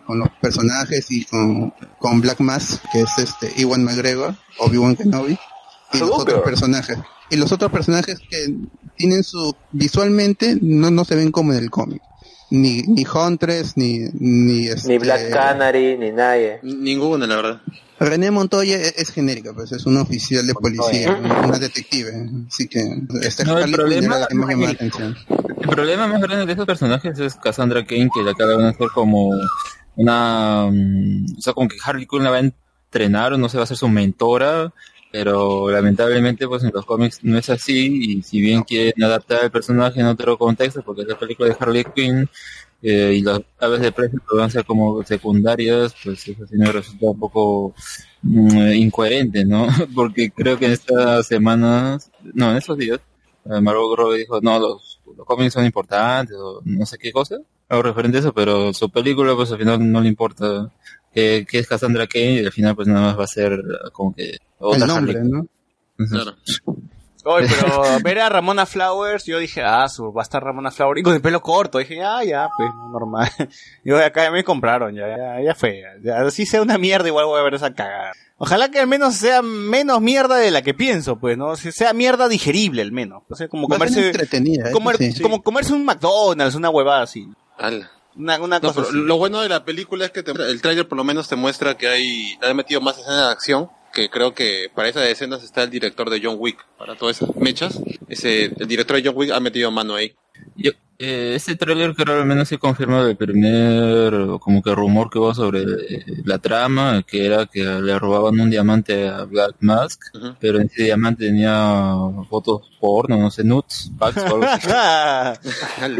con los personajes y con, con Black Mass, que es este Iwan McGregor, Obi-Wan Kenobi, y los otros personajes. Y los otros personajes que tienen su, visualmente no, no se ven como en el cómic. Ni, ni Huntress, ni, ni, este, Ni Black Canary, ni nadie. Ninguna, la verdad. René Montoya es, es genérica, pues es una oficial de policía, una, una detective, así que esta No, el problema- era la que más llamaba la atención. El problema más grande de esos personajes es Cassandra Kane, que la acaban de hacer como una... mm, O sea, como que Harley Quinn la va a entrenar o no se va a ser su mentora, pero lamentablemente pues en los cómics no es así y si bien quieren adaptar el personaje en otro contexto, porque es la película de Harley Quinn eh, y las aves de precio van a ser como secundarias, pues eso sí me resulta un poco mm, incoherente, ¿no? Porque creo que en estas semanas, no, en estos días, eh, Margot Robbie dijo, no, los, los cómics son importantes, o no sé qué cosa, algo referente a eso, pero su película, pues al final no le importa que, que es Cassandra Kane, y al final pues nada más va a ser como que otra El nombre, Harley. ¿no? Oye, pero ver a Ramona Flowers, yo dije, ah, su, va a estar Ramona Flowers, y con el pelo corto, dije, ah, ya, pues, normal. Yo acá ya me compraron, ya, ya, ya fue, ya, así sea una mierda, igual voy a ver esa cagada. Ojalá que al menos sea menos mierda de la que pienso, pues, ¿no? Si sea mierda digerible, al menos. O sea, como Va comerse, entretenida, comer- sí. como comerse un McDonald's, una huevada así. Una, una No, cosa así. lo bueno de la película es que te- el tráiler por lo menos te muestra que hay, han metido más escenas de acción, que creo que para esas escenas está el director de John Wick, para todas esas mechas. Ese, el director de John Wick ha metido mano ahí. Yo, eh, este tráiler creo al menos se confirma el primer como que rumor que hubo sobre eh, la trama, que era que le robaban un diamante a Black Mask, pero en ese diamante tenía fotos porno, no sé, nudes, packs así.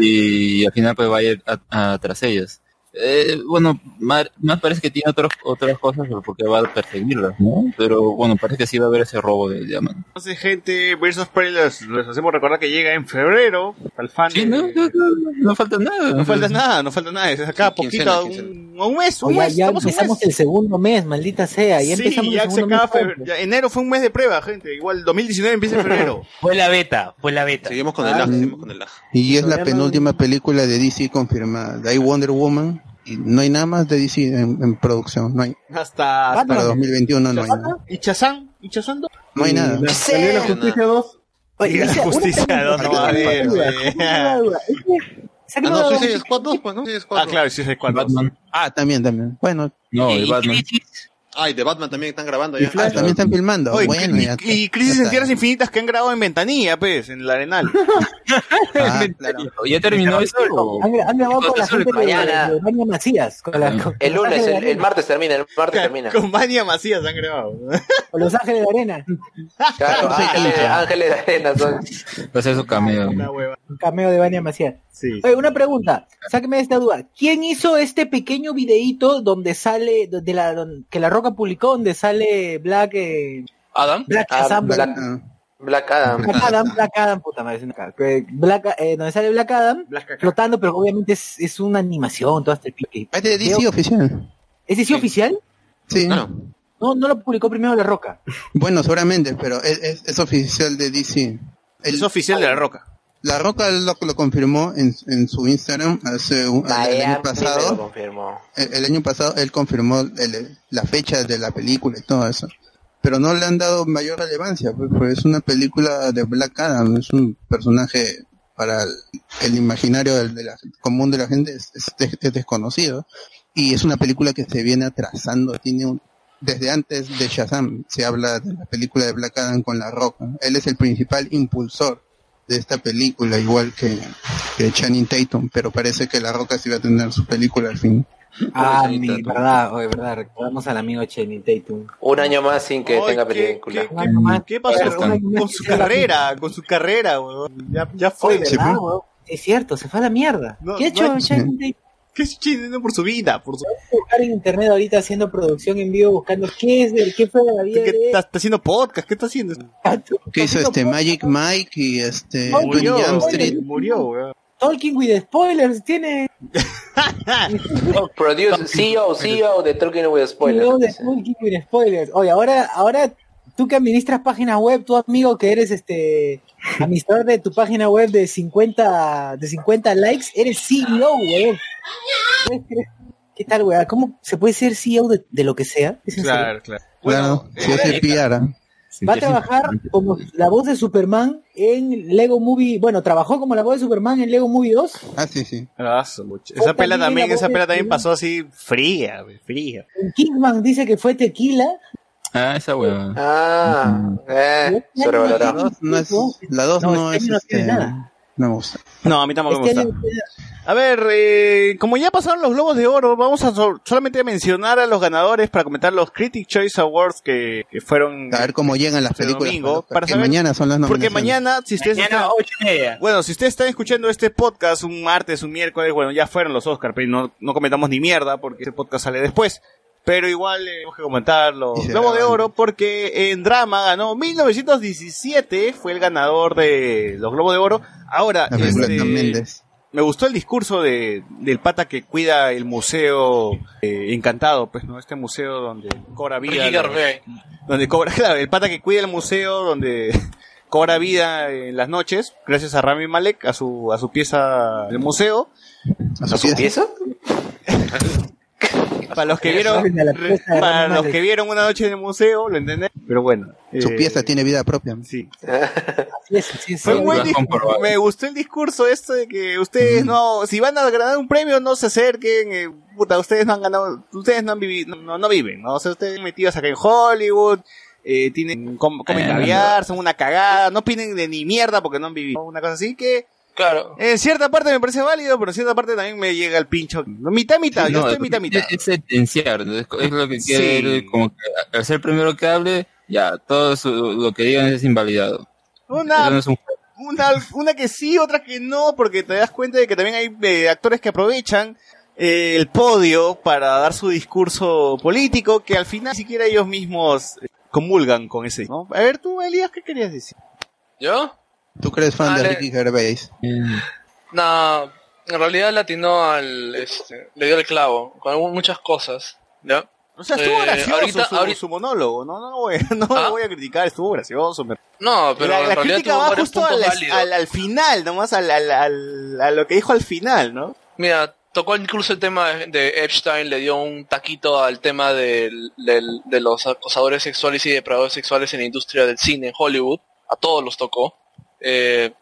y al final pues va a ir a, a- tras ellas. Eh, bueno, más, más parece que tiene otros, otras cosas porque va a perseguirlas, ¿no? Pero bueno, parece que sí va a haber ese robo de diamante. Entonces, gente, Birds of Prey les, les hacemos recordar que llega en febrero. Al fan Sí, de- no, no, no, no falta nada. No falta nada, no falta nada. Es acá poquito, quincena. un, un mes, un Oye, mes. ya empezamos mes. el segundo mes, maldita sea. Ya sí, empezamos ya el se segundo acaba mes. febrero. Ya enero fue un mes de prueba, gente. Igual 2019 empieza en febrero. Fue la beta, fue la beta. Seguimos con el Ah, lag, sí. seguimos con el lag. Y es la penúltima película de DC confirmada. Ahí Wonder Woman. Y no hay nada más de DC en, en producción. No hay. Hasta, hasta Para 2021 no hay nada. ¿Y Chazán? ¿Y Chazán? dos? No hay nada. La, Justicia 2. Oye, Y la justicia pregunta, no va a haber, Ah, no, Suicide Squad 2, pues, ¿no? Ah, 2. claro, sí, es cuando. Batman. Ah, también, también. Bueno, No, el Batman. Ah, y de Batman también están grabando y ya. Flash también están filmando. Oye, bueno, y, ya- y Crisis ya en. Tierras Infinitas que han grabado en Ventanilla, pues, en el Arenal. Ah, claro. ¿Ya terminó eso? o- Han, han grabado con la gente de, de Macías. Con la, con El lunes, el, martes termina, el martes termina. Con Mania Macías han grabado. con Los Ángeles de Arena. Claro, ángeles, ángeles de arena son. Ser su cameo. Una hueva. Un cameo de Vania Macías. Sí. Oye, una pregunta. Sáqueme de esta duda. ¿Quién hizo este pequeño videíto donde sale, de la, que la Roca publicó, donde sale Black, eh, Adam. Black Ah, Shazam, Black, Ah, Black Adam. Black Adam, Black Adam, puta madre, es una cara. Que Black, eh, donde sale Black Adam, flotando, pero obviamente es, es una animación, todo este pique. Es de DC oficial. ¿Es DC oficial? Sí. Claro. No, no lo publicó primero La Roca. Bueno, seguramente, pero es, es- es oficial de DC. El- Es oficial de la roca. La Roca lo, lo confirmó en, en su Instagram hace un, el, año pasado. El, el año pasado él confirmó el- la fecha de la película y todo eso. Pero no le han dado mayor relevancia, pues, pues es una película de Black Adam, es un personaje para el, el imaginario del- de la- común de la gente es, es des- es desconocido. Y es una película que se viene atrasando, tiene un, desde antes de Shazam se habla de la película de Black Adam con La Roca. Él es el principal impulsor de esta película, igual que, que Channing Tatum, pero parece que La Roca sí va a tener su película al fin. Ah, mi, Tatum. verdad, oye, verdad, recordamos al amigo Channing Tatum. Un año más sin que tenga ¿qué- película. qué- qué- ¿Qué pasó con, su carrera? Con su carrera, weón. Ya, ya fue. Oye, ¿verdad, weón? Es cierto, se fue a la mierda. No, ¿Qué ha no hecho hay- Channing Tatum? ¿Qué es chino por su vida? Por su... buscar en internet ahorita haciendo producción en vivo buscando qué es del qué fue de la vida ¿Qué de está, está haciendo podcast? ¿Qué está haciendo? que hizo este Magic Mike y este Murió, Jump Street. murió, weón. Talking with spoilers tiene Produce, CEO, CEO de Talking with Spoilers. video de Talking with spoilers. Oye, ahora ahora tú que administras páginas web, tu amigo que eres este administrador de tu página web de 50 de 50 likes, eres CEO, weón. ¿Qué tal, weón? ¿Cómo se puede ser CEO de, de lo que sea? Claro, claro. Claro, si hace PR. ¿ah? Va a trabajar como la voz de Superman en Lego Movie. Bueno, trabajó como la voz de Superman en Lego Movie 2. Ah, sí, sí. Ah, mucho. Esa pela también, esa pela también pasó así fría, güey, fría. En Kingman dice que fue tequila. Ah, esa hueva. Ah, eh, sobrevalorado. No es, la 2 No, no, es. no tiene este, nada. no me gusta. No, a mí tampoco me Este gusta. año- A ver, eh, como ya pasaron los Globos de Oro, vamos a so- solamente mencionar a los ganadores para comentar los Critic Choice Awards que, que fueron A ver cómo llegan las este películas. domingo. para- Para saber- mañana son las Porque mañana, si ustedes Mañana, están, ocho y media. bueno, si ustedes están escuchando este podcast un martes, un miércoles, bueno, ya fueron los Oscars, pero no, no comentamos ni mierda porque este podcast sale después. Pero igual eh, tenemos que comentar los Y se Globos de. Oro porque en drama ganó 1917, fue el ganador de los Globos de Oro. Ahora, este, me gustó el discurso de, del pata que cuida el museo eh, encantado, pues, ¿no? Este museo donde cobra vida. Donde cobra, claro, el pata que cuida el museo donde cobra vida en las noches, gracias a Rami Malek, a su, a su pieza del museo. ¿A ¿A su pieza? Para los que vieron, para los que vieron una noche en el museo, lo entendés, pero bueno. Su eh, pieza tiene vida propia. Sí. Así es. Fue un buen me gustó el discurso esto de que ustedes no, si van a ganar un premio no se acerquen, eh, puta, ustedes no han ganado, ustedes no han vivido, no, no viven, ¿no? O sea, ustedes metidos acá en Hollywood, eh, tienen, com- comen Eh, caviar, son una cagada, no opinen de ni mierda porque no han vivido, una cosa así que, Claro. en cierta parte me parece válido, pero en cierta parte también me llega el pincho, mitad, mitad, yo No, estoy mitad, mitad. Es, sentenciar, es, es lo que quiere, Sí. como que al ser primero que hable, ya, todo su- lo que digan es invalidado. Una, no es un una, una que sí, otra que no, porque te das cuenta de que también hay eh, actores que aprovechan eh, el podio para dar su discurso político que al final ni siquiera ellos mismos eh, comulgan con ese. ¿no? A ver tú, Elías, ¿qué querías decir? ¿Yo? ¿Tú crees fan de. Ricky Gervais? No, en realidad le atinó al, este, le dio el clavo, con muchas cosas, ¿ya? O sea, estuvo Eh, gracioso ahorita- su, ahorita- su monólogo, no, no, lo voy, a- no lo voy a criticar, estuvo gracioso. me- No, pero la, en la realidad crítica va justo al, final, nomás al, al, al- a lo que dijo al final, ¿no? Mira, tocó incluso el tema de de Epstein, le dio un taquito al tema del, del- de los acosadores sexuales y depredadores sexuales en la industria del cine en Hollywood. A todos los tocó. Eh,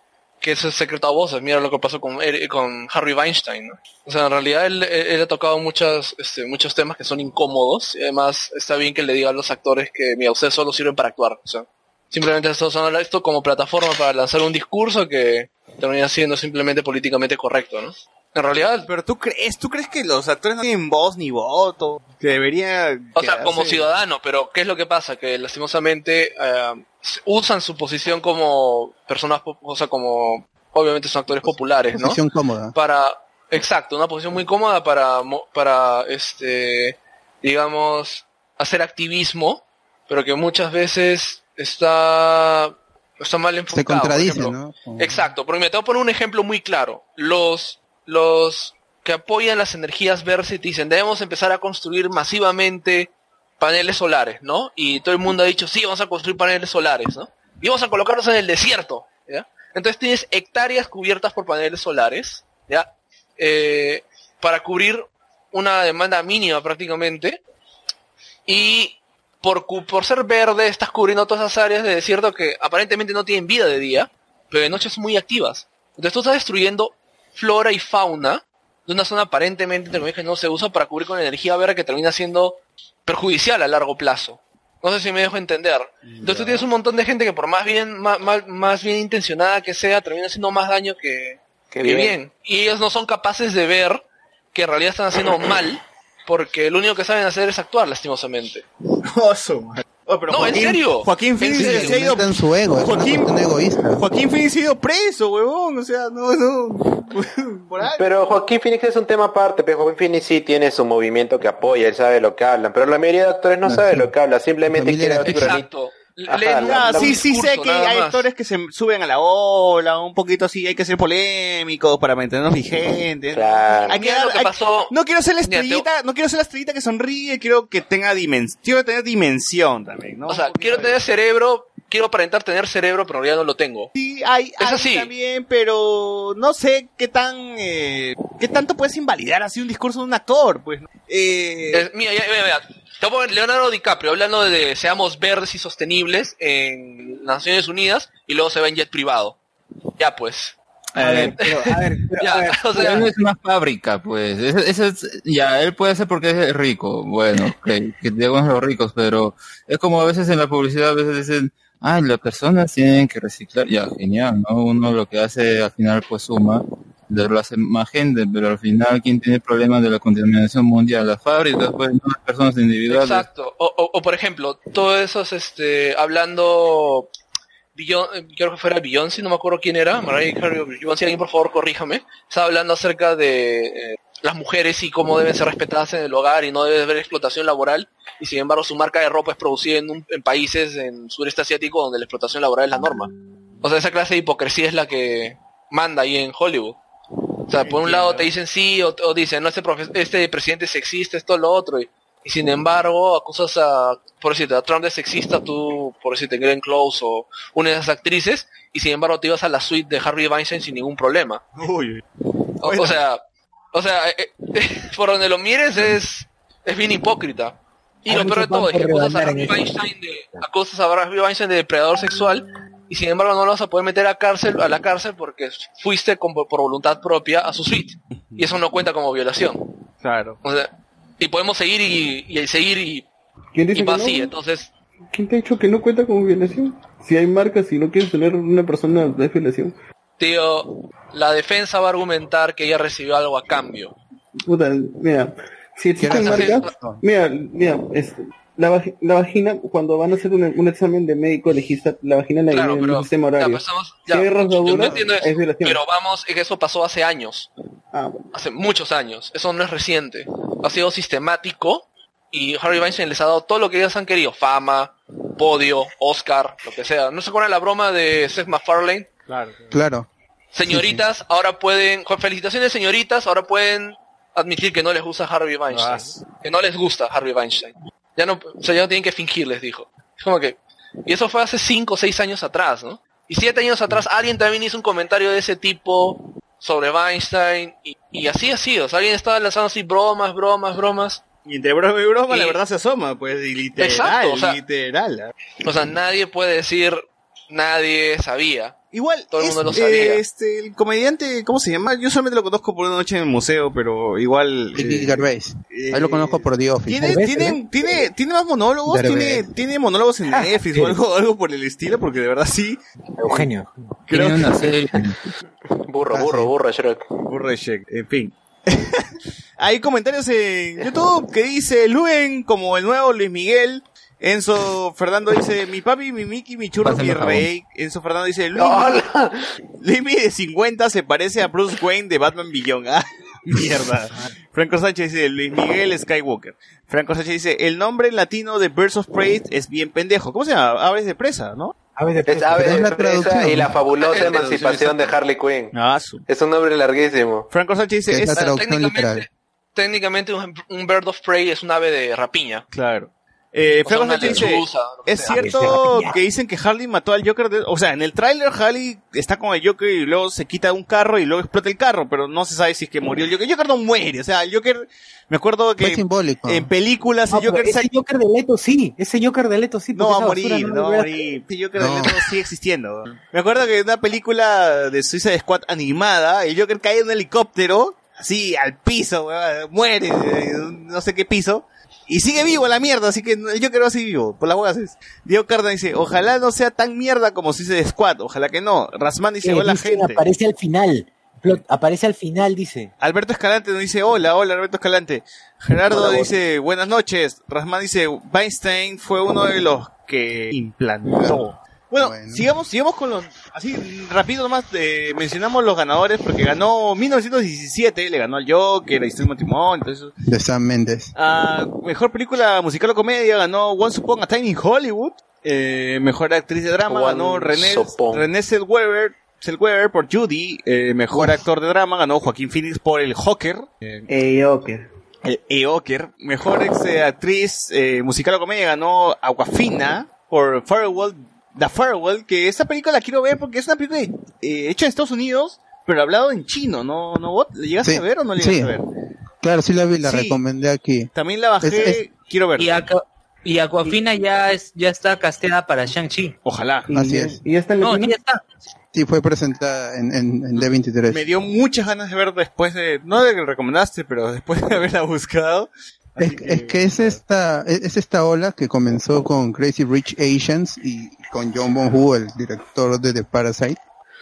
que es secreto a voces. Mira lo que pasó con, con Harry Weinstein. O sea, en realidad él, él- ha tocado muchas, este, muchos temas que son incómodos. Y además está bien que le diga a los actores que, mira, ustedes solo sirven para actuar. O sea, simplemente esto, son esto como plataforma para lanzar un discurso que termina siendo simplemente políticamente correcto, ¿no? En realidad, Pero tú crees, tú crees que los actores no tienen voz ni voto, que debería O sea, como ciudadano, pero ¿qué es lo que pasa? Que lastimosamente eh, usan su posición como personas, po- o sea, como obviamente son actores populares, ¿no? Posición cómoda. Para, exacto, una posición muy cómoda para, mo- para, este, digamos, hacer activismo, pero que muchas veces está, está mal enfocado. Se contradice. ¿no? Exacto, porque me te voy a poner un ejemplo muy claro. Los, los que apoyan las energías verdes dicen, debemos empezar a construir masivamente paneles solares, ¿no? Y todo el mundo ha dicho, sí, vamos a construir paneles solares, ¿no? Y vamos a colocarlos en el desierto, ¿ya? Entonces tienes hectáreas cubiertas por paneles solares, ¿ya? Eh, para cubrir una demanda mínima prácticamente. Y por, por ser verde estás cubriendo todas esas áreas de desierto que aparentemente no tienen vida de día, pero de noche son muy activas. Entonces tú estás destruyendo flora y fauna de una zona aparentemente entre comillas, que no se usa para cubrir con energía verde que termina siendo perjudicial a largo plazo. No sé si me dejo entender. Entonces tú tienes un montón de gente que por más bien, más, más, más bien intencionada que sea, termina haciendo más daño que, que bien. bien. Y ellos no son capaces de ver que en realidad están haciendo mal, porque lo único que saben hacer es actuar, lastimosamente. Oh, pero No, ¿en Joaquín- serio? Joaquín ¿En Phoenix serio? se ha ido Aumentan su ego, Joaquín, egoísta. Joaquín Phoenix ha ido preso, huevón, o sea, no, no. Por ahí. Pero Joaquín Phoenix es un tema aparte, pero Joaquín Phoenix sí tiene su movimiento que apoya, él sabe lo que hablan, pero la mayoría de actores no sabe lo que habla, simplemente familia quiere era dar su granito. Exacto. Ajá, Leen la- Ah, la- sí, sí sé que hay más. actores que se suben a la ola, un poquito así, hay que ser polémicos para mantenernos vigentes. Claro. Hay que Mira dar- lo que hay- pasó- no quiero ser la Mira, te- estrellita, no quiero ser la estrellita que sonríe, quiero que tenga dimensión, quiero tener dimensión también, ¿no? O sea, quiero tener cerebro, quiero aparentar tener cerebro, pero en realidad no lo tengo. Sí, hay, Es hay así. también, pero no sé qué tan, eh, qué tanto puedes invalidar así un discurso de un actor, pues. ¿no? Eh, Eh, mira, ya, mira, mira. Poner Leonardo DiCaprio hablando de seamos verdes y sostenibles en las Naciones Unidas y luego se va en jet privado. Ya pues. A ver, pero, a ver, pero, Ya, a ver, o sea, no es una fábrica, pues. Eso, eso es, ya, él puede hacer porque es rico. Bueno, ok, que digamos los ricos, pero es como a veces en la publicidad, a veces dicen, ay, las personas tienen que reciclar. Ya, genial, ¿no? Uno lo que hace al final pues suma, de más gente, pero al final, ¿quién tiene problemas de la contaminación mundial? Las fábricas, pues, las personas individuales. Exacto. O, o, por ejemplo, todos esos, este, hablando, Beyon- eh, creo que fuera Beyoncé, no me acuerdo quién era, Mariah Carey Beyoncé, por favor corríjame, estaba hablando acerca de eh, las mujeres y cómo deben ser respetadas en el hogar y no debe haber explotación laboral, y sin embargo su marca de ropa es producida en, un- en países en sureste asiático donde la explotación laboral es la norma. O sea, esa clase de hipocresía es la que manda ahí en Hollywood. O sea, por un lado te dicen sí, o, o dicen, no, este, profe- este presidente es sexista, esto, lo otro, y, y sin embargo acusas a, por decirte, a Trump de sexista, tú, por decirte, Glenn Close o una de esas actrices, y sin embargo te ibas a la suite de Harvey Weinstein sin ningún problema. uy, O, o sea, o sea, eh, eh, por donde lo mires es, es bien hipócrita. Y Hay lo peor de todo es que acusas a Harvey. Weinstein de, acusas a Harvey Weinstein de depredador sexual, y sin embargo no lo vas a poder meter a cárcel, a la cárcel porque fuiste con- por voluntad propia a su suite. Y eso no cuenta como violación. claro. O sea, y podemos seguir y, y seguir y, ¿Quién dice y que entonces, ¿Quién te ha dicho que no cuenta como violación? Si hay marcas y no quieres tener una persona, es violación. tío, la defensa va a argumentar que ella recibió algo a cambio. Puta, mira, si existen ¿Quieres marcas, mira, mira, este, la, vagi- la vagina, cuando van a hacer un, un examen de médico legista, la vagina la Claro, en un sistema ya, horario. pues, estamos- si ya, hay yo no es violación. pero vamos, es que eso pasó hace años. Hace muchos años. Eso no es reciente. Ha sido sistemático y Harvey Weinstein les ha dado todo lo que ellos han querido. Fama, podio, Oscar, lo que sea. ¿No se acuerdan la broma de Seth MacFarlane? Claro. Claro. Señoritas, ahora pueden, felicitaciones señoritas, ahora pueden admitir que no les gusta Harvey Weinstein. Que no les gusta Harvey Weinstein. Ya no, o sea, ya no tienen que fingir, les dijo. Es como que, y eso fue hace cinco o seis años atrás, ¿no? Y siete años atrás alguien también hizo un comentario de ese tipo sobre Weinstein y, y así ha sido. O sea, alguien estaba lanzando así bromas, bromas, bromas. Y entre broma y broma, la verdad se asoma, pues, y literal, Exacto, o sea- literal. ¿ah? O sea, nadie puede decir, nadie sabía. Igual, todo el es- mundo lo eh, sabía. este, el comediante, ¿cómo se llama? Yo solamente lo conozco por una noche en el museo, pero igual... Ricky eh, Gervais. Ahí lo conozco por The Office. ¿Tiene, tiene, tiene, tiene más monólogos, tiene, tiene monólogos en Netflix o algo, algo por el estilo, porque de verdad sí. Eugenio. Creo una que- serie. Burro, burro, burro, Shrek. Burro de Shrek, en fin. Hay comentarios en YouTube que dice Luen como el nuevo Luis Miguel. Enzo Fernando dice, mi papi, mi Mickey, mi churro, Pásame mi jabón. rey. Enzo Fernando dice, Luis, Luis de 50 se parece a Bruce Wayne de Batman Beyond. Ah, mierda. Franco Sánchez dice, Luis Miguel Skywalker. Franco Sánchez dice, el nombre latino de Birds of Prey es bien pendejo. ¿Cómo se llama? Aves de presa, ¿no? Es Ave Pero es de la Presa traducción. y la fabulosa emancipación de Harley Quinn. Ah, su- Es un nombre larguísimo. Franco Sánchez dice, Es la es... traducción técnicamente- literal. Técnicamente un, un bird of prey es un ave de rapiña. Claro. Eh, O sea, Franco una Sánchez dice, es sea. cierto que dicen que Harley mató al Joker, de- o sea, en el tráiler Harley está con el Joker y luego se quita un carro y luego explota el carro, pero no se sabe si es que murió el Joker. El Joker no muere, o sea, el Joker, me acuerdo que Fue simbólico. en películas No, el pero Joker ese se- Joker de Leto sí, ese Joker de Leto sí. no va a morir, no no va a morir. El Joker de. Leto sigue existiendo. Me acuerdo que en una película de Suicide Squad animada, el Joker cae en un helicóptero, así al piso, muere, eh, no sé qué piso. Y sigue vivo la mierda, así que el Joker va a seguir vivo, por las huevas es. Diego Cardan dice, ojalá no sea tan mierda como Suicide Squad, ojalá que no. Rasman dice, Eh, hola dice, gente. Aparece al final. Plot- aparece al final, dice. Alberto Escalante nos dice, hola, hola Alberto Escalante. Gerardo Hola, dice, buenas noches. Rasman dice, Weinstein fue uno de los que implantó. Bueno, Bueno. sigamos, sigamos con los, así, rápido nomás, eh, mencionamos los ganadores, porque ganó 1917, le ganó al Joker, la historia de matrimonio, eso. De Sam Mendes. Ah, mejor película musical o comedia ganó Once Upon a Time in Hollywood. Eh, mejor actriz de drama ganó René. René Zellweger, Zellweger por Judy. Eh, mejor actor de drama ganó Joaquín Phoenix por El Joker. Eh, Joker. el E-Joker. Mejor ex, eh, actriz eh, musical o comedia ganó Aquafina por Farewell, The Farewell, que esa película la quiero ver porque es una película eh, hecha en Estados Unidos, pero hablado en chino, ¿no? ¿No vos? ¿Le llegaste Sí, a ver o no le llegaste sí. a ver? Claro, sí la vi, la Sí. recomendé aquí. También la bajé, Es- es- quiero ver. Y, Aqua- y Aquafina ya es ya está casteada para Shang-Chi. Ojalá. Así es. ¿Y ya está en No, ya está. Sí, fue presentada en, en, en D23. Me dio muchas ganas de ver después de, no de que recomendaste, pero después de haberla buscado. Es, Así es que es esta, es es esta ola que comenzó con Crazy Rich Asians y con John Bong-Hu, el director de The Parasite.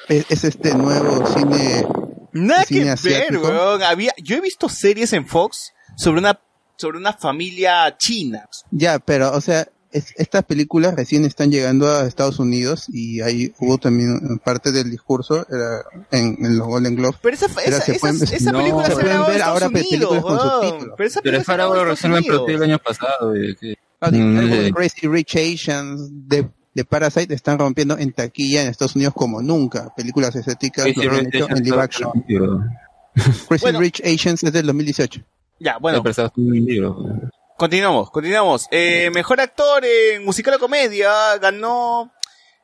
Es, es este nuevo cine Nada cine que ver, asiático. weón. Había, yo he visto series en Fox sobre una, sobre una familia china. Ya, pero, o sea, es- estas películas recién están llegando a Estados Unidos y ahí hubo también parte del discurso era en, en los Golden Globes. Pero esa, Era, esa, se esa, pueden- esa no, película se se pueden ver ahora películas con weón. subtítulos. Pero esa Pero es para en recién la el año pasado. de que- Ah, Mm, de eh. Crazy Rich Asians de, de Parasite están rompiendo en taquilla en Estados Unidos como nunca. Películas estéticas Crazy lo han Rich hecho Asians en live action. Crazy Bueno. Rich Asians es del 2018. Ya, bueno, pero continuamos, continuamos. Eh, mejor actor en musical o comedia ganó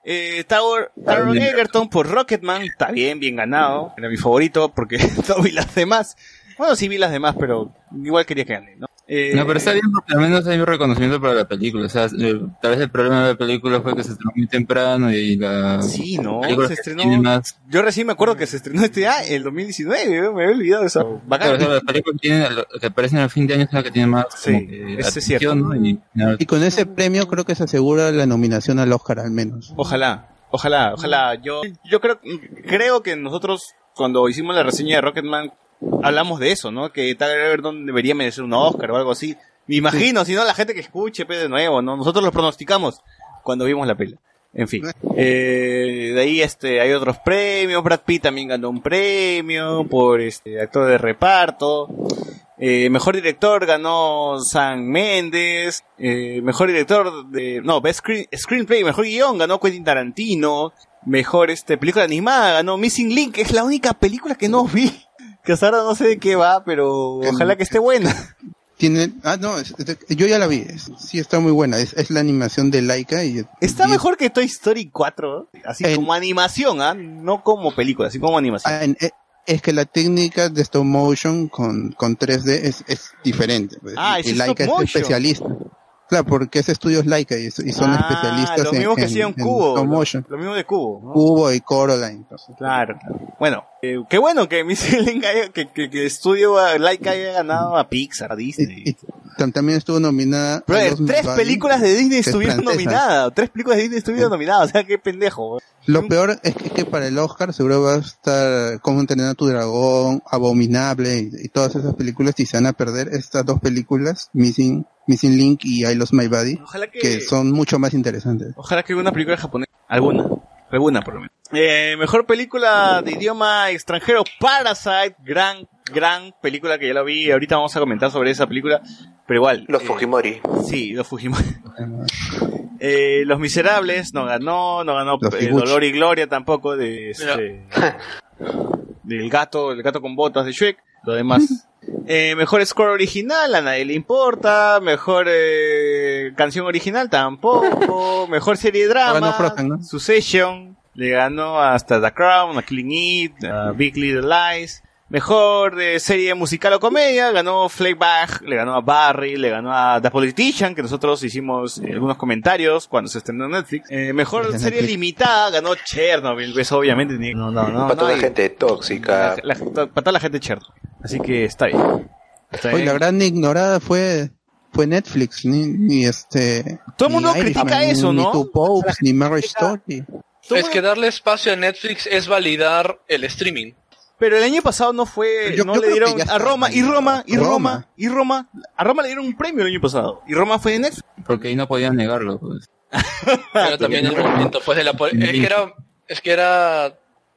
eh, Taron Egerton por Rocketman. Está bien, bien ganado. Era mi favorito porque no vi las demás. Bueno, sí vi las demás, pero igual quería que gane, ¿no? Eh, No, pero está bien porque al menos hay un reconocimiento para la película. O sea, eh, tal vez el problema de la película fue que se estrenó muy temprano y la Sí, no, se estrenó. más... Yo recién me acuerdo que se estrenó este año, el 2019, me había olvidado de eso. Bacán. Claro, o sea, las películas que, aparecen al fin de año es la que tiene más Sí, que, eso es cierto. ¿no? Y, no, Y con ese premio creo que se asegura la nominación al Oscar al menos. Ojalá, ojalá, ojalá. Yo, yo creo, creo que nosotros cuando hicimos la reseña de Rocketman hablamos de eso, ¿no? Que Tyler Everton debería merecer un Oscar o algo así. Me imagino, si no la gente que escuche, pues de nuevo, ¿no? Nosotros lo pronosticamos cuando vimos la peli. En fin. Eh, de ahí este hay otros premios. Brad Pitt también ganó un premio por este actor de reparto. Eh, mejor director ganó San Méndez. Eh, mejor director de no best screen- screenplay, mejor guion ganó Quentin Tarantino. Mejor este película animada ganó Missing Link. Es la única película que no vi. Ahora no sé de qué va, pero ojalá que esté buena. Tiene, ah, no, es- es de- yo ya la vi. es- sí, está muy buena. Es, es la animación de Laika y Está mejor que Toy Story 4, ¿eh? así como animación, ¿ah? No como película, así como animación. Ah, en- eh, es que la técnica de stop motion con, con 3D es, diferente. pues, Ah, y Laika es especialista. Claro, porque es estudios Laika y, y son Ah, especialistas lo en, mismo que en- en Cubo. Lo, lo mismo de Cubo. ¿no? Cubo y Coraline. Claro. Bueno, eh, qué bueno que haya- que, que, que estudio Laika haya ganado a Pixar, a Disney. Tam- También estuvo nominada. los tres películas de Disney estuvieron nominadas. Tres películas de Disney estuvieron nominadas. O sea, qué pendejo. Lo peor es que, que para el Oscar seguro va a estar Cómo entrenar a tu dragón, Abominable y, y todas esas películas y se van a perder estas dos películas, Missing, Missing Link y I Lost My Body, Ojalá que- que son mucho más interesantes. Ojalá que una película japonesa. Alguna. Alguna, por lo menos. Eh, mejor película de idioma extranjero, Parasite. Gran, gran película que ya la vi. Ahorita vamos a comentar sobre esa película. Pero igual. Los eh, Fujimori. Sí, los Fujimori. Eh, los Miserables no ganó, no ganó eh. Dolor y Gloria tampoco de este, del gato, el gato con botas de Shrek. Lo demás. Eh, mejor score original, a nadie le importa. Mejor eh, canción original tampoco. Mejor serie de drama. Ganó Frozen, ¿no? Succession. Le ganó hasta The Crown, a Killing It, a Big Little Lies. Mejor eh, serie musical o comedia, ganó Fleabag, le ganó a Barry, le ganó a The Politician, que nosotros hicimos eh, algunos comentarios cuando se estrenó en Netflix. Eh, mejor serie Netflix. limitada, ganó Chernobyl, pues obviamente. ni- No, no, no. Para no toda hay- gente tóxica. la- la- para toda la gente Chernobyl. Así que está bien. Está Hoy la gran ignorada fue fue Netflix, ni, ni este... Todo el mundo ni critica eso, Ni ¿no? Two Popes, ni Marriage Story. Es que darle espacio a Netflix es validar el streaming. Pero el año pasado no fue, Yo- no yo le dieron a Roma, y Roma, y Roma, Roma. y Roma, a Roma le dieron un premio el año pasado. Y Roma fue de Netflix. Porque ahí no podían negarlo, pues. Pero también el momento, pues de la es que era, es que era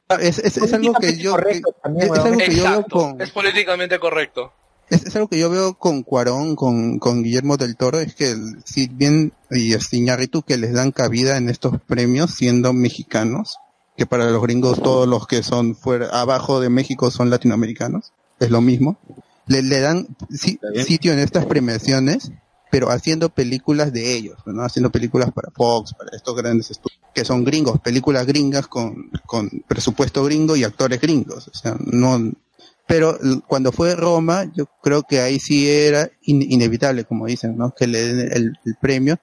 Ah, Es, es, es algo que yo... que- es, es algo que yo veo con... es políticamente correcto. Es, es algo que yo veo con Cuarón, con, con Guillermo del Toro, es que el- si bien y Iñárritu que les dan cabida en estos premios siendo mexicanos, que para los gringos todos los que son fuera, abajo de México son latinoamericanos, es lo mismo, le, le dan si- sitio en estas premiaciones, pero haciendo películas de ellos, ¿no? Haciendo películas para Fox, para estos grandes estudios, que son gringos, películas gringas con, con presupuesto gringo y actores gringos, o sea, no, pero cuando fue Roma, yo creo que ahí sí era in- inevitable, como dicen, ¿no? Que le den el, el premio.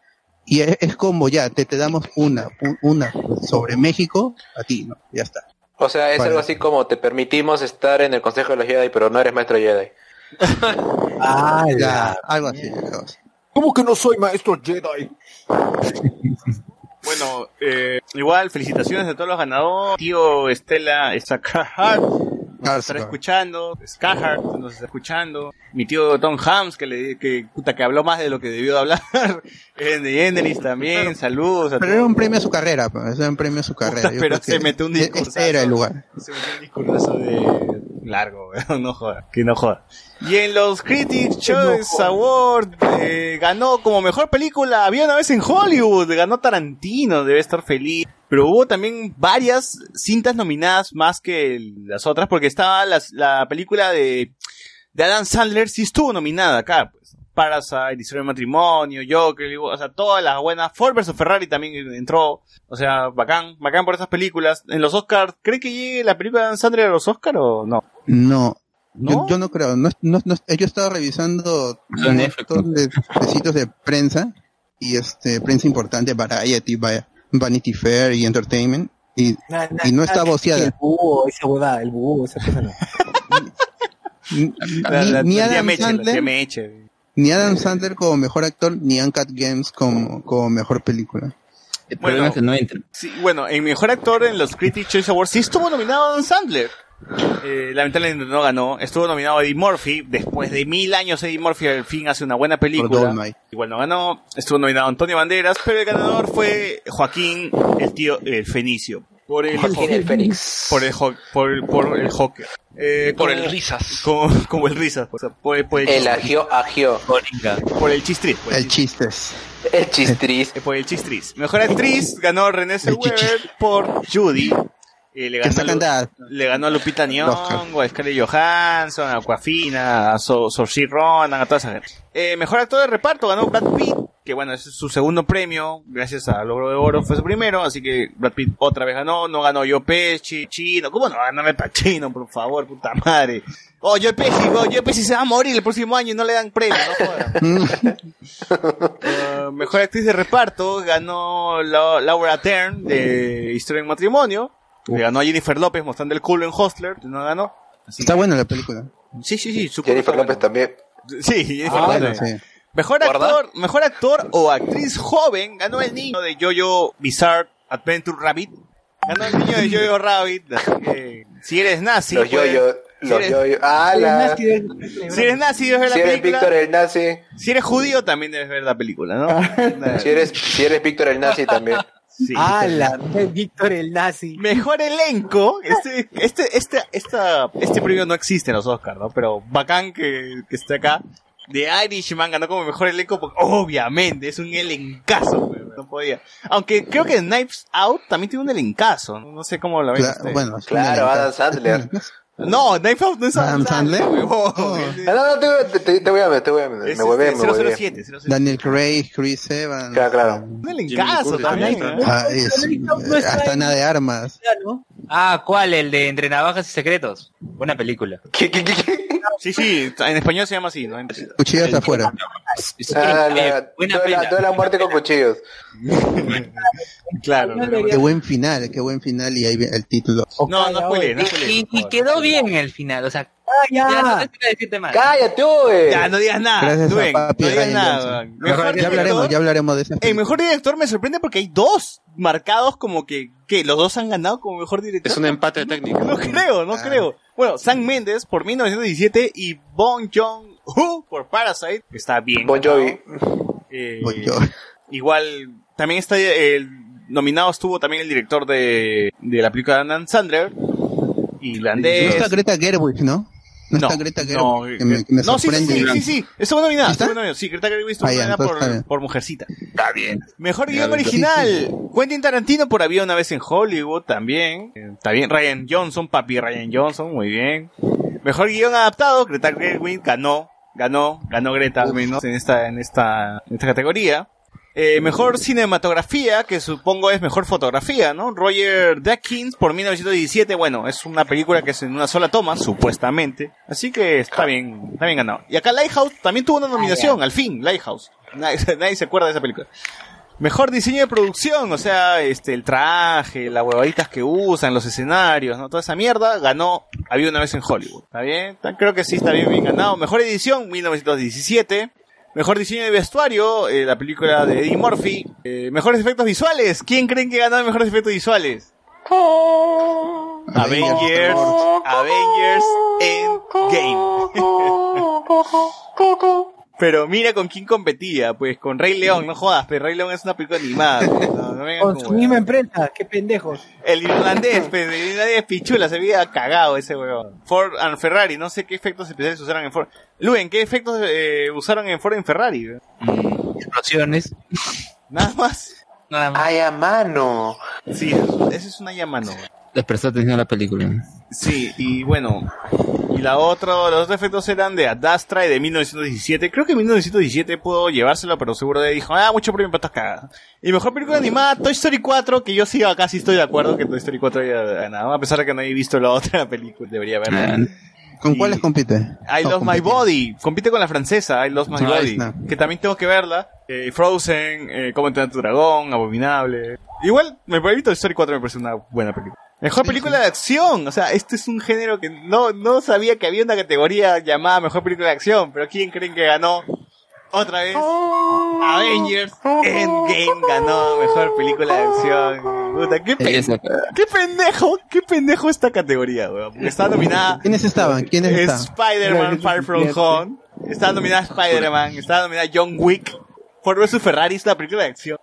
Y es, es como ya, te, te damos una, un- una sobre México a ti, ¿no? Ya está. O sea, es Para- algo así como te permitimos estar en el Consejo de los Jedi, pero no eres maestro Jedi. Ah, Ya, algo así. algo así. ¿Cómo que no soy maestro Jedi? Bueno, eh, igual, felicitaciones a todos los ganadores. Tío Estela Skarsgård nos estará escuchando. Skarsgård nos está escuchando. Mi tío Tom Hams, que le que, puta, que habló más de lo que debió de hablar. DeGeneres también, saludos a Pero era un premio a su carrera, era un premio a su carrera. Yo pero creo se metió un e- discursazo. Este era el lugar. Se metió un discurso de largo, weón, no joda, que no joda. Y en los Critics Choice Award eh, ganó como mejor película Había una vez en Hollywood, ganó Tarantino, debe estar feliz. Pero hubo también varias cintas nominadas más que las otras, porque estaba las- la película de, de Adam Sandler, sí estuvo nominada acá, pues. Parasite, Historia de Matrimonio, Joker, o sea, todas las buenas. Ford vs Ferrari también entró. O sea, bacán, bacán por esas películas. En los Oscars, ¿cree que llegue la película de Adam Sandler a los Oscars o no? No. ¿No? Yo, yo no creo. No, no, no- yo estaba revisando Está en un montón de, de sitios de prensa y este prensa importante, Variety, Va- Vanity Fair y Entertainment y, Na- na- y no está na- voceada. El búho, esa huevada, el búho, esa cosa no. Ni, La- la- ni la tía Adam Sandler, tía Meche. ni Adam Sandler como mejor actor, ni Uncut Games como, como mejor película. El problema es que no entra. Sí, bueno, en mejor actor en los Critics Choice Awards sí estuvo nominado Adam Sandler. Eh, lamentablemente no ganó. Estuvo nominado Eddie Murphy. Después de mil años, Eddie Murphy al fin hace una buena película. Igual no ganó. Estuvo nominado Antonio Banderas, pero el ganador fue Joaquín, el tío, el Fenicio. Por el, Joaquín el Fénix. Por el, por, el- por el Joker. Eh, Por como- el risas. Como, como el risas. o sea, por, por el El agio, agio. Por el chistris. por El chistes. El chistris. Eh, Por el chistris. Mejor actriz ganó Renée Zellweger por Judy. Eh, le, ganó a le ganó a Lupita. Nyong'o, a Scarlett Johansson, a Aquafina, a so Saoirse Ronan, a toda esa gente. Eh, mejor actor de reparto ganó Brad Pitt, que bueno, es su segundo premio, gracias a Logro de Oro fue su primero, así que Brad Pitt otra vez ganó, no ganó Joe Pesci, Chino, ¿cómo no va a ganar el Pacino, por favor, puta madre? Oh, Joe Pesci, oh, Joe Pesci se va a morir el próximo año y no le dan premio, no jodan. Eh, mejor actriz de reparto ganó La- Laura Dern de Historia en Matrimonio. Le ganó a Jennifer López mostrando el culo en Hostler. No ganó. Así Está que- buena la película. Sí, sí, sí. su Jennifer López bueno. también. Sí, Jennifer Ah, López. bueno, sí. Mejor ¿Guarda? actor, mejor actor o actriz joven ganó el niño de Jojo Bizarre Adventure Rabbit. Ganó el niño de Jojo Rabbit. Así que si eres nazi, los pues, yoyos. si Los eres-. Si eres nazi, debes ver la Si eres película. Víctor el nazi. Si eres judío, también debes ver la película, ¿no? Si eres, si eres Víctor el nazi también. Sí. ¡Hala! Víctor el nazi. Mejor elenco. Este, este, este, esta, este premio no existe en los Oscars, ¿no? Pero bacán que, que esté acá. The Irishman ganó como mejor elenco porque obviamente es un elencazo, no podía. Aunque creo que Knives Out también tiene un elencazo, no, No sé cómo lo ven Cla- ustedes. bueno, Claro. Adam Sandler. No, Out no es Adam Sandler, Sandler. huevón. Ah, no, no, te, te, te voy a ver, te voy a ver. Es Me huevé, este, me huevé. 007, 007. Daniel Craig, Chris Evans. Claro, claro. Un elencazo también, ¿eh? Ah, es- hasta nada de armas. Ah, ¿cuál? El de Entre Navajas y Secretos. Buena película. ¿Qué, qué, qué, qué? Sí, sí, en español se llama así, ¿no? Cuchillas afuera. Ah, Eh, la, buena toda, la, toda la muerte con cuchillos. Claro. Qué buen final, qué buen final y ahí viene el título. No, no spoileé, no y quedó bien el final, o sea, ya. ya no decirte más. ¡Cállate, oye! Ya, no digas nada. Gracias a papi no digas nada. Mejor ya hablaremos, ya hablaremos de esa El mejor director me sorprende porque hay dos marcados como que, que los dos han ganado como mejor director. Es un empate técnico. No creo, no Ah. creo. Bueno, Sam Mendes por 1917 y Bon Joon-ho por Parasite, está bien. Bon. Jovi. Eh, Bon Jovi. Igual, también está el nominado estuvo también el director de, de la película de Adam Sandler, No irlandés. está Greta Gerwig, ¿no? No, está Greta no, Gerwig, que me, que me no, sí, sí, sí, sí, sí, estuvo nominada, ¿Está? nominada. Sí, Greta Gerwig estuvo Ah, nominada está por, por Mujercita. Está bien. Mejor guion sí, original. Quentin Tarantino por Había una vez en Hollywood también. Está bien. Ryan Johnson, papi Ryan Johnson, muy bien. Mejor guion adaptado, Greta Gerwig ganó, ganó, ganó Greta al menos en esta, en esta, en esta categoría. Eh, mejor cinematografía, que supongo es mejor fotografía, ¿no? Roger Deakins por 1917, bueno, es una película que es en una sola toma, supuestamente. Así que está bien, está bien ganado. Y acá Lighthouse también tuvo una nominación, al fin, Lighthouse. Nadie, nadie se acuerda de esa película. Mejor diseño de producción, o sea, este, el traje, las huevaditas que usan, los escenarios, ¿no? Toda esa mierda ganó Había una vez en Hollywood. ¿Está bien? Creo que sí está bien, bien ganado. Mejor edición, 1917. Mejor diseño de vestuario, eh, la película de Eddie Murphy. Eh, mejores efectos visuales. ¿Quién creen que ganó mejores efectos visuales? Avengers, Avengers Endgame. Pero mira con quién competía, pues con Rey León, no jodas, pero Rey León es una película animada. pues, no, no Con su misma empresa, qué pendejos. El irlandés, pues, el irlandés pichula, se había cagado ese huevón. Ford and Ferrari, no sé qué efectos especiales usaron en Ford. Luen, ¿qué efectos eh, usaron en Ford y en Ferrari? Explosiones. Nada más. Nada más. ¡Ay, a mano! Sí, eso eso es una llamada. Les prestó atención a la película. Sí, y bueno, y la otra, los otros efectos eran de Ad Astra y de 1917. Creo que 1917 pudo llevárselo, pero seguro de dijo, ah, mucho premio para estas cagadas. Y mejor película animada, Toy Story 4, que yo sí casi estoy de acuerdo que Toy Story 4 haya ganado, a pesar de que no he visto la otra película, debería verla. ¿Con cuáles compite? I Love My. Body, compite con la francesa, I Love My Ah, Body, no. que también tengo que verla. Eh, Frozen, eh, Cómo entrenar a tu dragón, Abominable. Igual, me parece Toy Story 4 me parece una buena película. Mejor película de acción, o sea, este es un género que no, no sabía que había una categoría llamada Mejor Película de Acción, pero ¿quién creen que ganó? Otra vez, Avengers Endgame ganó Mejor Película de Acción. Puta, qué, pe- Esa- qué pendejo, qué pendejo esta categoría, weón. Porque Está nominada ¿Quiénes estaban? ¿Quiénes estaban? Spider-Man Far From Home. Está nominada Spider-Man. Está nominada John Wick. Ford vs Ferrari es la película de acción.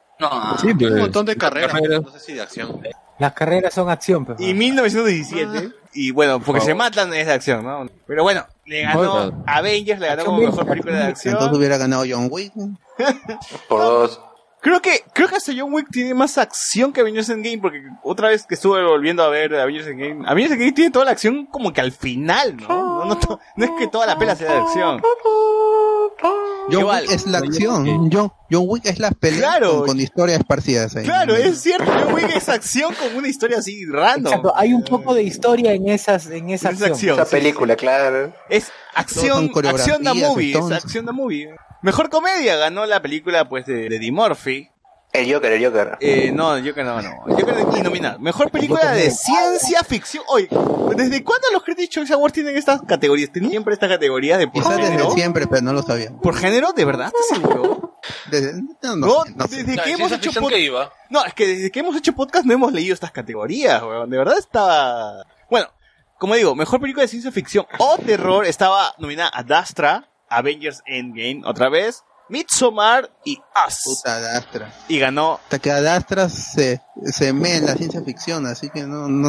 Sí, Un pues, montón de carreras, carreras. no sé si de acción. Las carreras son acción, pues. Y 1917. Y bueno, porque Oh. se matan es de acción, ¿no? Pero bueno, le ganó Bueno. Avengers, le ganó como mejor película de acción. Entonces hubiera ganado John Wick. Por dos. Creo que, creo que hasta John Wick tiene más acción que Avengers Endgame, porque otra vez que estuve volviendo a ver Avengers Endgame, Avengers Endgame tiene toda la acción como que al final, ¿no? No, no, to- no es que toda la pela sea de acción. John. Wick es la acción. John, John Wick es las peleas Claro. con, con historias esparcidas ahí. Claro, es cierto, John Wick es acción con una historia así random. Exacto, hay un poco de historia en esas, en esa Es acción. acción. Esa sí, película, claro. Es acción, acción da movie, es acción da movie. Mejor comedia ganó la película pues de, de Eddie Murphy. El Joker, el Joker. Eh, no, yo que no, no. Y nominal. Mejor película de ciencia ficción. Oye, ¿desde cuándo los Critics Choice Awards tienen estas categorías? ¿Tenían siempre esta categoría de por Quizás desde género? siempre, pero no lo sabían. ¿Por género? ¿De verdad? ¿Estás seguro? Desde- no, no desde que de hemos hecho ficción pod- que iba. No, es que desde que hemos hecho podcast no hemos leído estas categorías, weón. De verdad estaba... Bueno, como digo, mejor película de ciencia ficción o terror estaba nominada a Dastra, Avengers Endgame, otra vez, Midsommar y Us. Puta Dastra. Y ganó Hasta que Adastra se, se me en la ciencia ficción, así que no, no,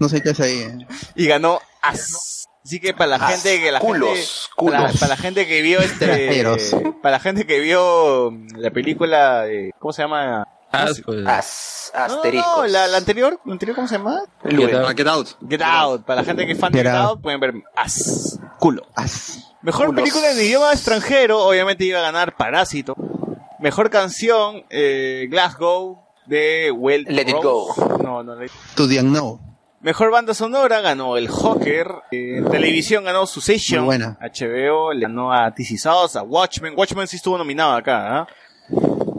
no sé qué es ahí. eh. y ganó As. Así que para la As. gente que la Culos, gente culos. Para, para la gente que vio este para la gente que vio mm, la película de ¿cómo se llama? Pues, As, No, no, no, la, la anterior, la anterior ¿cómo se llama? Get Out. Get Out. Get Out. Para la gente que es fan de Get Get Out. Out pueden ver As. Culo. As. Mejor Culos. película en idioma extranjero, obviamente iba a ganar Parásito. Mejor canción, eh, Glasgow de Well Let It. Go. No, no, Let- To the Unknown. Mejor banda sonora ganó el Joker. eh, en televisión ganó Succession. Muy buena. HBO le ganó a TC South, a Watchmen. Watchmen sí estuvo nominado acá. ¿ah?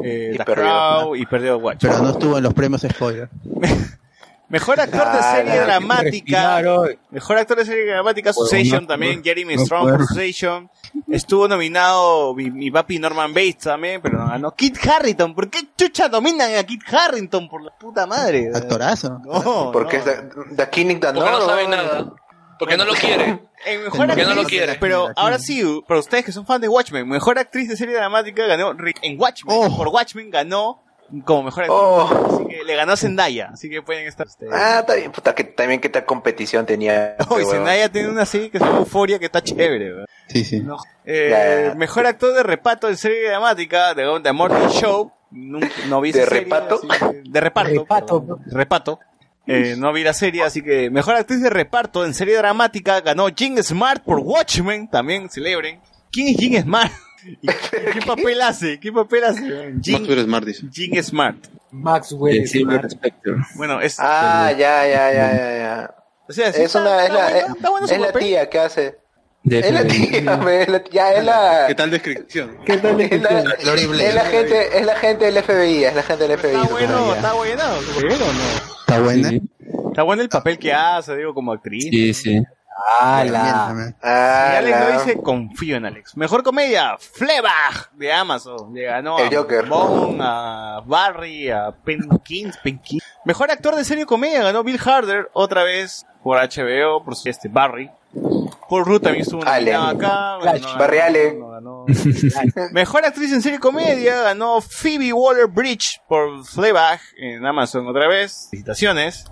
Eh, Y perdió. Crown y perdió Watchmen. Pero no estuvo en los premios spoiler. Mejor actor de Ah, serie dramática. Mejor actor de serie dramática, Succession no, también. no, Jeremy no Strong por Succession. Estuvo nominado mi, mi papi Norman Bates también, pero no ganó. Kit Harrington. ¿Por qué chucha dominan a Kit Harrington? Por la puta madre. Actorazo. No, Porque no. es The, the King Porque no sabe nada. Porque no lo quiere. En mejor no lo quiere. Pero ahora sí, para ustedes que son fans de Watchmen, mejor actriz de serie dramática ganó Rick- en Watchmen. Oh. Por Watchmen ganó como mejor actriz. Oh. Así que le ganó Zendaya. Así que pueden estar. Este... Ah, está bien, puta, que también qué tal competición tenía. Oh, y este huevón. Zendaya tiene una serie que se llama Euforia que está chévere. ¿verdad? Sí, sí. No. Eh, Ya, ya. Mejor actor de reparto en serie dramática de The Morning Show. No, no vi ¿De serie, reparto? que- de reparto. Repato. perdón. Repato. Eh, no vi la serie, así que mejor actriz de reparto en serie dramática ganó Jean Smart por Watchmen. También celebren. ¿Quién es Jean Smart? ¿Y ¿Qué papel hace? ¿Qué papel hace? Eres Smart, dice. Jean Smart. Maxwell. Spectre. Bueno, es. Ah, ya, ya, ya, ya, ya. o sea, sí Es está- una, es está la, bueno, es, está bueno la tía que hace. De Es la tía, me, es la- ya es la, ¿Qué tal descripción? ¿Qué tal es la, horrible. es la gente, es la gente del FBI, es la gente del FBI. Está bueno, ya. está bueno. ¿Pero no? Está buena. Sí, Está bueno el papel que hace, digo, como actriz. sí, sí. ¡Hala! Y Alex lo dice, confío en Alex. Mejor comedia, Fleabag, de Amazon. Le ganó El a Joker. Bone, a Barry, a Penkins, Penkins. Mejor actor de serie comedia ganó Bill Harder, otra vez, por HBO, por este, Barry. Paul Rudd también estuvo nominado Allen. acá. Ganó- Barry Allen. no ganó. Mejor actriz en serie comedia ganó Phoebe Waller-Bridge por Fleabag en Amazon otra vez. Felicitaciones.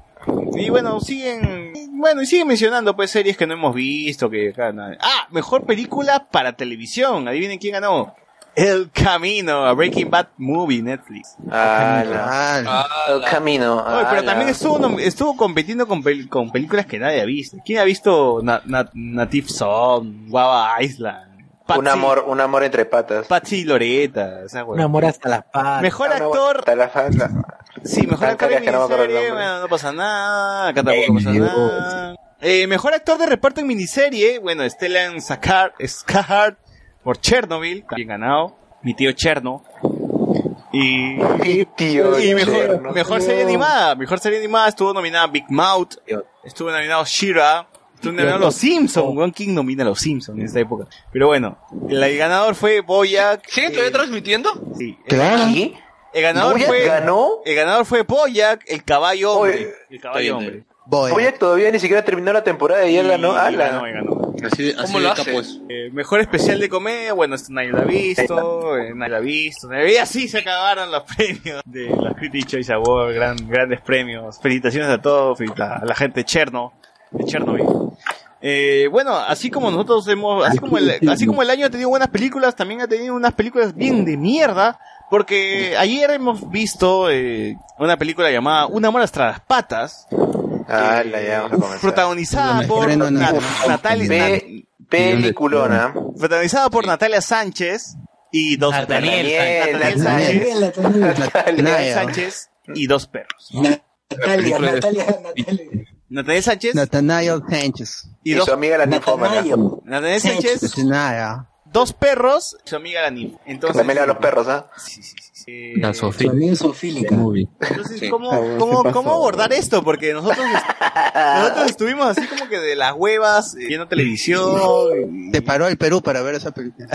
Y bueno, siguen, bueno, y siguen mencionando pues series que no hemos visto, que. Ah, mejor película para televisión. Adivinen quién ganó. El Camino, a Breaking Bad Movie, Netflix. Ah, la- El camino. Oye, pero también estuvo, estuvo compitiendo con, pel- con películas que nadie ha visto. ¿Quién ha visto Na- Na- Native Son, Guava Island? un amor, un amor entre patas. Patsy y Loreta, esa Un amor hasta las patas. Mejor actor, hasta la falta. Sí, mejor actor de no miniserie, bueno, no pasa nada, acá tampoco pasa nada. Eh, mejor actor de reparto en miniserie, bueno, Stellan Skarsgård Skarsgård por Chernobyl, también ganado, mi tío Cherno. Y, Mi tío. y mejor, Cherno. mejor serie animada, mejor serie animada estuvo nominada Big Mouth, estuvo nominado Shira, estuvo nominado Los Simpsons, weón, ¿quién nomina a Los Simpsons en esta época? Pero bueno, el ganador fue Boyack. ¿Siguen eh, todavía transmitiendo? sí, Claro. El ganador ¿Boyac fue. ganó? El ganador fue Boyac, el caballo hombre. El caballo hombre. Oye, todavía ni siquiera terminó la temporada y él ganó. Y ¡Hala! ganó, y ganó. Así, así ¿Cómo lo capo hace? es. Eh, mejor especial de comedia, bueno, esto nadie lo ha visto, eh, nadie lo ha visto. Y así se acabaron los premios de los Critics Choice Awards, gran, grandes premios. Felicitaciones a todos, a la gente de Cherno, de Chernobyl. Eh, bueno, así como nosotros hemos, así como, el, así como el año ha tenido buenas películas, también ha tenido unas películas bien de mierda, porque ayer hemos visto eh, una película llamada Una amor hasta las patas, ¡Hala! Ya vamos a comenzar. protagonizada por. Natalia, Pe- Peliculona. protagonizada por Natalia Sánchez y dos Nataniel Nataniel. Sánchez, Natalia. Sánchez y dos perros. Natalia, Natalia, Natalia. Nataniel Sánchez Nathaniel Sánchez. y Y dos su amiga la. Nataniel Sánchez, Natalia. Dos perros, y su amiga la ninfa. Entonces, También le a los perros, ¿ah? eh, La Sofía. También zoofílica. Movie. entonces, Sí. ¿cómo, cómo, pasó. cómo abordar esto? Porque nosotros, nosotros estuvimos así como que de las huevas, eh, viendo televisión, Se paró el Perú para ver esa película.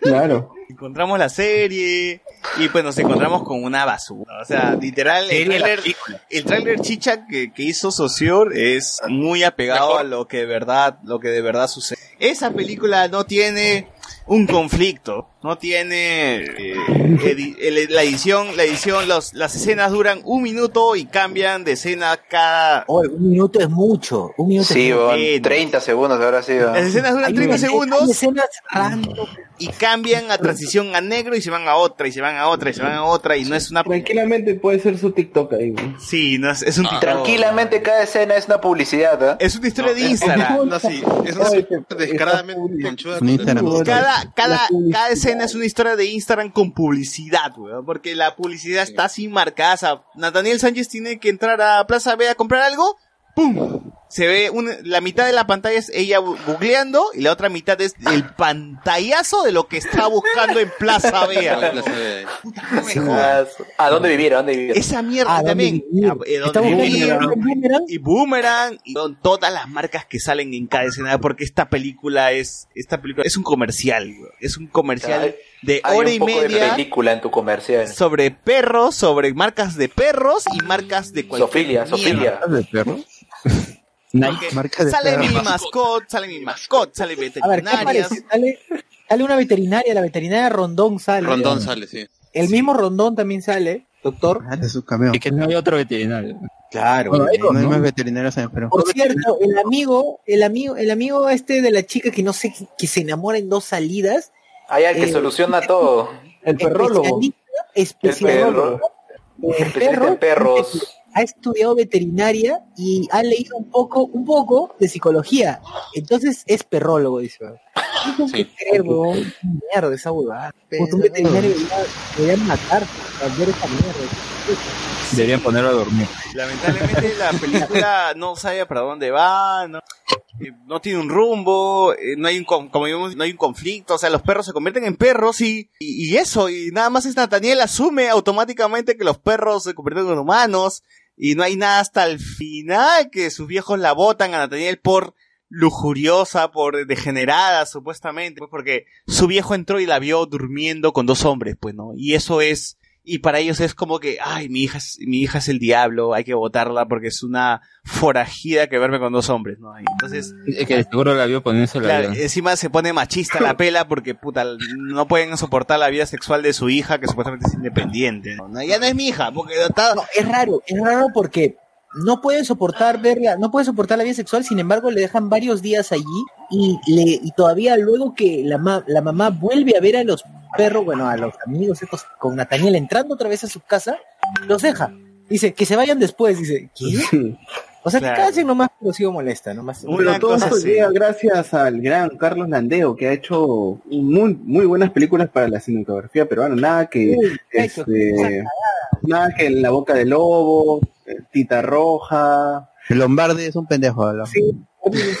Claro. encontramos la serie y pues nos encontramos con una basura. O sea, literal, el trailer, el trailer chicha que, que hizo Socior es muy apegado a lo que de verdad, lo que de verdad sucede. Esa película no tiene un conflicto, no tiene eh, edi- el- la edición, la edición, los, las escenas duran un minuto y cambian de escena cada Oh, un minuto es mucho. Un minuto Sí, es weón, 30 segundos habrá sido. Las escenas duran Hay 30 una- segundos hay escenas y cambian a transición a negro y se van a otra y se van a otra y se van a otra y no es una Tranquilamente puede ser su TikTok ahí, güey. Sí, no es, es un TikTok. Tranquilamente cada escena es una publicidad, ¿ah? Es una historia de Instagram. No, sí, es una Oye, descaradamente conchuda. Cada, cada, cada escena es una historia de Instagram con publicidad, weón. Porque la publicidad está así marcada. O sea, Nathaniel Sánchez tiene que entrar a Plaza B a comprar algo. ¡Pum! Se ve un- la mitad de la pantalla es ella googleando y la otra mitad es el pantallazo de lo que está buscando en Plaza de- jodas. ¿A dónde vivir? ¿A dónde vivir? Esa mierda Ah, ¿dónde también. vivir? Ah, eh, y Boomerang y son todas las marcas que salen en cada escena porque esta película es esta película es un comercial güey. es un comercial de Hay hora un y poco de media película en tu comercial. sobre perros sobre marcas de perros y marcas de cualquier Sofilia, Sofilia. ¿De perro? Porque Marca de sale perro. mi mascot sale mi mascot sale A ver, ¿qué veterinarias parece? Sale, sale una veterinaria, la veterinaria Rondón sale. Rondón sale, sí. El mismo Rondón también sale, doctor. Ah, de su cameo. Y que no hay otro veterinario. Claro. No hay más veterinarios en el Perú. Por cierto, el amigo, el amigo, el amigo este de la chica que no sé, que, que se enamora en dos salidas. Hay al que Eh, soluciona todo. El perrólogo. Especialista, especialista El Especialista en perros. Ha estudiado veterinaria y ha leído un poco, un poco de psicología. Entonces es perrólogo, dice. No que creer, weón. Mierda, esa huevada. Un veterinario debería, debería matar al ver esa mierda. Deberían ponerlo a dormir. lamentablemente la película no sabe para dónde va no eh, no tiene un rumbo, eh, no hay un, como vimos, no hay un conflicto, o sea, los perros se convierten en perros y, y, y eso, y nada más es Nathaniel asume automáticamente que los perros se convierten en humanos y no hay nada hasta el final que sus viejos la votan a Nathaniel por lujuriosa, por degenerada supuestamente, pues porque su viejo entró y la vio durmiendo con dos hombres, pues no, y eso es y para ellos es como que, ay, mi hija es, mi hija es el diablo, hay que votarla porque es una forajida que verme con dos hombres, ¿no? Y entonces, Es que seguro la vio poniéndose la claro, vida. encima se pone machista la pela porque, puta, no pueden soportar la vida sexual de su hija que supuestamente es independiente, ¿no? No, Ya no es mi hija, porque está... No, es raro, es raro porque no pueden soportar verla, no pueden soportar la vida sexual, sin embargo le dejan varios días allí y le y todavía luego que la, ma- la mamá vuelve a ver a los perros, bueno, a los amigos estos con Nathaniel entrando otra vez a su casa, los deja. Dice, que se vayan después, dice, ¿qué? O sea, Claro. que cállense nomás, pero sigo molesta, nomás. Bueno, todo esto llega gracias al gran Carlos Landeo, que ha hecho muy, muy buenas películas para la cinematografía peruana. Nada que, Uy, ha hecho este, nada que La Boca del Lobo, Tita Roja. Lombardi es un pendejo. ¿no? Sí,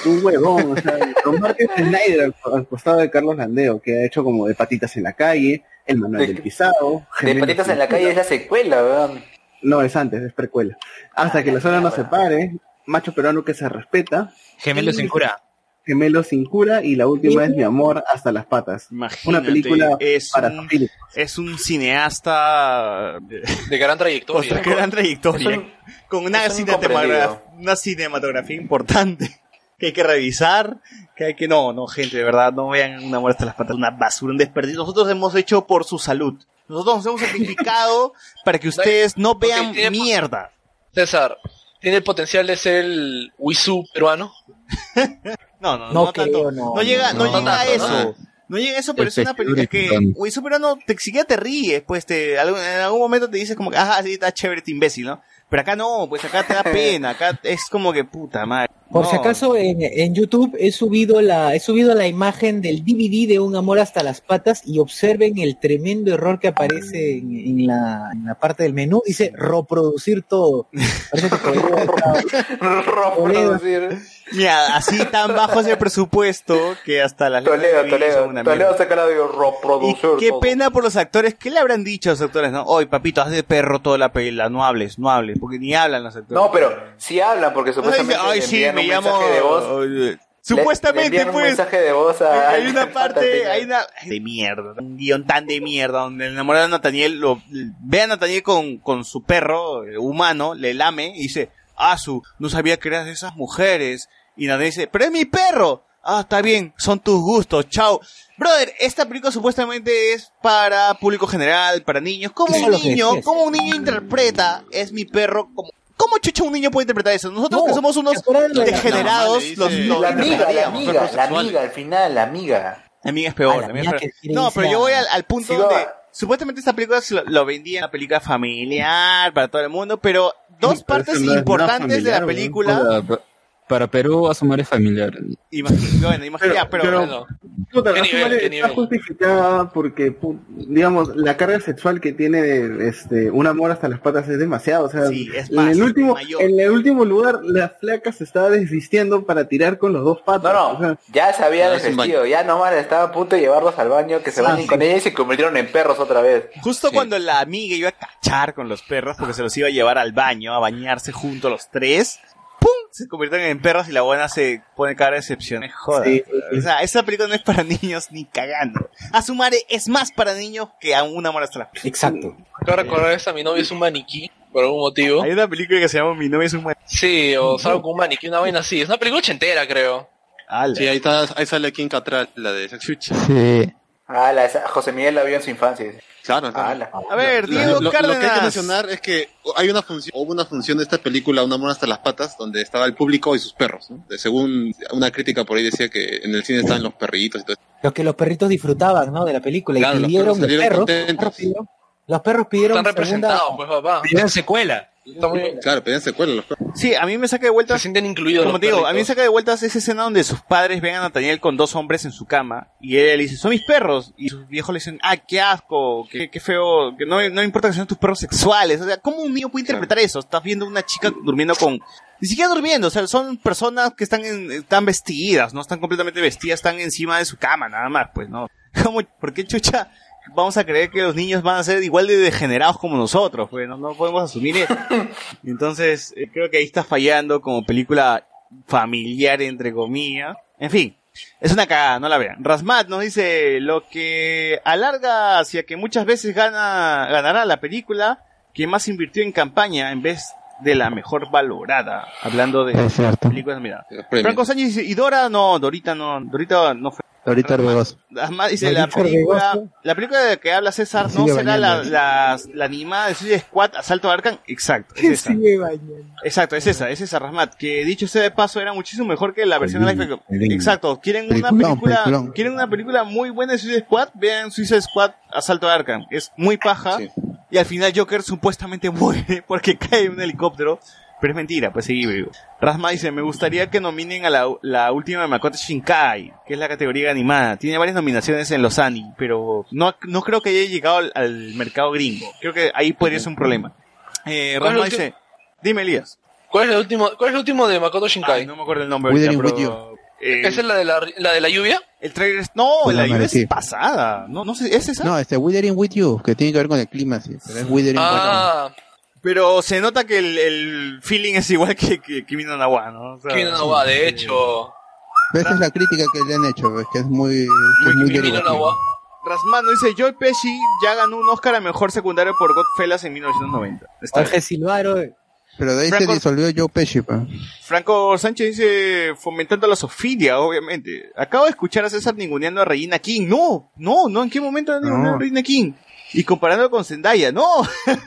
un huevón. O sea, Lombardi es Snyder al, al costado de Carlos Landeo, que ha hecho como de patitas en la calle, El Manual De- del Pisado. De patitas en la calle es la secuela, weón. No, es antes, es precuela. Hasta que la zona no se pare, macho peruano que se respeta. Gemelos sin cura. Gemelo sin cura y la última es Mi amor hasta las patas. Una Imagínate, película es para un, Philip. es un cineasta de, De gran trayectoria. con gran trayectoria, un- con una, cinematografía, una importante que hay que revisar, que hay que no, no gente, de verdad, no vean una muerte hasta las patas, una basura, un desperdicio. Nosotros hemos hecho por su salud. Nosotros nos hemos sacrificado para que ustedes no vean mierda. César, ¿tiene el potencial de ser el Wisu peruano? No, no, no, No tanto. No, no, llega, no, no, llega a eso. No llega a eso, pero El es una película que, Festival güey, super no, te siquiera te ríes, pues, te, en algún momento te dices como que, ajá, sí, está chévere este imbécil, ¿no? Pero acá no, pues acá te da pena, acá es como que puta madre. Por No. si acaso en, en YouTube he subido la he subido la imagen del DVD de Un amor hasta las patas y observen el tremendo error que aparece en, en la, en la parte del menú dice reproducir todo. Parece que Reproducir. Mira, así tan bajo es el presupuesto que hasta las Toledo, Toledo. una Toledo saca la de Y reproducir. qué todo. pena por los actores. ¿Qué le habrán dicho a los actores? No, oye, papito, haz de perro toda la película. No hables, no hables, porque ni hablan los actores. No, pero sí hablan porque No, supuestamente dice, ay, le sí, me un llamo. mensaje de voz. Oye, Le- le Supuestamente, un pues. mensaje de voz a- Hay una parte, hay una. de mierda. Un guion tan de mierda donde el enamorado de Nathaniel lo. Ve a Nathaniel con, con su perro eh, humano, le lame y dice: Ah, su, no sabía que eras de esas mujeres. Y Nathaniel dice: Pero es mi perro. Ah, está bien, son tus gustos, chao. Brother, esta película supuestamente es para público general, para niños. ¿Cómo un es niño, decías. cómo un niño interpreta es mi perro? como ¿Cómo chucha un niño puede interpretar eso? Nosotros No, que somos unos ¿te acuerdas de la- degenerados, le los, los La amiga, la amiga, la amiga, al final, la amiga. La amiga es peor. Ah, la amiga es peor. No, pero yo voy al, al punto Sí, donde va. supuestamente esta película lo, lo vendía una película familiar para todo el mundo, pero dos partes no es importantes nada de la familiar, película. Para, para Perú, Asumar es familiar. Imagina, bueno, imagina, Pero- pero, pero- Bueno, Puta, ¿Qué la nivel, Sumare qué está justificada porque, digamos, la carga sexual que tiene este un amor hasta las patas es demasiado. O sea, Sí, es en, más, el último, mayor. en el último lugar, la flaca se estaba desvistiendo para tirar con los dos patas. No, o sea, no, ya se había No, desvestido, ya nomás estaba a punto de llevarlos al baño, que se bañen con ella y se convirtieron en perros otra vez. justo Sí. cuando la amiga iba a cachar con los perros porque se los iba a llevar al baño, a bañarse juntos los tres, ¡pum! Se convirtieron en perros y la buena se pone cara de excepción. Joder. Sí, sí, sí. O sea, esa película no es para niños ni cagando. Asumare es más para niños que a una amor hasta la Exacto. acabo de recordar esta, mi novia es un maniquí, por algún motivo. Hay una película que se llama Mi novia es un buen... Sí, o salgo con un maniquí, una vaina así. Es una película ochentera, creo. Sí, ahí, está, ahí sale King Catral, la de Chucha. Sí. Ah, la, esa- José Miguel la vio en su infancia. Claro, claro. A ver, Lo- Diego lo, lo que hay que mencionar es que hay una función, hubo una función de esta película, Un amor hasta las patas, donde estaba el público y sus perros. ¿no? Según una crítica por ahí decía que en el cine estaban los perritos y todo eso. Lo que los perritos disfrutaban, ¿no? De la película y Claro, los pidieron los perros. Los perros pidieron, los perros pidieron Están segunda- representados, pues papá. Pidieron secuela. Está muy bien. Claro, pedían secuelas los perros. Sí, a mí me saca de Se vueltas sienten incluidos Como te digo, a mí me saca de vueltas esa escena donde sus padres ven a Nathaniel con dos hombres en su cama y él le dice, son mis perros. Y sus viejos le dicen, ah, qué asco, qué, qué feo, que no, no importa que sean tus perros sexuales. O sea, ¿cómo un niño puede interpretar eso? Estás viendo una chica durmiendo con... Ni siquiera durmiendo, o sea, son personas que están, en- están vestidas, no están completamente vestidas, están encima de su cama, nada más, pues, ¿no? ¿Cómo, ¿Por qué chucha vamos a creer que los niños van a ser igual de degenerados como nosotros? Pues no, no podemos asumir eso. Entonces, eh, creo que ahí está fallando como película familiar, entre comillas. En fin, es una cagada, no la vean. Rasmat nos dice lo que alarga hacia que muchas veces gana, ganará la película que más invirtió en campaña en vez de la mejor valorada. Hablando de películas, mira. Franco Sánchez y Dora no, Dorita no, Dorita no fue. Ahorita Orbegoso. Además dice la película, Orbegoso. la película de que habla César no será la, bañando. la, la animada de Suicide Squad Asalto a Arkham, exacto, es esa. Exacto, es esa, es esa Rasmat, que dicho sea de paso era muchísimo mejor que la versión de live. Exacto, quieren una película, peliculón. quieren una película muy buena de Suicide Squad, vean Suicide Squad Asalto a Arkham, es muy paja Sí. y al final Joker supuestamente muere porque cae en un helicóptero, pero es mentira, pues sigue vivo. Rasma dice, me gustaría que nominen a la, la última de Makoto Shinkai, que es la categoría animada. Tiene varias nominaciones en los Annie, pero no, no creo que haya llegado al, al mercado gringo. Creo que ahí podría ser un problema. Eh, ¿Cuál es Rasma dice, dime Elías. ¿Cuál es el último, cuál es el último de Makoto Shinkai? Ay, no me acuerdo el nombre Withering ahorita, with pero... eh, ¿Esa es la de la, la de la lluvia? El trailer es... No, Pues la la lluvia es pasada. No, no sé, ¿es esa? No, este Withering With You, que tiene que ver con el clima, sí. Pero es Withering Ah, Pero se nota que el, el feeling es igual que, que Kimi no Na wa, ¿no? O sea, Kimi no de hecho. Esa es la crítica que le han hecho, que es muy, que es muy derivativo. Rasmano dice, Joy Pesci ya ganó un Oscar a Mejor Secundario por Godfellas en 1990. Está Jorge Silvaro. Pero de ahí Franco- se disolvió Joe Pesci, pa. Franco Sánchez dice, fomentando la sofilia, obviamente. Acabo de escuchar a César ninguneando a Regina King. No, no, no, ¿en qué momento han ninguneado a Regina King? Y comparando con Zendaya. No,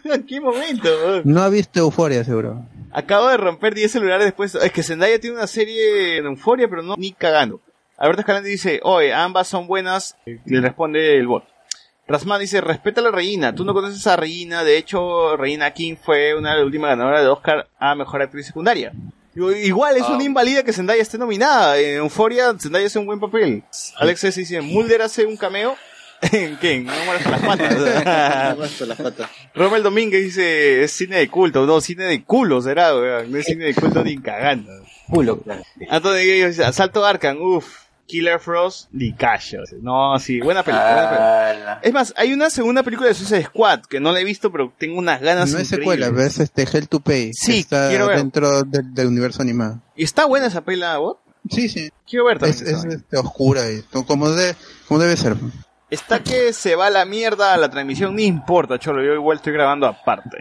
¿en qué momento? No ha visto Euforia, seguro. Acabo de romper 10 celulares después. Es que Zendaya tiene una serie de euforia, pero no ni cagando. Alberto Escalante dice, oye, ambas son buenas. Le responde el bot. Rasman dice, respeta a la Reina. Tú no conoces a Reina. De hecho, Reina King fue una de las últimas ganadoras de Oscar a Mejor Actriz Secundaria. Igual es una invalida que Zendaya esté nominada. En Euforia, Zendaya hace un buen papel. Alex S. dice, Mulder hace un cameo. ¿En qué? No mueras las patas. Romel Domínguez dice, es cine de culto. No, cine de culo será, weón. No es cine de culto ni cagando. Culo, claro. Antonio Guillo dice, Asalto Arkham, uff. Killer Frost, Licacho. No, sí, buena película. buena película. Es más, hay una segunda película de Suicide Squad que no la he visto, pero tengo unas ganas No es secuela, ves este Hell to Pay. que Sí, está quiero ver. dentro del, del universo animado. ¿Y está buena esa pela, bot? Sí, sí. Quiero ver también. Es, es, este, oscura y como, de, como debe ser. Está que se va a la mierda la transmisión, ni importa, cholo, yo igual estoy grabando aparte.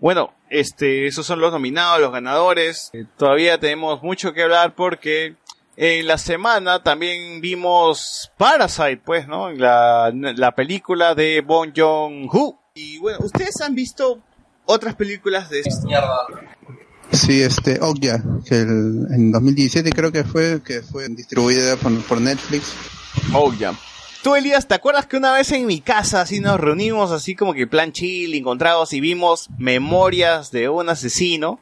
Bueno, este, esos son los nominados, los ganadores. Eh, todavía tenemos mucho que hablar porque en la semana también vimos Parasite, pues, ¿no? La, la película de Bong Joon-ho. Y bueno, ¿ustedes han visto otras películas de esta Sí, este, Okja, que el- en 2017 creo que fue, que fue distribuida por, por Netflix. Okja. Tú, Elías, ¿te acuerdas que una vez en mi casa así nos reunimos así como que plan chill, encontrados y vimos Memorias de un asesino?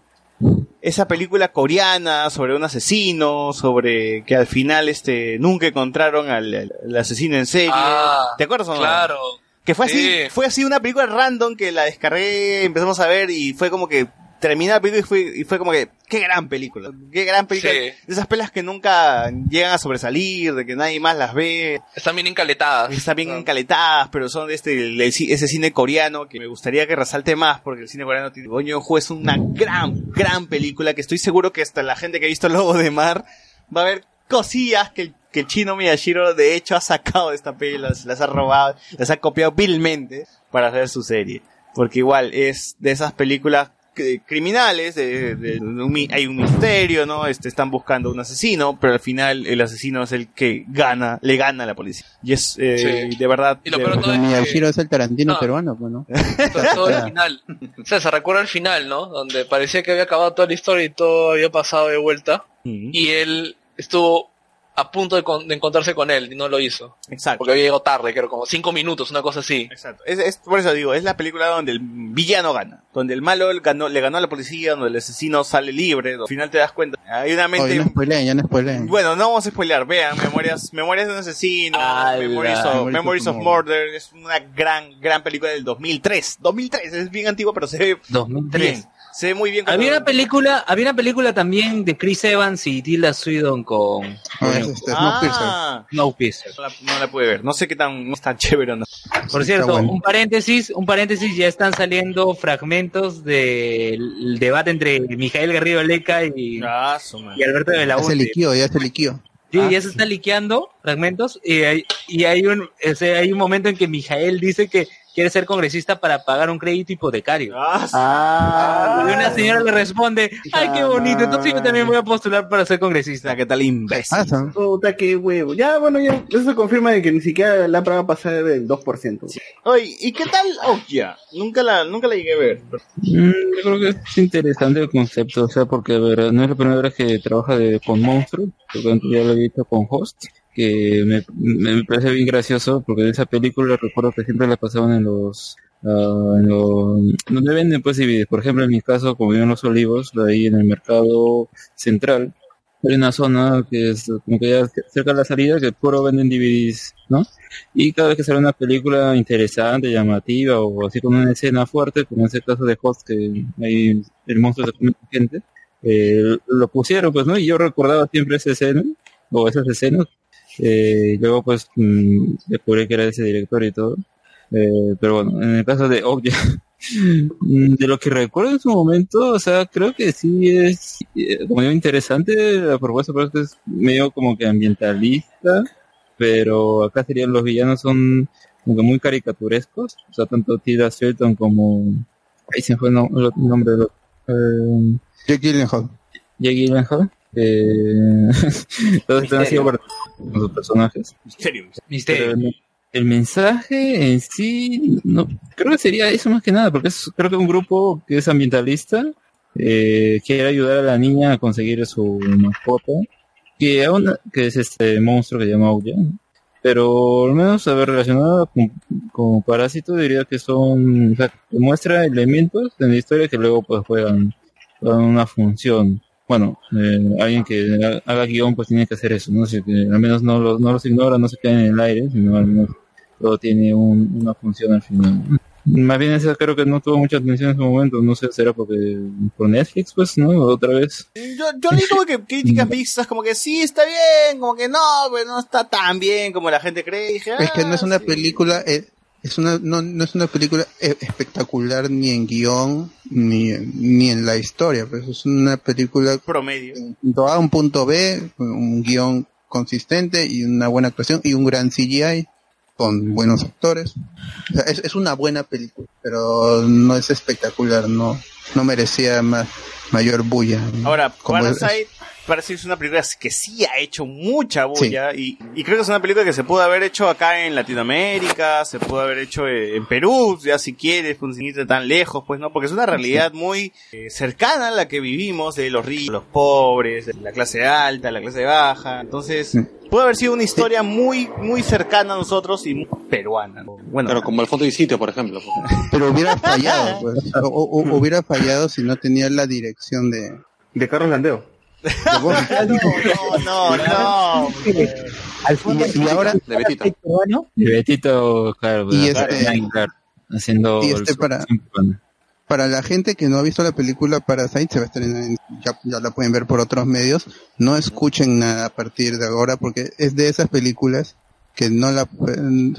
Esa película coreana sobre un asesino, sobre que al final este nunca encontraron al, al- al asesino en serie. Ah, ¿Te acuerdas o no? Claro. Que fue así, Sí. fue así una película random que la descargué, empezamos a ver y fue como que terminé la película y fue, y fue como que, qué gran película, qué gran película. Sí. De esas pelas que nunca llegan a sobresalir, de que nadie más las ve. Están bien encaletadas. Están bien encaletadas, pero son de este, el- el ci- ese cine coreano que me gustaría que resalte más, porque el cine coreano tiene, Joon-ho es una gran, gran película que estoy seguro que hasta la gente que ha visto Lobo de Mar va a ver cosillas que el, que el chino Miyashiro de hecho ha sacado de esta peli, las, las ha robado, las ha copiado vilmente para hacer su serie. Porque igual es de esas películas criminales, de, de- de un mi- hay un misterio, ¿no? Este, están buscando un asesino, pero al final el asesino es el que gana, le gana a la policía. Y es, eh, de verdad... Y lo de peor de todo es que- es el Tarantino No. peruano, pues, ¿no? Todo el final. O sea, se recuerda el final, ¿no? Donde parecía que había acabado toda la historia y todo había pasado de vuelta. Y él estuvo a punto de, con- de encontrarse con él y no lo hizo. Exacto. Porque había llegado tarde, creo, como cinco minutos, una cosa así. Exacto. Es, es- por eso digo, es la película donde el villano gana, donde el malo ganó, le ganó a la policía, donde el asesino sale libre, al final te das cuenta. Hay una mente... Oye, no spoileen, ya no spoileen. Bueno, no vamos a spoilear, vean, Memorias, Memorias de un asesino, Memories, of, Memories of Murder, es una gran, gran película del 2003. 2003, es bien antigua, pero se ve 2003. bien. Se ve muy bien. Había una película, había una película también de Chris Evans y Tilda Swinton con Ah, Snowpiercer. no la, no la pude ver, no sé qué tan, no es tan chévere o no. Por cierto, un paréntesis, un paréntesis, ya están saliendo fragmentos del debate entre Mijael Garrido Leca y, Ah, y Alberto de la Ya se liquió, ya se liquió. Sí, ya se está liqueando fragmentos y hay, y hay un o sea, hay un momento en que Mijael dice que quiere ser congresista para pagar un crédito hipotecario. Ah, y una señora le responde, ay, qué bonito, entonces yo también voy a postular para ser congresista. ¿Qué tal imbécil? Puta, qué huevo. Ya, bueno, ya, eso confirma de que ni siquiera la prueba va a pasar del 2%. Oye, ¿y qué tal Okja? Nunca la, nunca la llegué a ver. Mm, yo creo que es interesante el concepto, o sea, porque a ver, no es la primera vez que trabaja de, con monstruos, porque antes ya lo he visto con Host, que me, me, parece bien gracioso, porque en esa película recuerdo que siempre la pasaban en los, ah, en los, donde venden pues DVDs, por ejemplo en mi caso, como vivo en Los Olivos, de ahí en el mercado central, hay una zona que es como que ya cerca de la salida que puro venden DVDs, ¿no? Y cada vez que sale una película interesante, llamativa o así con una escena fuerte, como en ese caso de Host que ahí el monstruo se come gente, eh, lo pusieron pues, ¿no? Y yo recordaba siempre esa escena o esas escenas. Eh, luego pues mm, descubrí que era ese director y todo. Eh, pero bueno, en el caso de Okja, Mm, De lo que recuerdo en su momento, o sea, creo que sí es eh, como digo, interesante la propuesta, pero es medio como que ambientalista, pero acá serían los villanos son como que muy caricaturescos, o sea, tanto Tilda Swinton como ahí se fue el, nom- el nombre de los eh, Jake Gyllenhaal. Jake Gyllenhaal, eh, todos están así con sus personajes. Misterio. Misterio. Pero el, mensaje en sí, no, creo que sería eso más que nada, porque es creo que un grupo que es ambientalista, eh, quiere ayudar a la niña a conseguir su mascota, que, aún- que es este monstruo que se llama Ouya. Pero al menos, a ver, relacionado con, con Parásito, diría que son, o sea, que muestra elementos en la historia que luego pues juegan, juegan una función. Bueno, eh, alguien que ha- haga guion pues tiene que hacer eso, ¿no? Así que al menos no los, no los ignora, no se quedan en el aire, sino al menos todo tiene un- una función al final. Más bien esa creo que no tuvo mucha atención en su momento, no sé, será porque por Netflix pues, ¿no? Otra vez. Yo, yo leí como que críticas mixtas, como que sí, está bien, como que no, pero no está tan bien como la gente cree. Dije, Es que no ah, es una película, eh, es una, no, no es una película eh, espectacular ni en guion ni, ni en la historia, pues es una película promedio. punto A un punto B, un guion consistente y una buena actuación y un gran CGI con buenos actores. O sea, es, es una buena película, pero no es espectacular, no, no merecía más, mayor bulla. Ahora, Como Parasite, Parasite es una película que sí ha hecho mucha bulla y, y creo que es una película que se pudo haber hecho acá en Latinoamérica, se pudo haber hecho eh, en Perú, ya si quieres, pues sin irte tan lejos, pues no, porque es una realidad muy eh, cercana a la que vivimos de los ricos, los pobres, de la clase alta, la clase baja, entonces puede haber sido una historia muy, muy cercana a nosotros y muy peruana. ¿no? Bueno, Pero como el fondo y sitio, por ejemplo. Pero hubiera fallado, pues. O, o- hubiera fallado si no tenía la dirección de... De Carlos Landeo. No, no, no. Al final, Y ahora- De Betito. Y Betito, claro, Y claro, este- haciendo y este para-. Para la gente que no ha visto la película Parasite, se va a estrenar en- ya, ya la pueden ver por otros medios. No escuchen nada a partir de ahora porque es de esas películas que no la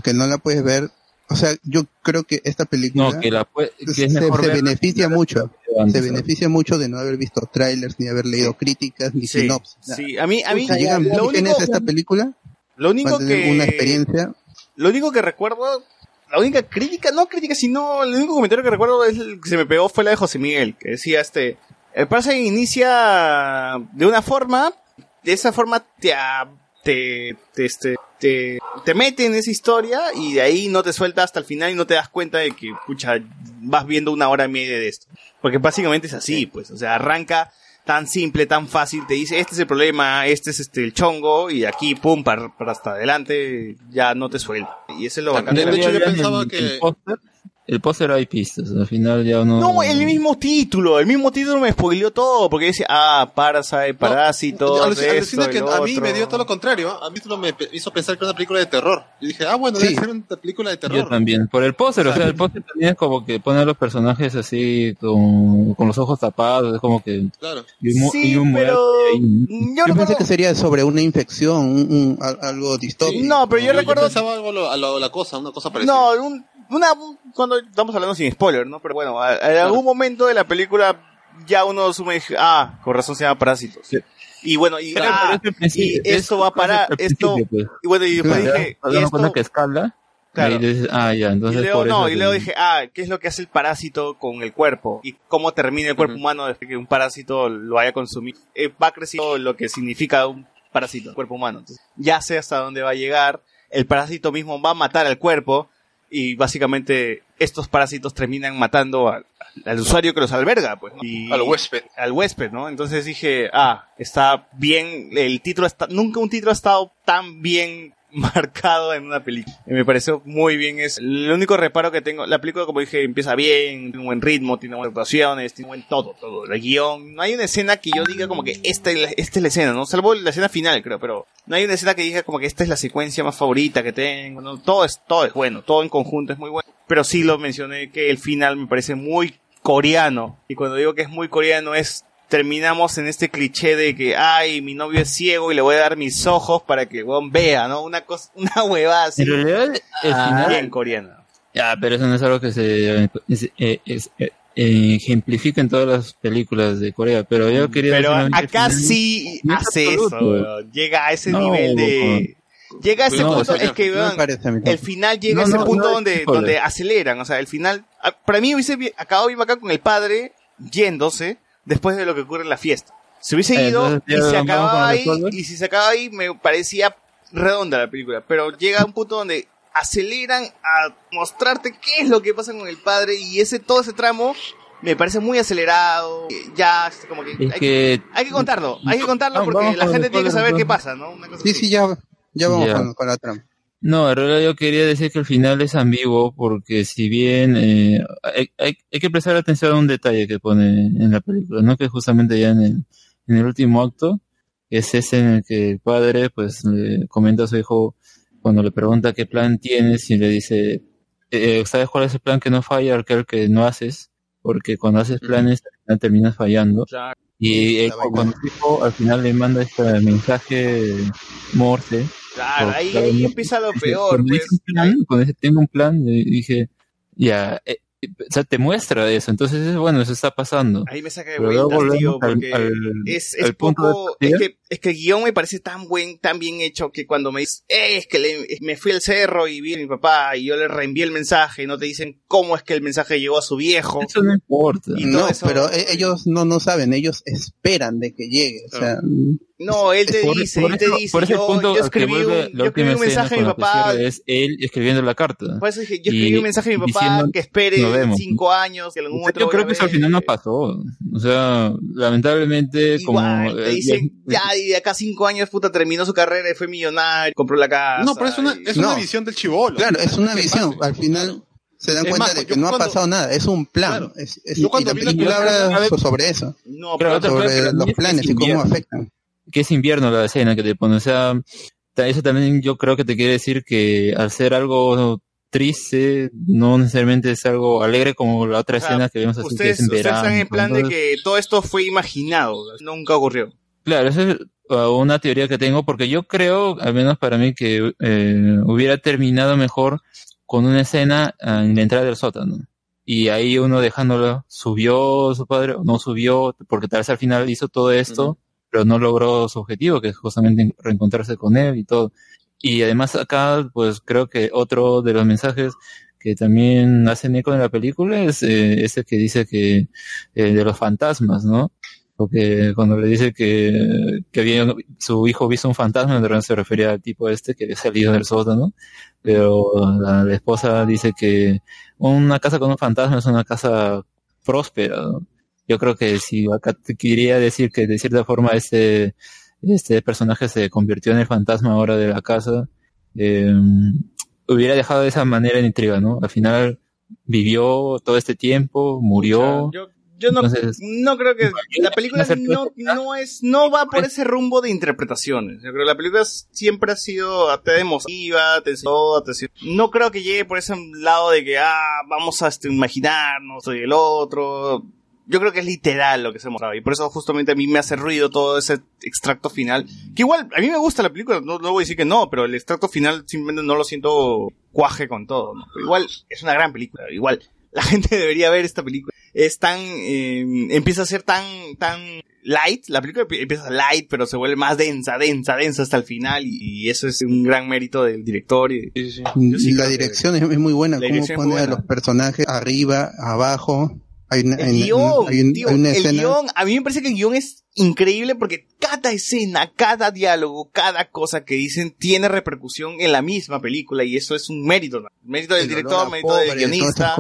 que no la puedes ver. O sea, yo creo que esta película No, que la pue- que se, mejor beneficia mucho. Se beneficia mucho de no haber visto trailers, ni haber leído críticas, ni Sí, sinopsis. nada. sí, a mí, a mí, Si llegan lo único, a esta película, lo único que, una experiencia lo único que recuerdo, la única crítica, no crítica, sino el único comentario que recuerdo es el que se me pegó fue la de José Miguel, que decía este, el Parasite inicia de una forma, de esa forma te, te, te, este, te, te mete en esa historia y de ahí no te suelta hasta el final y no te das cuenta de que, pucha, vas viendo una hora y media de esto. Porque básicamente es así, pues, o sea, arranca tan simple, tan fácil, te dice, este es el problema, este es este el chongo, y de aquí, pum, para, para hasta adelante, ya no te suelta. Y ese es lo bacán. De- de hecho, yo pensaba que- El el póster hay pistas, al final ya no... No, el mismo título, el mismo título me spoileó todo, porque dice, ah, Parasite, Parásitos, Alucina esto, alucina que a mí me dio todo lo contrario. ¿ah? A mí solo me hizo pensar que era una película de terror. Y dije, ah, bueno, Sí. debe ser una película de Yo terror. también, por el póster, o sea, el póster también es como que pone a los personajes así con, con los ojos tapados, es como que... Claro. Y un, Sí, y un muerto pero ¿no? yo yo pensé que sería sobre una infección, un- un- al- algo distópico. No, pero yo recuerdo... pensaba algo a lo- a lo- a la cosa, una cosa parecida. No, un- una, un- cuando estamos hablando sin spoiler, ¿no? Pero bueno, a- en algún momento de la película ya uno asume, ah, con razón se llama Parásitos. Y bueno, y, ah, pero es el principio, y esto es- va a parar, es el esto, pues. y bueno, y después Claro, dije, y esto, que escala, Claro. y dices, ah, ya, y luego por eso no, y luego dije, ah, ¿qué es lo que hace el parásito con el cuerpo? Y cómo termina el cuerpo humano desde que un parásito lo haya consumido. Eh, va creciendo lo que significa un parásito, el cuerpo humano. Entonces, ya sé hasta dónde va a llegar. El parásito mismo va a matar al cuerpo. Y básicamente estos parásitos terminan matando al, al usuario que los alberga, pues. ¿no? Y- Al huésped. Al huésped, ¿no? Entonces dije, ah, está bien, el título está, nunca un título ha estado tan bien marcado en una película. Y me pareció muy bien es el único reparo que tengo, la película como dije empieza bien, tiene un buen ritmo, tiene buenas actuaciones, tiene buen todo, todo, el guion, no hay una escena que yo diga como que esta esta es la escena, ¿no? Salvo la escena final, creo, pero no hay una escena que diga como que esta es la secuencia más favorita que tengo, ¿no? Todo es, todo es bueno, todo en conjunto es muy bueno. Pero sí lo mencioné que el final me parece muy coreano. Y cuando digo que es muy coreano es terminamos en este cliché de que ay mi novio es ciego y le voy a dar mis ojos para que el weón vea, ¿no? Una cosa, una huevada así. En realidad, el Ah, final, bien coreana. Ya, pero eso no es algo que se es- eh, es- eh, ejemplifica en todas las películas de Corea. Pero yo quería Pero acá sí no hace eso, weón. llega a ese No, nivel de... Llega a ese No, punto, o sea, es que el final llega No, a ese no, punto donde, donde aceleran, o sea, el final, ah, para mí hubiese acabado bien acá con el padre yéndose después de lo que ocurre en la fiesta. Se hubiese Eh, ido entonces, y se acababa ahí, y si se acaba ahí me parecía redonda la película, pero llega a un punto donde aceleran a mostrarte qué es lo que pasa con el padre y ese todo ese tramo me parece muy acelerado, ya como que, hay, que hay que contarlo, hay que contarlo porque la gente tiene que saber qué pasa, ¿no? Una cosa Sí, así. sí, ya, ya vamos Ya. Con, con la trama. No, en realidad yo quería decir que el final es ambiguo porque si bien eh, hay, hay, hay que prestar atención a un detalle que pone en la película, ¿no? Que justamente ya en el, en el último acto es ese en el que el padre pues le comenta a su hijo cuando le pregunta qué plan tienes y le dice, eh, ¿sabes cuál es el plan que no falla? Aquel que no haces, porque cuando haces planes terminas fallando. Y él, cuando su hijo al final le manda este mensaje morse, Claro, ahí, claro, ahí no- empieza lo peor, Cuando pues. plan, cuando tengo un plan, dije, ya, eh, eh, o sea, te muestra eso, entonces es bueno, eso está pasando. Ahí me saca de Pero luego vueltas, tío, volvemos al- porque al- es, es al punto de poco, partida. es que, es que el guion me parece tan buen, tan bien hecho que cuando me dices, "Eh, es que le- me fui al cerro y vi a mi papá y yo le reenvié el mensaje y no te dicen cómo es que el mensaje llegó a su viejo. Eso no importa. Y No, eso- pero e- ellos no, no saben, ellos esperan de que llegue. O sea, No, él te Por- dice, por él te eso- dice, por ese yo, punto yo escribí un, yo escribí un mensaje a mi papá, es él escribiendo la carta. por eso dije, yo escribí Y un mensaje a mi papá diciendo, que espere cinco años, que algún momento Yo creo que eso al final no pasó. O sea, lamentablemente, como... Igual, te eh, dicen, ya, y de acá cinco años, puta, terminó su carrera y fue millonario, compró la casa. No, pero es una, es una No. visión del chivolo. claro, es una ¿Qué visión. Al final se dan Es cuenta más, de que no ha pasado nada, es un plan. Claro. Es, es- Yo y cuando la película habla sobre eso, No, Pero sobre los planes es y cómo afectan. Que es invierno la escena que te pone. O sea, eso también yo creo que te quiere decir que al ser algo triste, no necesariamente es algo alegre como la otra O sea, escena que vimos así que ustedes, es en ustedes verano. están en plan de que todo esto fue imaginado, nunca ocurrió. Claro, esa es uh, una teoría que tengo porque yo creo, al menos para mí, que eh, hubiera terminado mejor con una escena ah, en la entrada del sótano. Y ahí uno dejándolo, subió su padre no subió, porque tal vez al final hizo todo esto, pero no logró su objetivo, que es justamente reencontrarse con él y todo. Y además acá, pues creo que otro de los mensajes que también hacen eco en la película es eh, ese que dice que eh, de los fantasmas, ¿no? Porque cuando le dice que, que había, su hijo visto un fantasma, en se refería al tipo este que había salido del sótano, pero la, la esposa dice que una casa con un fantasma es una casa próspera. ¿no? Yo creo que si acá te quería decir que de cierta forma este, este personaje se convirtió en el fantasma ahora de la casa, eh, hubiera dejado de esa manera en intriga, ¿no? Al final vivió todo este tiempo, murió. Yo, yo no, Entonces, no creo que la película no, no es, no va por ese rumbo de interpretaciones. Yo creo que la película siempre ha sido te emotiva, te enseñó, te. No creo que llegue por ese lado de que, ah, vamos a este, imaginarnos, soy el otro. Yo creo que es literal lo que se mostraba y por eso justamente a mí me hace ruido todo ese extracto final. Que igual, a mí me gusta la película, no, no voy a decir que no, pero el extracto final simplemente no lo siento cuaje con todo. ¿no? Pero igual es una gran película, igual la gente debería ver esta película. Es tan, eh, empieza a ser tan, tan light, la película empie- empieza light, pero se vuelve más densa, densa, densa hasta el final y, y eso es un gran mérito del director. Y, Yo sí la dirección es, es muy buena, cómo pone a los personajes arriba, abajo. Hay una, El hay- guion, hay un- tío, hay una el escena. guion, a mí me parece que el guion es increíble porque cada escena, cada diálogo, cada cosa que dicen tiene repercusión en la misma película y eso es un mérito, ¿no? mérito del El director, mérito del pobre, guionista,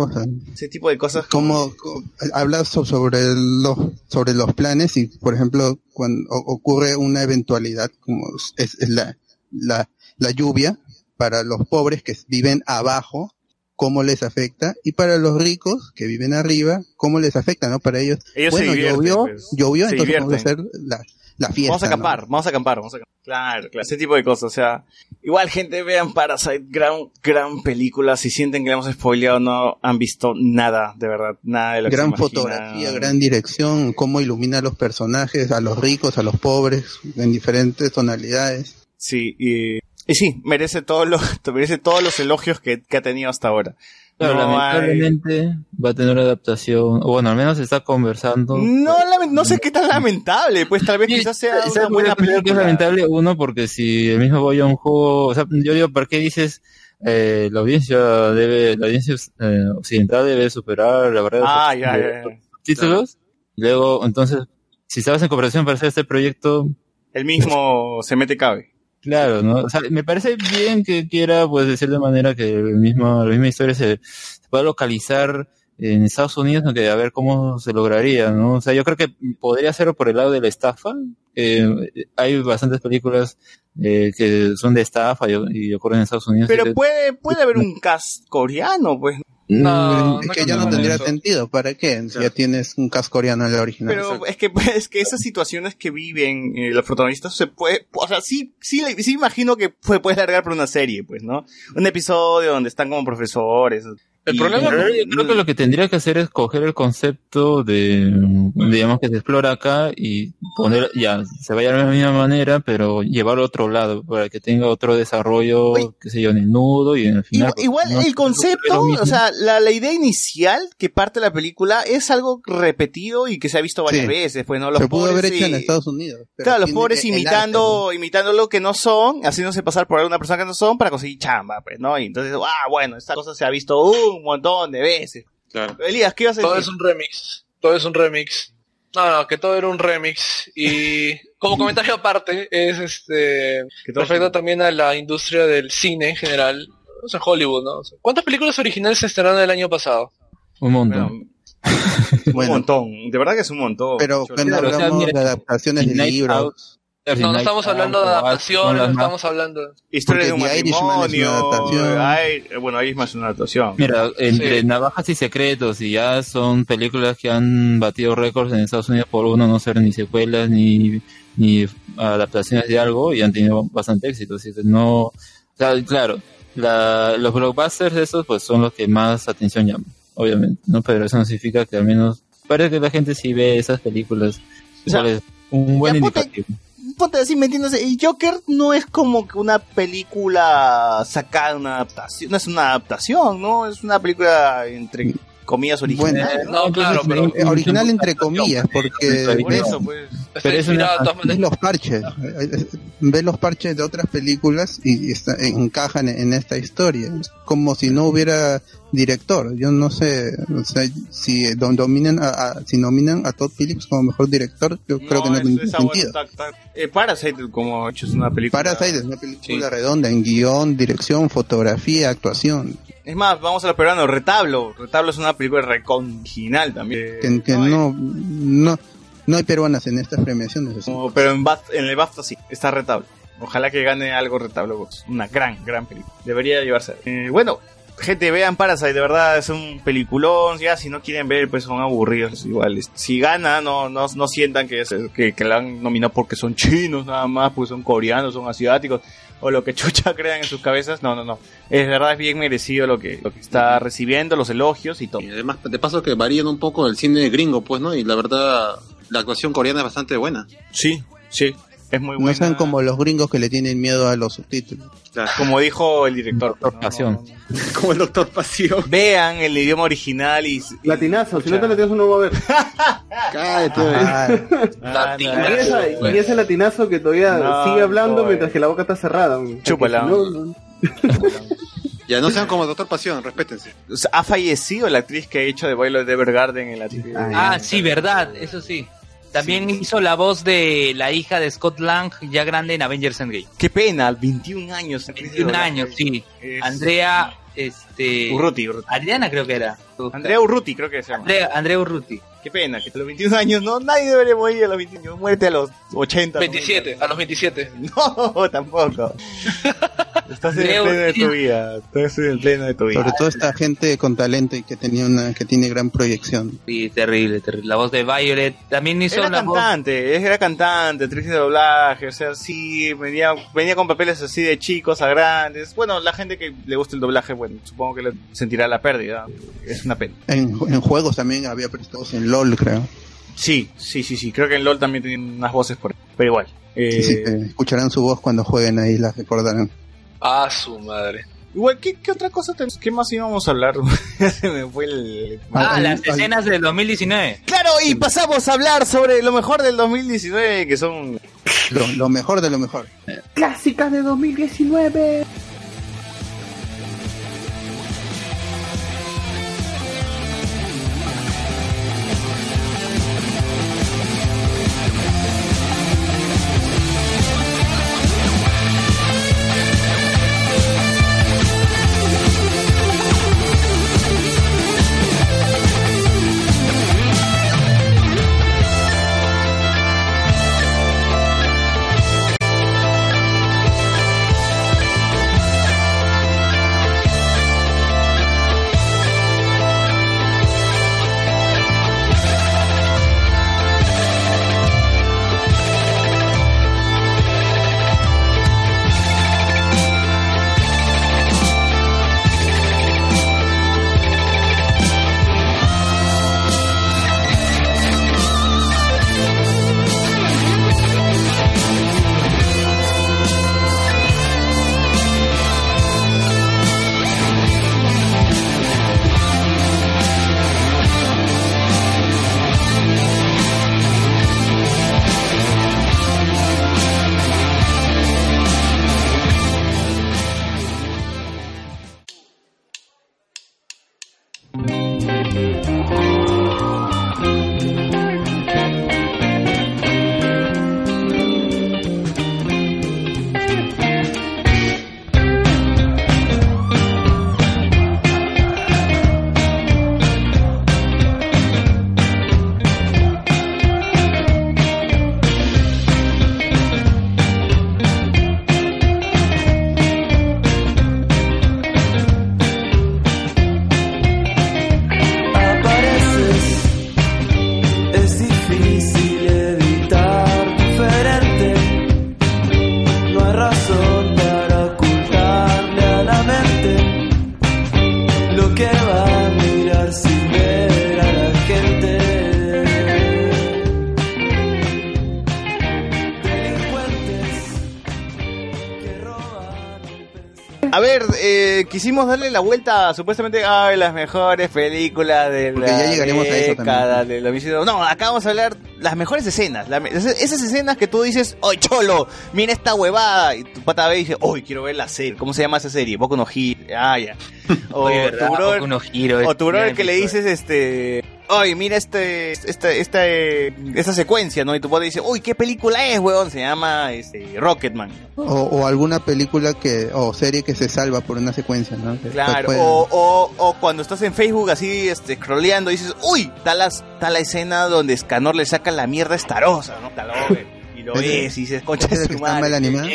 ese tipo de cosas. Como co- habla so- sobre los sobre los planes y por ejemplo cuando ocurre una eventualidad como es, es la, la la lluvia para los pobres que viven abajo cómo les afecta y para los ricos que viven arriba cómo les afecta no para ellos, Ellos se bueno divierten, llovió pues. llovió Se entonces vamos a hacer divierten. la, la fiesta Vamos a ¿no? acampar, vamos a acampar, vamos a acampar. Claro, claro, ese tipo de cosas, o sea, igual gente vean Parasite, gran, gran película, si sienten que le hemos spoileado no han visto nada, de verdad, nada de lo que gran se imaginan. fotografía, gran dirección, cómo ilumina a los personajes, a los ricos, a los pobres, en diferentes tonalidades. Sí, y, y sí, merece todo lo, merece todos los elogios que, que ha tenido hasta ahora. Claro, No lamentablemente va a tener una adaptación, o bueno, al menos está conversando. No, lame- no sé qué tan lamentable, pues tal vez quizás sea ¿Sabes una buena que es película. lamentable? Uno, porque si el mismo Boy Joon-ho, o sea, yo digo, ¿por qué dices eh, la audiencia debe, la audiencia eh, occidental debe superar la barrera Ah, de- ya, ya, ya. los títulos? Y luego, entonces, si estabas en cooperación para hacer este proyecto, El mismo se mete cabe. Claro, ¿no? O sea, me parece bien que quiera, pues, decir de manera que el mismo, la misma historia se, se pueda localizar en Estados Unidos, aunque a ver cómo se lograría, ¿no? O sea, yo creo que podría hacerlo por el lado de la estafa. Eh, hay bastantes películas eh, que son de estafa y, y ocurren en Estados Unidos. Pero puede, puede haber un cast coreano, pues. No, es no que ya creo no que tendría eso. sentido. ¿Para qué? Si ya tienes un casco coreano en la original. Pero es que, pues, es que esas situaciones que viven eh, los protagonistas se puede, o sea, sí, sí, sí imagino que puede, puede largar por una serie, pues, ¿no? Un episodio donde están como profesores. El Y- problema y- yo creo que lo que tendría que hacer es coger el concepto de, digamos, que se explora acá y poner, ya, se vaya de la misma manera, pero llevarlo a otro lado, para que tenga otro desarrollo, qué sé yo, en el nudo y en el final. Igual, igual No- el no concepto, o sea, la, la idea inicial que parte de la película es algo repetido y que se ha visto varias Sí. veces, pues, ¿no? Los se pudo pobres haber hecho sí- en Estados Unidos. Claro, los pobres el arte, imitando, imitando lo que no son, haciéndose pasar por alguna persona que no son para conseguir chamba, pues, ¿no? Y entonces, ah, bueno, esta cosa se ha visto un montón de veces. Claro. Elías, ¿qué ibas a Todo decir? es un remix. Todo es un remix. No, no, que todo era un remix. Y como comentario aparte, es este perfecto también a la industria del cine en general. O sea, Hollywood, ¿no? O sea, ¿Cuántas películas originales se estrenaron el año pasado? Un montón. un montón, de verdad que es un montón. Pero cuando hablamos de adaptaciones de libros, Out, No, no estamos hablando de adaptaciones, no estamos hablando... Historia de un Porque The Irishman es una matrimonio. adaptación. bueno, Irishman es una adaptación. Mira, entre Sí. Navajas y Secretos, y ya son películas que han batido récords en Estados Unidos por uno no ser ni secuelas ni, ni adaptaciones de algo y han tenido bastante éxito. Así que no, o sea, claro, la, los blockbusters de esos pues son los que más atención llaman, obviamente, ¿no? Pero eso no significa que al menos parece que la gente sí ve esas películas. O sea, Igual es un buen indicativo. Ponte así, ¿me entiendes? El Joker no es como que una película sacada de una adaptación, no es una adaptación, ¿no? Es una película entre comillas original. No, claro, pero... eh, original entre comillas, porque Por ves, eso, pues. Pero es una- ves los parches, eh, eh, ves los parches de otras películas y está- encajan en esta historia. Como si no hubiera director. Yo no sé, o sea, si do- dominan a, a- si nominan a Todd Phillips como mejor director, yo creo que no tiene sentido. eh, Parasite, como hecho, es una película. Parasite es una película redonda en guion, dirección, fotografía, actuación. Es más, vamos a lo peruano, Retablo. Retablo es una película reconginal también. Que, que no, no, no hay peruanas en estas premiaciones. No, pero en, el BAFTA sí, está Retablo. Ojalá que gane algo Retablo. es Una gran, gran película. Debería llevarse. Eh, bueno, gente, vean Parasite, de verdad es un peliculón. Ya, si no quieren ver, pues son aburridos. Igual, si gana, no, no, no sientan que, es- que, que la han nominado porque son chinos nada más, pues son coreanos, son asiáticos. O lo que chucha crean en sus cabezas. No, no, no. Es verdad, es bien merecido lo que, lo que está recibiendo, los elogios y todo. Y además, de paso que varían un poco el cine gringo, pues, ¿no? Y la verdad, la actuación coreana es bastante buena. Sí, sí. Es muy No sean como los gringos que le tienen miedo a los subtítulos. Como dijo el director. Pasión. Como el Doctor Pasión. Vean el idioma original y... Latinazo, si no te latinazo no va a ver. Cállate, Ah, Y esa- y ese latinazo que todavía No, sigue hablando mientras que la boca está cerrada. Chúpala. no, no- Ya no sean como el Doctor Pasión, respétense. O sea, ha fallecido la actriz que ha hecho de baile de Evergarden en la Ah, sí, verdad, eso sí. También hizo la voz de la hija de Scott Lang, ya grande en Avengers Endgame. Qué pena, 21 años. 21 años, sí. Andrea, este... Urruti, Urruti. Adriana creo que era. Andrea Urruti creo que se llama. Andrea, Andrea Urruti. Qué pena, que a los 21 años, no, nadie debería morir a los 21 años. Muerte a los 80. 27, a los 27. No, tampoco. Estás en el pleno de tu vida. Estás en el pleno de tu vida. Sobre todo esta gente con talento y que tenía una, que tiene gran proyección. Sí, terrible, terrible. La voz de Violet. También hizo Era voz... cantante, era cantante, actriz de doblaje, o sea, sí, venía, venía con papeles así de chicos a grandes. Bueno, la gente que le gusta el doblaje, bueno, supongo que le sentirá la pérdida. Es una pena. En, en juegos también había prestados en LOL, creo. Sí, sí, sí, sí, creo que en LOL también tienen unas voces por ahí, pero igual. Eh, Sí, sí, eh, escucharán su voz cuando jueguen ahí, las recordarán. Ah, su madre. Igual, ¿qué, qué otra cosa tenemos? ¿Qué más íbamos a hablar? Ya se me fue el... Ah, las escenas del 2019. Claro, y pasamos a hablar sobre lo mejor del 2019, que son... Lo, lo mejor de lo mejor. Clásicas de 2019. Quisimos darle la vuelta a supuestamente a las mejores películas de Porque la ya llegaremos a eso década también. del 2019. No, acá vamos a hablar las mejores escenas. la- esas escenas que tú dices, ¡Oy, cholo! Mira esta huevada. Y tu pata ve y dice, ¡Uy, quiero ver la serie! ¿Cómo se llama esa serie? Boku no Hero. Ah, ya. O Oye, tu brother, o tu brother que le épico, dices, este... Oye, mira este, esta, esta, eh, esta secuencia, ¿no? Y tu pata dice, uy, ¿qué película es, weón? Se llama este, Rocketman. O, o alguna película que o serie que se salva por una secuencia, ¿no? Claro, o, o, o cuando estás en Facebook así, este, scrolleando, dices, uy, está la, está la escena donde Scanor le saca la mierda estarosa, ¿no? Y lo ves y dices, concha de está madre. mal animado.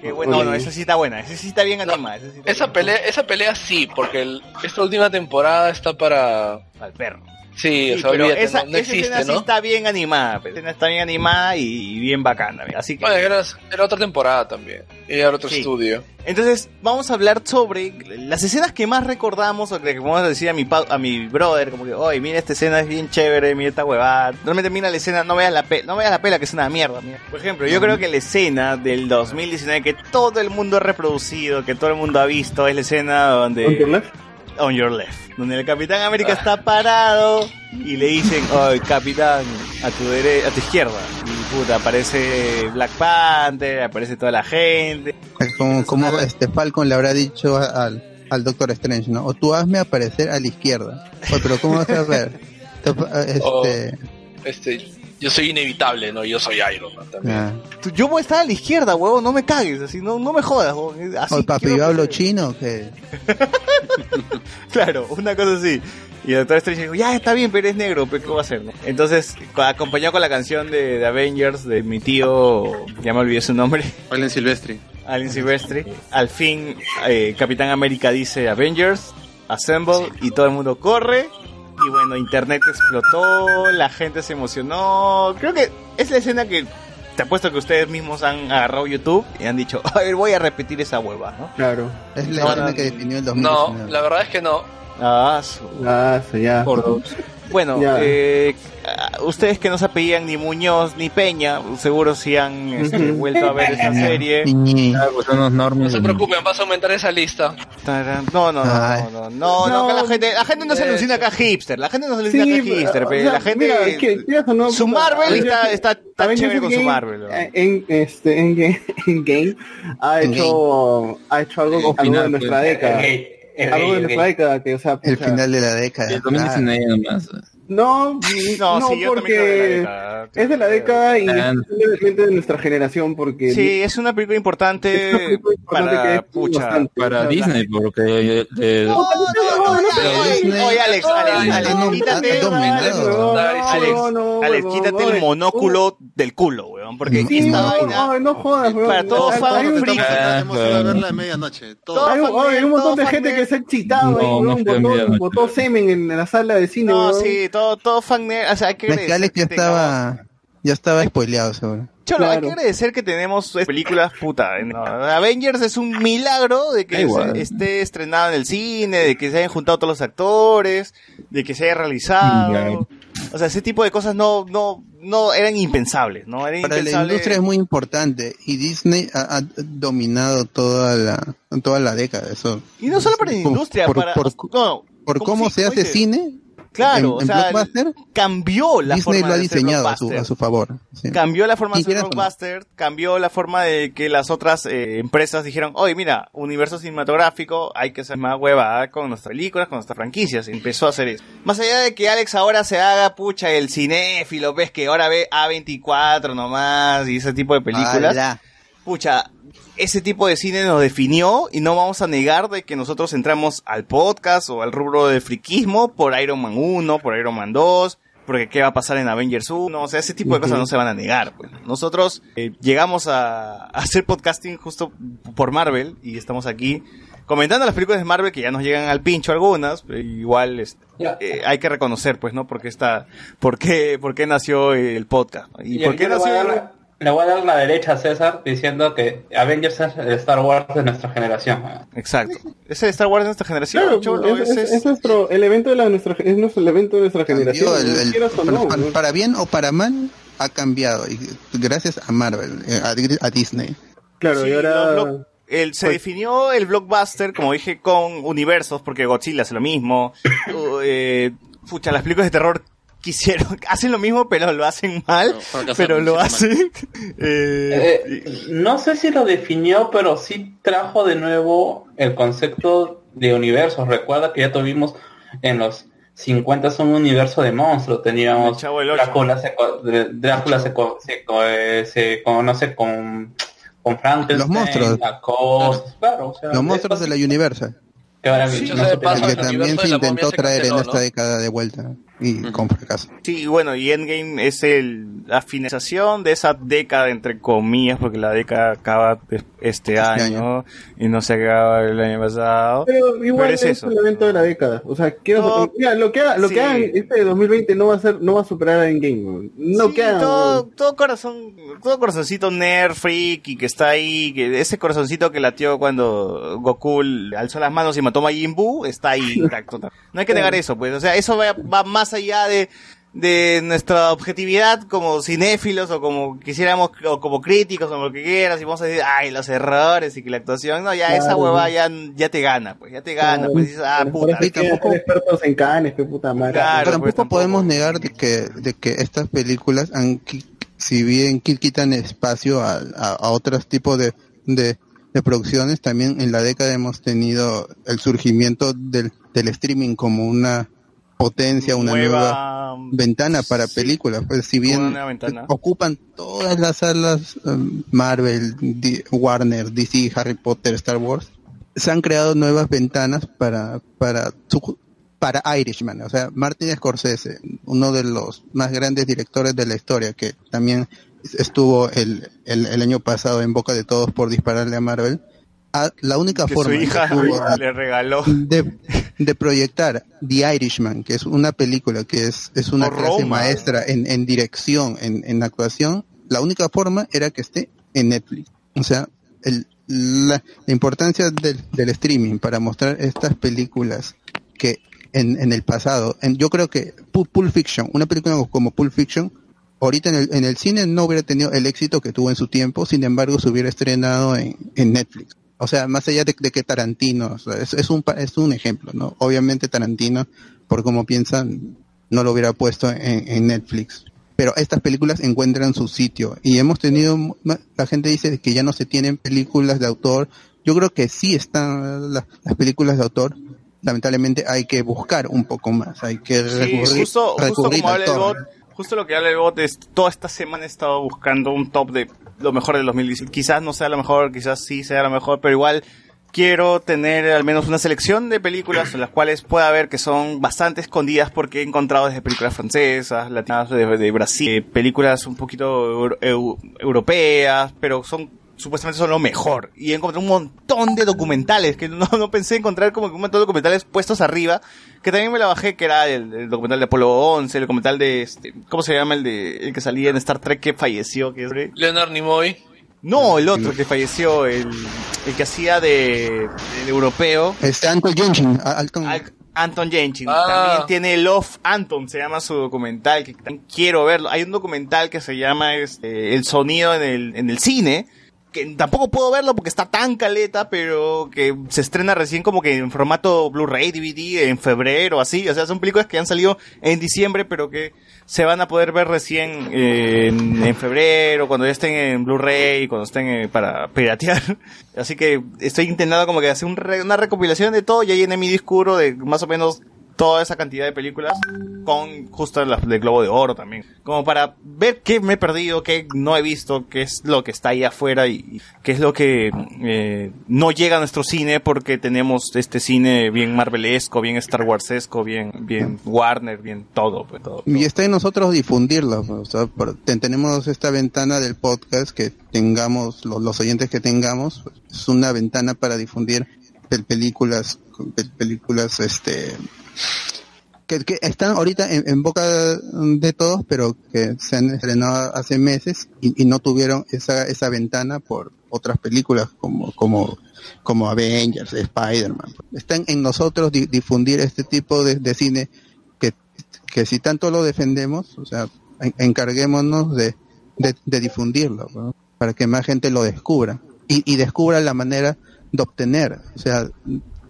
Qué, bueno, no, no, esa sí está buena, esa sí está bien animada. esa sí está Esa bien. pelea, esa pelea sí, porque el- esta última temporada está para... Al perro. Sí, o Sí, sea, pero olvídate, esa, no, no esa escena existe, sí ¿no? está bien animada, pero esa escena está bien animada y bien bacana, así que... Bueno, era, era otra temporada también. Y era otro Sí. estudio. Entonces, vamos a hablar sobre las escenas que más recordamos, o que le vamos a decir a mi, pa- a mi brother, como que, oye, mira esta escena, es bien chévere, mira esta huevada. Realmente mira la escena, no veas la, pe no veas la pela, que es una mierda. mira. Por ejemplo, yo creo que la escena del 2019 que todo el mundo ha reproducido, que todo el mundo ha visto, es la escena donde... ¿On your left? Donde el Capitán América está parado y le dicen, Capitán, a tu dere a tu izquierda. Y puta, aparece Black Panther, aparece toda la gente. Como, como este Falcon le habrá dicho a- al, al Doctor Strange, ¿no? O tú hazme aparecer a la izquierda. Oye, pero ¿cómo vas a ver? Te- Este, este, yo soy inevitable, ¿no? Yo soy Iron Man también. ah. Tú- Yo voy a estar a la izquierda, huevón, no me cagues, así, no, no me jodas, huevón. Así Oye, papi, yo hablo chino, que Claro, una cosa así. Y el Doctor Strange dijo, ya está bien, pero es negro, pero ¿qué va a hacer? no? Entonces, co- acompañado con la canción de, de Avengers de mi tío, ya me olvidé su nombre. Allen Silvestri. Alien Silvestri. Al fin, eh, Capitán América dice Avengers, Assemble, y todo el mundo corre. Y bueno, internet explotó, la gente se emocionó. Creo que es la escena que te apuesto que ustedes mismos han agarrado YouTube y han dicho, a ver, voy a repetir esa hueva, ¿no? Claro. es la No, escena no, que definió el No, 2019. la verdad es que no. Ah, su- Ah, ya. Bueno, eh, ustedes que no se apellían ni Muñoz ni Peña, seguro si han este, vuelto a ver esa serie. No se preocupen, vas a aumentar esa lista. No, no, no, no, no, no, la gente, la gente no se alucina acá hipster, la gente no se alucina Sí, acá hipster, o pero sea, la gente, mira, es que, quieras o no, su Marvel está, está, está Avengers chévere con su Marvel. ¿no? eh, En, este, en, Game- en Game ha hecho, ha hecho algo, de nuestra pues. década. Algo de nuestra década, que, o sea, El final de la década. El 2019 nomás. No, No, no, sí, yo de porque la década. es de la década y Ah. es de nuestra generación, porque Sí, es una película importante importante para, que es pucha, bastante. Para Disney, porque oye, Alex, Alex, Disney Alex, no- quítate. Alex, quítate el monóculo del culo, weón, porque no, jodas, weón. para todos Hay- fans hay un- friki, Hemos ido a verla de medianoche. Hay un, montón de gente que se ha chitado botó semen en la sala de cine, No, weón. sí, todo, todo fan nerd, o sea, hay que que Alex ya estaba, ya estaba spoileado, seguro. Cholo, hay Claro. que agradecer que tenemos películas puta. ¿no? Avengers es un milagro de que se- esté estrenado en el cine, de que se hayan juntado todos los actores, de que se haya realizado. O sea, ese tipo de cosas no, no, no eran impensables, ¿no? Eran Para la industria es muy importante y Disney ha, ha dominado toda la, toda la década. Eso. Y no solo para la industria, por- para. por- no, Por cómo si- se hace oye, cine, Claro, en, o en sea, cambió la Disney forma lo ha de diseñado a su, a su favor. sí. Cambió la forma de hacer blockbuster, cambió la forma de que las otras eh, empresas dijeron, oye, mira, universo cinematográfico, hay que hacer más huevada con nuestras películas, con nuestras franquicias. Empezó a hacer eso. Más allá de que Alex ahora se haga, pucha, el cinéfilo, ves que ahora ve A24 nomás y ese tipo de películas. Ala. Pucha, ese tipo de cine nos definió y no vamos a negar de que nosotros entramos al podcast o al rubro de friquismo por Iron Man 1, por Iron Man 2, porque qué va a pasar en Avengers 1, o sea, ese tipo de cosas no se van a negar. Pues. Nosotros eh, llegamos a, a hacer podcasting justo por Marvel y estamos aquí comentando las películas de Marvel que ya nos llegan al pincho algunas, pero igual eh, hay que reconocer, pues, ¿no? Porque está, por qué, por qué nació el podcast y Y por qué nació le voy a dar la derecha a César diciendo que Avengers es el Star Wars de nuestra generación. Exacto. Es el Star Wars de nuestra generación, Claro, cholo, es, es- es- es nuestro, el evento de la nuestra, es nuestro el evento de nuestra generación. El- el- para, no, para- para bien o para mal, ha cambiado. Y gracias a Marvel, eh, a, a Disney. Claro, Sí, y ahora... el, se definió el blockbuster, como dije, con universos, porque Godzilla hace lo mismo. Uh, eh, pucha, las películas de terror quisieron, hacen lo mismo, pero lo hacen mal, pero lo hacen. eh, Eh, no sé si lo definió, pero sí trajo de nuevo el concepto de universos. Recuerda que ya tuvimos en los 50 un universo de monstruos. Teníamos Drácula, se, Drácula se, se eh, se conoce con, con Frankenstein, Los monstruos. la cosa, claro, o sea, Los monstruos de la. Qué maravilla. Sí, de paso, que el también universo se intentó se traer en esta ¿no? década de vuelta y con fracaso. Sí, y bueno, y Endgame es el, la finalización de esa década, entre comillas, porque la década acaba de- este año, y no se acaba el año pasado. Pero igual Pero es, es eso. el evento de la década. O sea, quiero No, mira, lo que haga- lo sí. que hagan este 2020 no va a ser, no va a superar a Endgame. No Sí, que hagan, todo, todo corazón, todo corazoncito nerd freak y que está ahí, que ese corazoncito que latió cuando Goku alzó las manos y mató a Majin Buu, está ahí intacto. No hay que negar eso, pues, o sea, eso va, va más allá de, de nuestra objetividad como cinéfilos o como quisiéramos, o como críticos o lo que quieras, y vamos a decir, ay, los errores y que la actuación, no, ya esa hueva ya, ya te gana, pues, ya te gana, pues dices, ah, puta. Parece que ser expertos en canes, qué puta madre. Claro, Pero pues, tampoco podemos negar de que, de que estas películas, han, si bien qui- quitan espacio a, a, a otros tipos de, de, de producciones, también en la década hemos tenido el surgimiento del, del streaming como una potencia, una Nueva- nueva, ventana para películas. Pues si bien ocupan todas las salas um, Marvel, Di- Warner, DC, Harry Potter, Star Wars, se han creado nuevas ventanas para para su- para Irishman, o sea, Martin Scorsese, uno de los más grandes directores de la historia, que también estuvo el, el, el año pasado en boca de todos por dispararle a Marvel, a- la única Que forma su que hija tuvo a- le regaló. de, de proyectar The Irishman, que es una película que es, es una O clase Roma. maestra en, en dirección, en, en actuación, la única forma era que esté en Netflix. O sea, el, la, la importancia del, del streaming para mostrar estas películas que en, en el pasado. En- yo creo que Pulp Fiction, una película como Pulp Fiction, ahorita en el, en el cine no hubiera tenido el éxito que tuvo en su tiempo, sin embargo se hubiera estrenado en, en Netflix. O sea, más allá de, de que Tarantino, o sea, es, es un, es un ejemplo, ¿no? Obviamente Tarantino, por cómo piensan, no lo hubiera puesto en, en Netflix. Pero estas películas encuentran su sitio y hemos tenido, la gente dice que ya no se tienen películas de autor. Yo creo que sí están las, las películas de autor. Lamentablemente hay que buscar un poco más, hay que Sí, recurrir, justo, como al torrent. Justo lo que habla el bot es, toda esta semana he estado buscando un top de lo mejor del 2017. Quizás no sea lo mejor, quizás sí sea lo mejor, pero igual quiero tener al menos una selección de películas en las cuales pueda ver que son bastante escondidas porque he encontrado desde películas francesas, latinas de, de Brasil, eh, películas un poquito eu- eu- europeas, pero son supuestamente son lo mejor. Y he encontrado un montón de documentales que no, no pensé encontrar como que un montón de documentales puestos arriba, que también me la bajé, que era el, el documental de Apolo 11, el documental de, este, ¿cómo se llama? El de, el que salía en Star Trek que falleció, que es... Leonard Nimoy. No, el otro que falleció, el, el que hacía de, del europeo. Este Anton Yelchin, a- Alton- Anton Jenkin. Ah. También tiene Love Anton, se llama su documental, que también quiero verlo. Hay un documental que se llama este, El sonido en el, en el cine, que tampoco puedo verlo porque está tan caleta, pero que se estrena recién como que en formato Blu-ray, DVD, en febrero, así. O sea, son películas que han salido en diciembre, pero que se van a poder ver recién eh, en, en febrero, cuando ya estén en Blu-ray, cuando estén eh, para piratear. Así que estoy intentando como que hacer una recopilación de todo, ya llené mi disco duro de más o menos toda esa cantidad de películas con justo las de Globo de Oro también. Como para ver qué me he perdido, qué no he visto, qué es lo que está ahí afuera y, qué es lo que eh, no llega a nuestro cine porque tenemos este cine bien Marvelesco, bien Star Warsesco, bien, bien Warner, bien todo, pues todo. Y está en nosotros difundirlo. O sea, tenemos esta ventana del podcast que tengamos, lo- los oyentes que tengamos, pues, es una ventana para difundir pel- películas, pel- películas, este, que, están ahorita en, boca de todos, pero que se han estrenado hace meses y, no tuvieron esa, esa ventana por otras películas como, como, como Avengers, Spider-Man. Están en nosotros di- difundir este tipo de, cine que, que si tanto lo defendemos, o sea, en- encarguémonos de, de, difundirlo, para que más gente lo descubra y, y descubra la manera de obtener. O sea,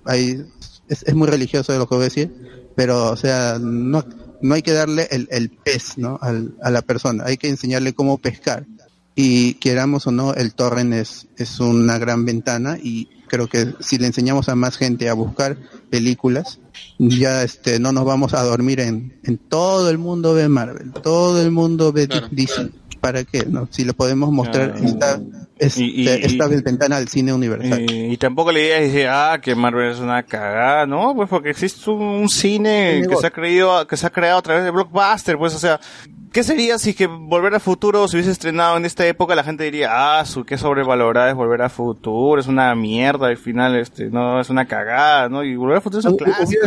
hay, es, es muy religioso de lo que voy a decir, pero, o sea, no, no hay que darle el, el pez, ¿no? Al, a la persona, hay que enseñarle cómo pescar. Y queramos o no, el torrent es, es una gran ventana y creo que si le enseñamos a más gente a buscar películas, ya este no nos vamos a dormir en, en todo el mundo ve Marvel, todo el mundo ve DC. ¿Para qué? No? Si le podemos mostrar Claro. esta, este, Y- y- esta y- ventana al cine universal. Y tampoco la idea es decir, ah, que Marvel es una cagada, ¿no? Pues porque existe un, un cine que se ha creído, que se ha creado a través de Blockbuster, pues, o sea, ¿qué sería si que Volver al Futuro se hubiese estrenado en esta época? La gente diría, ah, su, qué sobrevalorada es Volver al Futuro, es una mierda, al final, este, no, es una cagada, ¿no? Y Volver al Futuro es un clásico,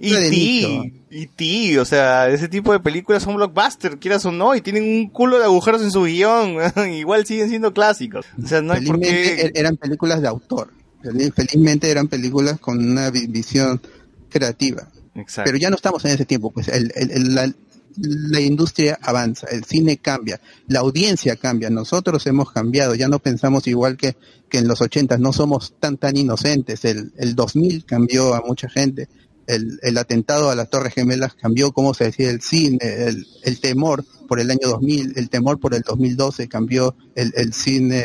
y nicho. y ti, o sea, ese tipo de películas son blockbuster, quieras o no, y tienen un culo de agujeros en su guion, igual siguen siendo clásicos. O sea, no hay por Felizmente qué... er- eran películas de autor. Fel- Felizmente eran películas con una vi- visión creativa. Exacto. Pero ya no estamos en ese tiempo, pues el, el- el- la, la industria avanza, el cine cambia, la audiencia cambia, nosotros hemos cambiado, ya no pensamos igual que, que en los 80, no somos tan tan inocentes, el, el 2000 cambió a mucha gente, el, el atentado a las Torres Gemelas cambió cómo se decía el cine, el, el temor por el año 2000, el temor por el 2012 cambió el, el cine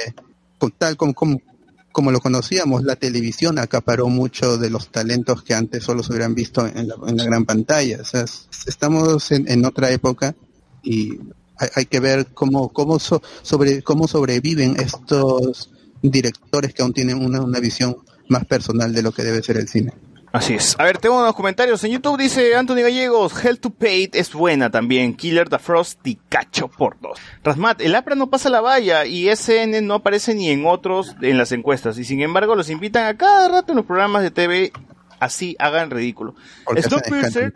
tal como, como, como lo conocíamos, la televisión acaparó mucho de los talentos que antes solo se hubieran visto en la, en la gran pantalla. O estamos en, otra época y hay, hay que ver cómo, cómo, so- sobre, cómo sobreviven estos directores que aún tienen una, una visión más personal de lo que debe ser el cine. Así es. A ver, tengo unos comentarios. En YouTube dice Anthony Gallegos, Hell to Pay es buena también. Killer the Frost y Cacho por dos. Rasmat, el APRA no pasa la valla y SN no aparece ni en otros en las encuestas. Y sin embargo los invitan a cada rato en los programas de TV así hagan ridículo. Snowpiercer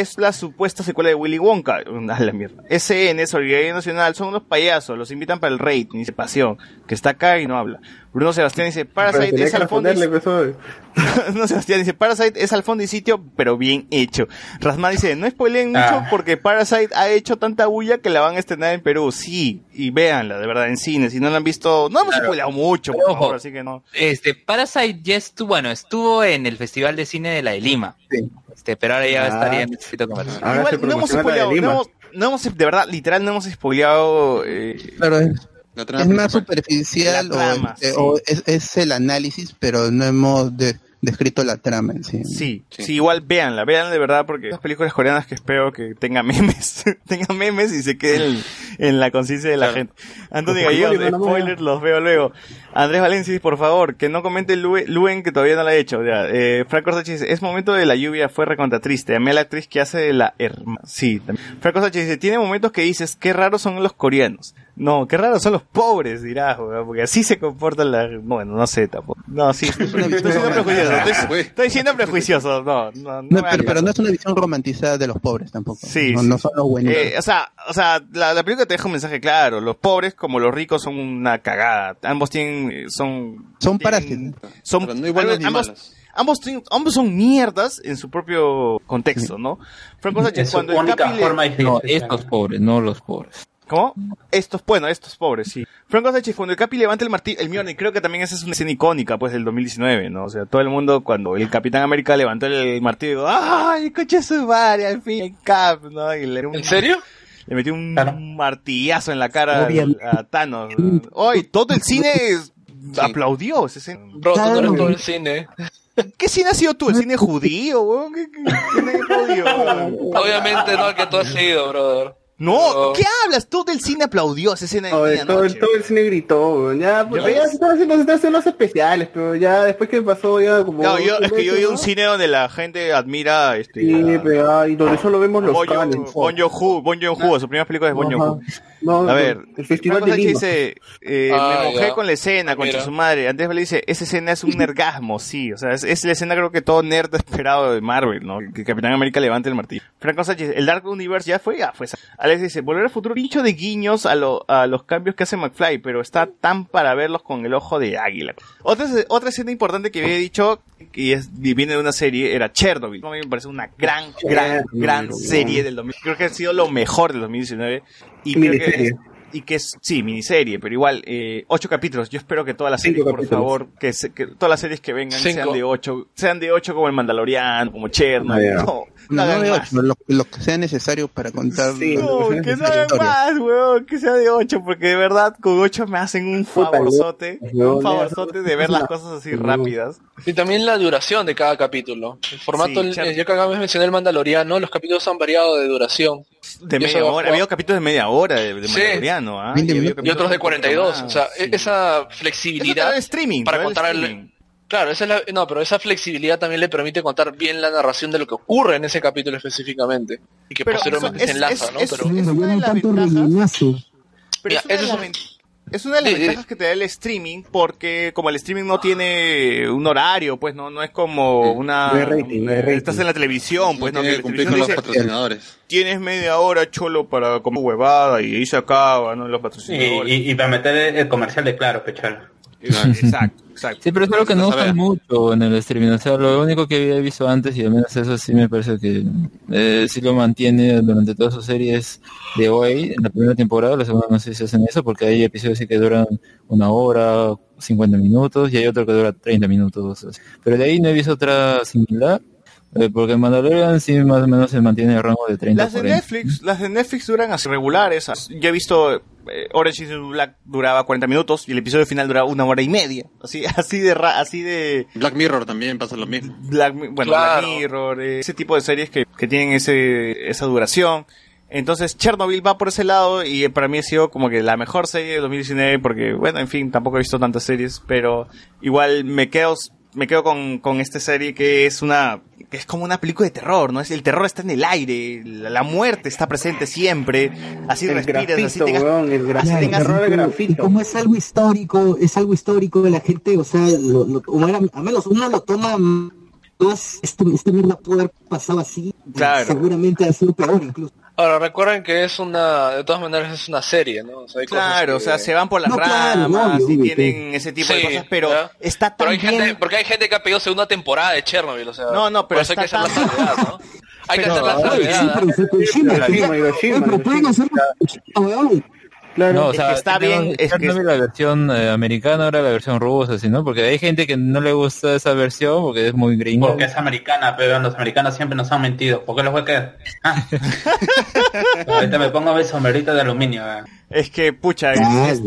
es la supuesta secuela de Willy Wonka. A la mierda. SN, Solidaridad Nacional, son unos payasos. Los invitan para el rating, dice Pasión, que está acá y no habla. Bruno Sebastián dice, Parasite es al fondo pues, Bruno Sebastián dice, Parasite es al fondo y sitio, pero bien hecho. Rasma dice, no spoileen mucho Ah. porque Parasite ha hecho tanta bulla que la van a estrenar en Perú. Sí, y véanla, de verdad, en cine. Si no la han visto, no hemos Claro. spoileado mucho, por favor, ojo. así que no. Este, Parasite ya estuvo, bueno, estuvo en el Festival de Cine de la de Lima. Este, pero ahora ya Ah. estaría en el circuito comercial. Igual, no hemos spoileado, no hemos, no hemos- de verdad, literal, no hemos spoileado. Eh, Claro, es, trama es más superficial La o, trama, este, sí. o es, es el análisis, pero no hemos de- descrito la trama en sí. Sí, sí, igual véanla, véanla de verdad porque las películas coreanas que espero que tengan memes, tengan memes y se queden en la conciencia de la gente. Antonio Los Gallegos, spoilers, los veo luego. Andrés Valencia, por favor, que no comente Lue- Luen que todavía no la ha hecho. Ya. Eh, Franco Sánchez dice, es momento de la lluvia, fue recontra triste. Amé a la actriz que hace de la hermana. Sí, también. Franco Sánchez dice, tiene momentos que dices, qué raros son los coreanos. No, qué raros son los pobres, dirás, weón, porque así se comportan las... Bueno, no sé tampoco. No, sí, estoy siendo prejuicioso. Estoy, estoy siendo prejuicioso, no, no, no No, pero, no es una visión romantizada de los pobres tampoco. Sí, no, sí. no son los buenos. Eh, o sea, o sea, la, la película te deja un mensaje claro. Los pobres como los ricos son una cagada. Ambos tienen, eh, son, son parásitos. Son, no hay buenos ni ambos, ambos, son mierdas en su propio contexto, ¿no? Franco Sánchez, Es su cuando el única Capi le- forma de No, estos pobres, no los pobres. ¿Cómo? Estos, bueno, estos pobres, sí. Franco Sánchez, cuando el Capi levanta el martillo, el Mjolnir, creo que también esa es una escena icónica, pues, del 2019, ¿no? O sea, todo el mundo, cuando el Capitán América levantó el martillo, ¡ay, coche su madre, al fin, el Cap, ¿no? Y le era un- ¿En serio? Le metió un martillazo en la cara a Thanos. Hoy, todo el cine aplaudió tú no eres todo el cine. ¿Qué cine has sido tú? ¿El cine judío, weón? ¿Qué, qué, qué nadie aplaudió, weón? Obviamente no el que tú has sido, brother. No, ¿qué hablas? Todo el cine aplaudió esa escena de Oye, todo, todo el cine gritó, weón. Ya, pues, ¿Ya se están haciendo, los especiales, pero ya después que pasó, ya como. Claro, yo, es que yo a un cine donde la gente admira este, Sí, pero ay, donde solo vemos los Bon Bon Joon-ho, Bon Joon-ho, su primera película es Bon. Joon-ho. No, A ver, el Festival Franco de Sánchez Lima. dice, eh, Ah, me mojé ya. con la escena, contra Mira. su madre. Andrés Vélez dice, esa escena es un nergasmo, sí. O sea, es, es la escena creo que todo nerd ha esperado de Marvel, ¿no? Que Capitán América levante el martillo. Franco Sánchez, el Dark Universe ya fue, ya fue. Alex dice, volver al futuro, pincho de guiños a, lo- a los cambios que hace McFly, pero está tan para verlos con el ojo de águila. Otra, otra escena importante que había dicho, y, es, viene de una serie, era Chernobyl. A mí me parece una gran, gran, gran serie del 2000. Creo que ha sido lo mejor del 2019. Y creo que y que es, sí, miniserie, pero igual, eh, ocho capítulos. Yo espero que todas las series, por favor, que, se- que todas las series que vengan Cinco. sean de ocho, sean de ocho como el Mandalorian, como Chernobyl. Ah, no, no No, hagan de ocho, lo, lo que sea necesario para contar Sí, No, que no historia. más, weón, que sea de ocho, porque de verdad con ocho me hacen un favorzote, un favorzote de ver las cosas así rápidas. Y también la duración de cada capítulo. El formato, Sí, el- ya que acá me mencioné el Mandaloriano, los capítulos han variado de duración. De Y media hora, había capítulos de media hora de, de Sí. Mandaloriano, ¿ah? Minutos. Y otros de capítulos 42. más, O sea, sí. esa flexibilidad streaming, para contar el- streaming. Claro, esa es la, no, pero esa flexibilidad también le permite contar bien la narración de lo que ocurre en ese capítulo específicamente. Y que Pero posteriormente se enlaza, es- ¿no? es- Pero, es una de las ventajas Pero Mira, es una, de eso las es una de las Sí, sí. ventajas que te da el streaming, porque como el streaming no tiene un horario, pues no, no es como una... Rating, no hay rating. Estás en la televisión, pues no, Tiene que cumplir con los dice, patrocinadores. tienes media hora cholo para como huevada y ahí se acaba, ¿no? Los Y, patrocinadores. y, y para meter el, comercial de claro, pechar. Exacto, exacto. Sí, pero es algo que no usan mucho en el streaming. O sea, lo único que había visto antes, y al menos eso sí me parece que eh, sí lo mantiene durante todas sus series de hoy, en la primera temporada, la segunda no sé si hacen eso, porque hay episodios que duran una hora, 50 minutos, y hay otro que dura 30 minutos. Pero de ahí no he visto otra similar, eh, porque Mandalorian sí más o menos se mantiene el rango de 30 Las de 40. Netflix, las de Netflix duran así regulares. Yo he visto eh, Orange is the New Black duraba 40 minutos y el episodio final duraba una hora y media. Así, así de ra- así de Black Mirror también pasa lo mismo. Black, bueno, Claro. Black Mirror, eh, ese tipo de series que, que tienen ese, esa duración. Entonces Chernobyl va por ese lado y eh, para mí ha sido como que la mejor serie de 2019 porque, bueno, en fin, tampoco he visto tantas series, pero igual me quedo, me quedo con, con esta serie que es una, que es como una película de terror, ¿no? Es, el terror está en el aire, la, la muerte está presente siempre, así El respiras, así grafito, tengas, weón, el grafito. así tengas terror de y grafito. como es algo histórico, es algo histórico, la gente, o sea, lo, lo- o era- a menos uno lo toma más, esto, este mierda pudo haber pasado así, Claro. seguramente ha sido peor incluso. Ahora, recuerden que es una, de todas maneras es una serie, ¿no? O sea, hay cosas Claro, que- o sea, se van por las No, claro, ramas obvio, y tienen ese tipo de Sí, cosas, pero ¿verdad? está tan Pero hay bien... gente, porque hay gente que ha pedido segunda temporada de Chernobyl, o sea. No, no, pero por eso hay que hacer está la salvedad, ¿no? Hay que Pero- hacer la salvedad. sí, pero fue Hiroshima, Hiroshima, Hiroshima, Claro, no, o es sea, que está bien, es que- la versión eh, americana, ahora la versión rusa, así, ¿no? Porque hay gente que no le gusta esa versión porque es muy gringa. Porque es americana, pero los americanos siempre nos han mentido. ¿Por qué los voy a creer? Ah. Ahorita me pongo mi sombrerito de aluminio. eh. Es que, pucha, es- es-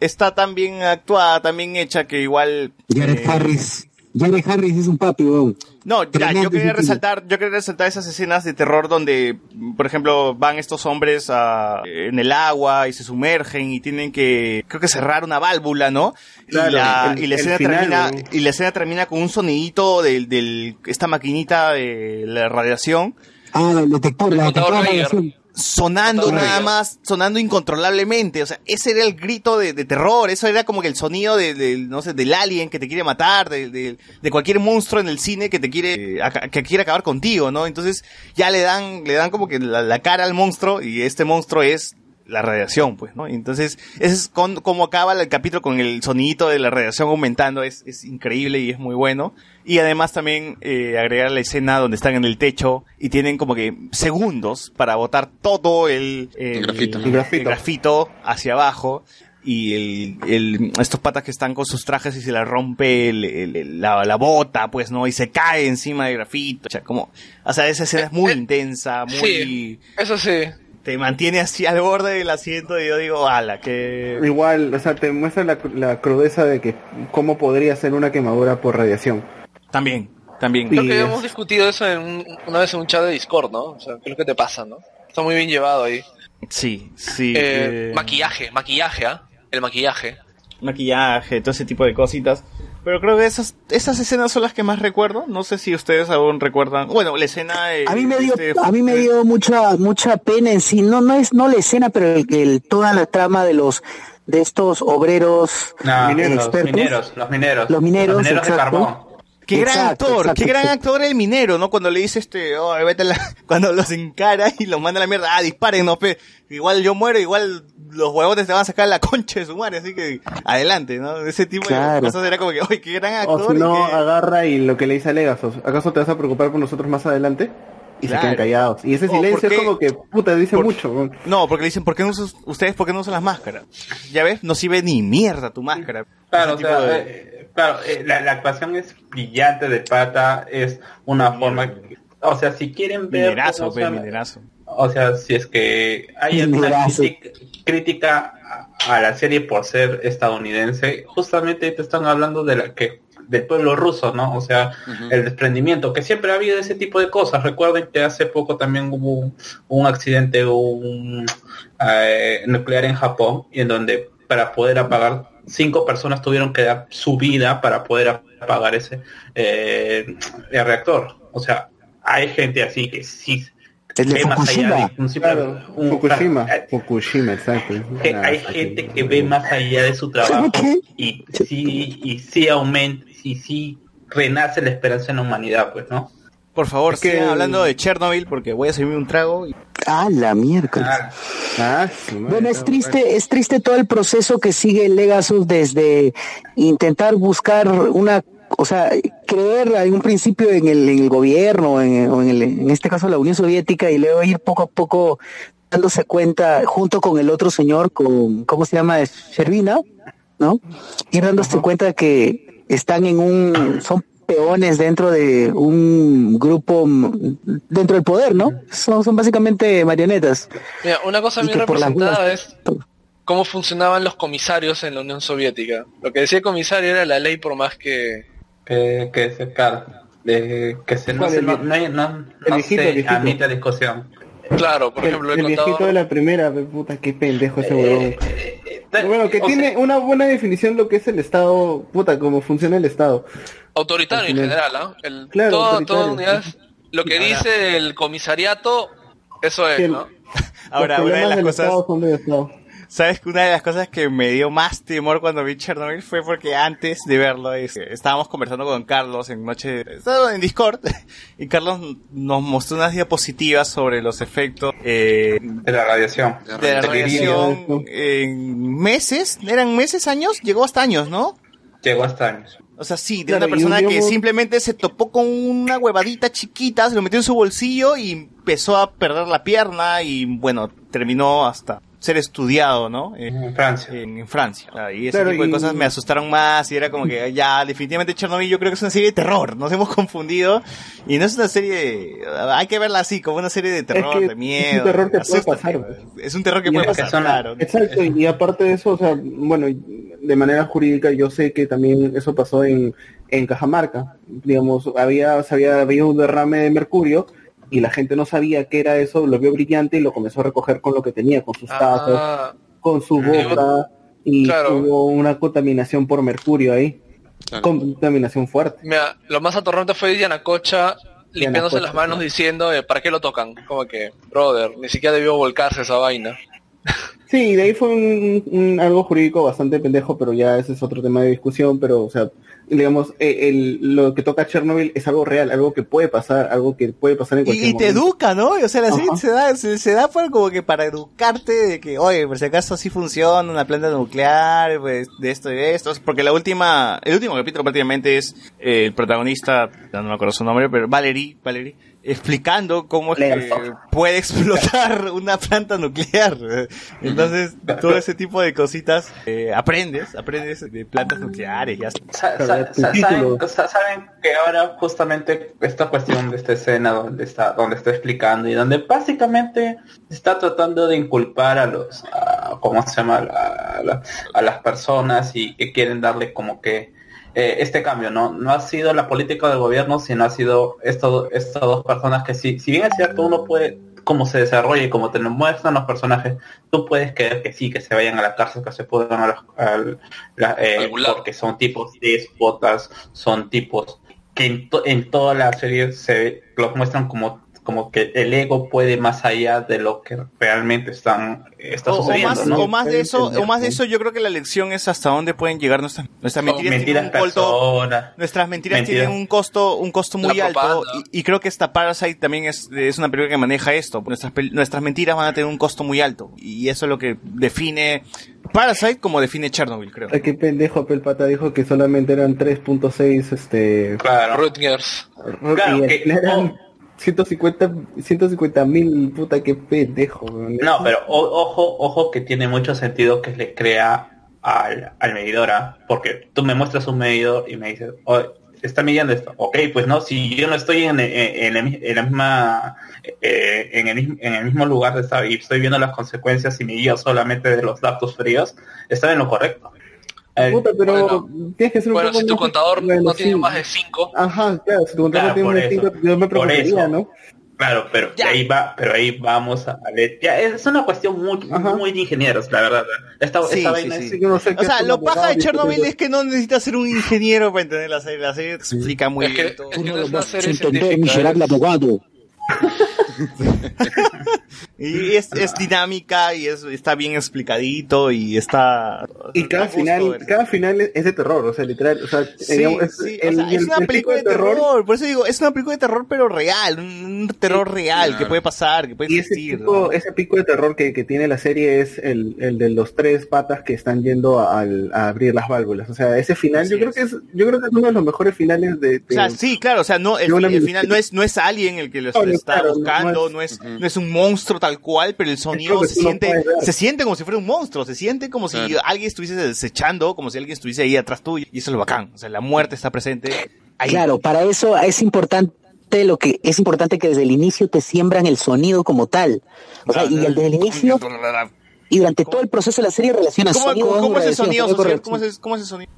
está tan bien actuada, tan bien hecha que igual... Jared eh, Harris. Jared Harris es un papi, weón. No, ya, yo quería resaltar, yo quería resaltar esas escenas de terror donde, por ejemplo, van estos hombres a- en el agua y se sumergen y tienen que, creo que cerrar una válvula, ¿no? Claro, y, la, el- y la escena final, termina, y la escena termina con un sonidito del, del, esta maquinita de la radiación. Ah, el detector, la detector de radiación. Sonando nada más, sonando incontrolablemente, o sea, ese era el grito de, de terror, eso era como que el sonido de, del, no sé, del alien que te quiere matar, de, de- de cualquier monstruo en el cine que te quiere, eh, que quiere acabar contigo, ¿no? Entonces ya le dan, le dan como que la, la cara al monstruo y este monstruo es la radiación, pues, ¿no? Entonces, ese es con, como acaba el capítulo con el sonidito de la radiación aumentando, es, es increíble y es muy bueno. Y además también eh, agregar la escena donde están en el techo y tienen como que segundos para botar todo el, el, grafito. el grafito hacia abajo. Y el, el- estos patas que están con sus trajes y se les rompe el- el- el- la, la bota, pues, ¿no? Y se cae encima del grafito. O sea, como, o sea, esa escena es muy intensa, muy... Sí, eso sí. Te mantiene así al borde del asiento y yo digo, ala, que... Igual, o sea, te muestra la, la crudeza de que cómo podría ser una quemadura por radiación. También, también. Creo Y que es- hemos discutido eso en un- una vez en un chat de Discord, ¿no? O sea, ¿qué es lo que te pasa, no? Está muy bien llevado ahí. Sí, sí. Eh, eh, Maquillaje, maquillaje, ¿ah? El maquillaje. maquillaje, todo ese tipo de cositas. Pero creo que esas, esas escenas son las que más recuerdo. No sé si ustedes aún recuerdan. Bueno, la escena... eh, A mí me dio, este, a mí me dio mucha, mucha pena en sí. No, no es, no la escena, pero el, el- toda la trama de los, de estos obreros No, eh, los expertos. mineros, los mineros. Los mineros, de carbón. Qué gran actor, exacto, qué gran actor el minero, ¿no? Cuando le dice este, oh, vete a la- cuando los encara y los manda a la mierda, ah, disparen, no, pe. Igual yo muero, igual los huevones te van a sacar la concha de su madre, así que adelante, ¿no? Ese tipo de cosas era como que, oye, qué gran O actor. si y no, agarra y lo que le dice a Legasos, ¿acaso te vas a preocupar por nosotros más adelante? Y Claro. se quedan callados. Y ese O silencio es como que, puta, dice mucho. No, porque le dicen, ¿por qué no usas- ustedes por qué no usan las máscaras? Ya ves, no sirve ni mierda tu máscara. Claro, o sea, de- eh, claro, eh, la, la actuación es brillante de pata, es una forma, o sea, si quieren ver, Minerazo, se- minerazo. o sea, si es que hay alguna Minerazo. crítica, crítica a, a la serie por ser estadounidense, justamente te están hablando de la que del pueblo ruso, ¿no? O sea, el desprendimiento, que siempre ha habido ese tipo de cosas. Recuerden que hace poco también hubo un, un accidente un, eh, nuclear en Japón, y en donde para poder apagar, cinco personas tuvieron que dar su vida para poder apagar ese eh, el reactor. O sea, hay gente así que sí El de ve más allá de un Claro, un- Fukushima. eh, Fukushima, exacto. que hay gente que ve más allá de su trabajo ¿Qué? y sí y sí aumenta y sí renace la esperanza en la humanidad pues no Por favor, Es que- sigan hablando de Chernobyl porque voy a servirme un trago. Y... Ah, la miércoles. Ah, Ah, sí, Bueno, es triste, es triste todo el proceso que sigue Legasus desde intentar buscar una, o sea, creer en un principio en el, en el gobierno, en, o en, el- en este caso la Unión Soviética, y luego ir poco a poco dándose cuenta, junto con el otro señor, con, ¿cómo se llama? Shervina, ¿no? Ir dándose cuenta que están en un, son peones dentro de un grupo, dentro del poder, ¿no? Son, son básicamente marionetas. Mira, una cosa bien representada es cómo funcionaban los comisarios en la Unión Soviética. Lo que decía el comisario era la ley por más que... que, que se claro, de, que se no, ¿Cuál, se, el no, no, no, no viejito, se viejito? admite discusión Claro, por El, ejemplo, el el viejito contador... de la primera, puta, qué pendejo ese huevón. Eh, Bueno, que tiene sea, una buena definición lo que es el Estado, puta, cómo funciona el Estado. Autoritario en general, ¿ah? El- Claro, todo- toda unidad, lo que dice el comisariato, eso es, el- ¿no? Ahora, una de las cosas... ¿Sabes que una de las cosas que me dio más temor cuando vi Chernobyl fue porque antes de verlo es- estábamos conversando con Carlos en noche, en Discord y Carlos nos mostró unas diapositivas sobre los efectos eh, De la radiación. de la radiación en meses, eran meses, años, llegó hasta años, ¿no? Llegó hasta años. O sea, sí, de Claro, una persona un que simplemente se topó con una huevadita chiquita, se lo metió en su bolsillo y empezó a perder la pierna y bueno, terminó hasta ser estudiado, ¿no? En Francia. En, Francia. Y ese Claro, tipo de y- cosas me asustaron más y era como que ya, definitivamente Chernobyl yo creo que es una serie de terror, nos hemos confundido y no es una serie, hay que verla así, como una serie de terror, que de miedo. es un terror que puede pasar. Es un terror que Y puede pasar, claro. Exacto, y aparte de eso, o sea, bueno, de manera jurídica yo sé que también eso pasó en, en Cajamarca. Digamos, había, había habido un derrame de mercurio y la gente no sabía qué era eso, lo vio brillante y lo comenzó a recoger con lo que tenía, con sus tazos, Ah, con su boca y Claro. hubo una contaminación por mercurio ahí. Contaminación fuerte. mira, lo más atorrante fue Yanacocha limpiándose Yanacocha, las manos diciendo, eh, ¿para qué lo tocan? Como que, brother, ni siquiera debió volcarse esa vaina. Sí, de ahí fue un, un- algo jurídico bastante pendejo, pero ya ese es otro tema de discusión, pero o sea, digamos, eh, el, lo que toca Chernobyl es algo real, algo que puede pasar, algo que puede pasar en cualquier Y, y te momento. educa, ¿no? O sea, la serie se da, se, se da para como que para educarte de que, oye, por si acaso así funciona una planta nuclear, pues, de esto y de esto. Porque la última, el último capítulo prácticamente es eh, el protagonista, no me acuerdo su nombre, pero Valerie, Valerie, explicando cómo es que puede explotar una planta nuclear. Entonces, todo ese tipo de cositas, eh, aprendes, aprendes de plantas nucleares, ya está. Sa- sa- sa- saben, sa- saben que ahora justamente esta cuestión de esta escena donde está donde está explicando y donde básicamente está tratando de inculpar a los a- cómo se llama a, la- a las personas y que quieren darle como que eh, este cambio no no ha sido la política del gobierno sino ha sido esto, estas dos personas que sí si bien es cierto uno puede cómo se desarrolla y cómo te lo muestran los personajes, tú puedes creer que sí, que se vayan a la cárcel, que se puedan a la- eh, porque son tipos despotas, son tipos que en, to- en toda la serie se los muestran como como que el ego puede más allá de lo que realmente están está O, o sucediendo, más, ¿no? o más de eso, o más de eso, yo creo que la lección es hasta dónde pueden llegar nuestras, nuestras Son mentiras. mentiras tienen un costo, nuestras mentiras, Mentiras. tienen un costo, un costo muy alto. Y, y creo que esta Parasite también es, es una película que maneja esto. Nuestras, pel- nuestras mentiras van a tener un costo muy alto. Y eso es lo que define Parasite como define Chernobyl, creo. Ay, qué pendejo, Apple Pata dijo que solamente eran 3.6, este... Claro. Rutgers. Claro, que- eran 150 150 mil, puta, qué pendejo. No, pero ojo, ojo que tiene mucho sentido que le crea al, al medidor, ¿ah? porque tú me muestras un medidor y me dices, "Oh, está midiendo esto. Ok, pues no, si yo no estoy en, en- la, misma, eh, en, el, en el mismo lugar de estar y estoy viendo las consecuencias y me guío solamente de los datos fríos, está en lo correcto. El- Puta, pero tienes que ser un Bueno, poco si tu contador bueno, no tiene sí. más de 5, Ajá, claro, si tu contador Claro, tiene por más de eso. 5, yo me Por preocuparía, eso. ¿no? Claro, pero ahí va, pero ahí vamos a leer. Ya, es una cuestión muy, muy de ingenieros, la verdad. Esta, Sí, esta sí, vaina sí. es- O sea, lo paja de Chernobyl es que no necesitas ser un ingeniero para entender la serie. La serie te explica muy bien todo. entender, miserable abogado. Y es, es dinámica y es, está bien explicadito y está... Y cada final, ver. cada final es es de terror, o sea, literal, o sea, Sí, digamos, es, sí, o el- sea, es el- una el película de tipo terror, por eso digo, es una película de terror pero real, un, un terror real que puede pasar, que puede Y ese existir. pico, ese pico de terror que, que tiene la serie es el, el de los tres patas que están yendo a, a abrir las válvulas. O sea, ese final, yo creo que es, yo creo que es uno de los mejores finales de, de- O sea, sí, claro, o sea, no, el, una final no es, no es alguien el que lo No, no, está claro, no buscando, es- no es, no es un monstruo tal cual, pero el sonido se no siente, se siente como si fuera un monstruo, se siente como si Claro. alguien estuviese desechando, como si alguien estuviese ahí atrás tuyo, y eso es lo bacán, o sea, la muerte está presente ahí. Claro, para eso es importante lo que es importante que desde el inicio te siembran el sonido como tal. O sea, y el desde el inicio y durante todo el proceso de la serie relacionas ¿Cómo, sonido cómo, es el sonido social? ¿Cómo radiación. es, cómo es el sonido?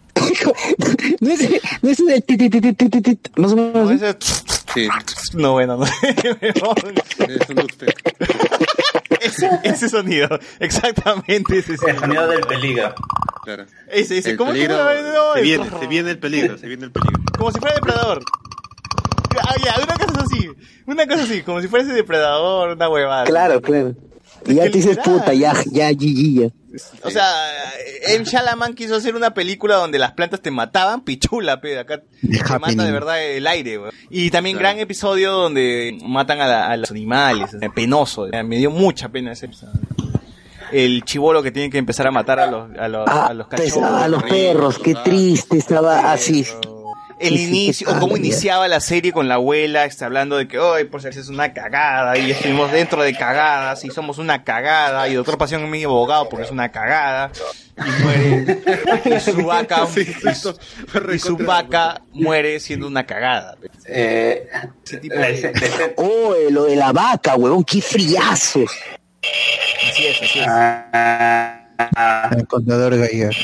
No es, no es el ti, ti, ti, ti, ti, ti, ti, más o menos. así? Sí. No, bueno, no. Es un dubstep. ese, ese sonido, exactamente ese sonido. El sonido del peligro. Claro. Ese, ese, El ¿cómo peligro, se llama? se viene, se viene el peligro, se viene el peligro. Como si fuera depredador. Ah, ya, una cosa así. Una cosa así, como si fuese depredador, una huevada. Claro, claro. Y ya te dices, puta, ya, ya, GG. O sea, M. Shalaman quiso hacer una película donde las plantas te mataban, pichula, pe, acá te mata de verdad el aire. Y también gran episodio donde matan a, la- a los animales, o sea, penoso, me dio mucha pena ese episodio. El chivolo que tiene que empezar a matar a los, a los, a los cachorros. a los perros, qué triste estaba así. El inicio, o cómo padre. iniciaba la serie con la abuela, está hablando de que, hoy por si es una cagada, y estuvimos dentro de cagadas, y somos una cagada, y Doctor Pasión es mi abogado porque es una cagada, y muere, y su vaca, y su, y su vaca muere siendo una cagada. Eh, escena- Oh, eh, lo de la vaca, huevón, qué friazo. Así es, así es. Ah, El contador Geiger.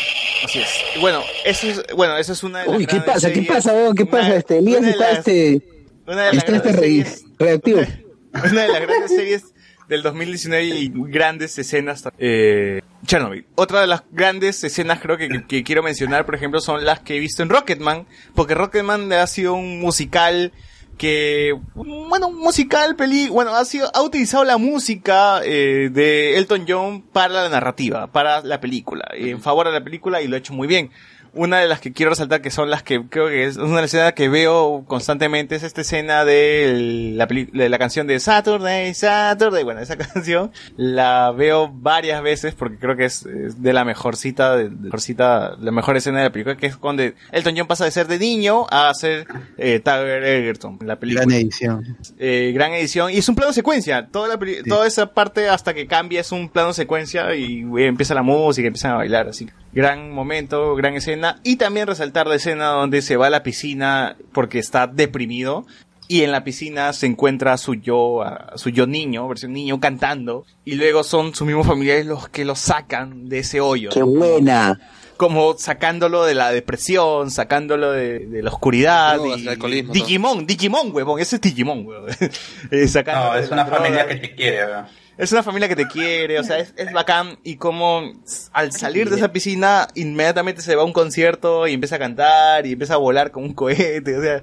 Así es. Bueno, eso es, bueno, eso es una de las Uy, ¿qué grandes pasa? ¿Qué series- pasa? ¿Qué una- pasa? Este, Elías una de está las- este... una de las Está este grandes series- reactivo. una de las grandes series del 2019 y grandes escenas. Eh, Chernobyl. Otra de las grandes escenas creo que, que- que quiero mencionar, por ejemplo, son las que he visto en Rocketman, porque Rocketman ha sido un musical que, bueno, musical, peli, bueno, ha sido, ha utilizado la música eh, de Elton John para la narrativa, para la película, en favor de la película y lo ha hecho muy bien. Una de las que quiero resaltar que son las que creo que es una escena que veo constantemente es esta escena de la, de la canción de Saturday, Saturday. Bueno, esa canción la veo varias veces porque creo que es, es de la mejor cita, de, de mejor cita, la mejor escena de la película que es cuando Elton John pasa de ser de niño a ser eh, Tiger Egerton la película. Gran edición. eh, gran edición. Y es un plano secuencia. Toda la peli- toda esa parte hasta que cambia es un plano secuencia y eh, empieza la música empiezan a bailar así. Gran momento gran escena y también resaltar la escena donde se va a la piscina porque está deprimido y en la piscina se encuentra su yo a su yo niño versión niño cantando y luego son sus mismos familiares los que lo sacan de ese hoyo Qué buena. como sacándolo de la depresión, sacándolo de, de la oscuridad. Y- alcoholismo, Digimon, Digimon, huevón, ese es Digimon, huevón. Eh, no, es una droga. familia que te quiere, weón. Es una familia que te quiere, o sea, es, es bacán. Y como al salir de esa piscina inmediatamente se va a un concierto y empieza a cantar y empieza a volar con un cohete, o sea,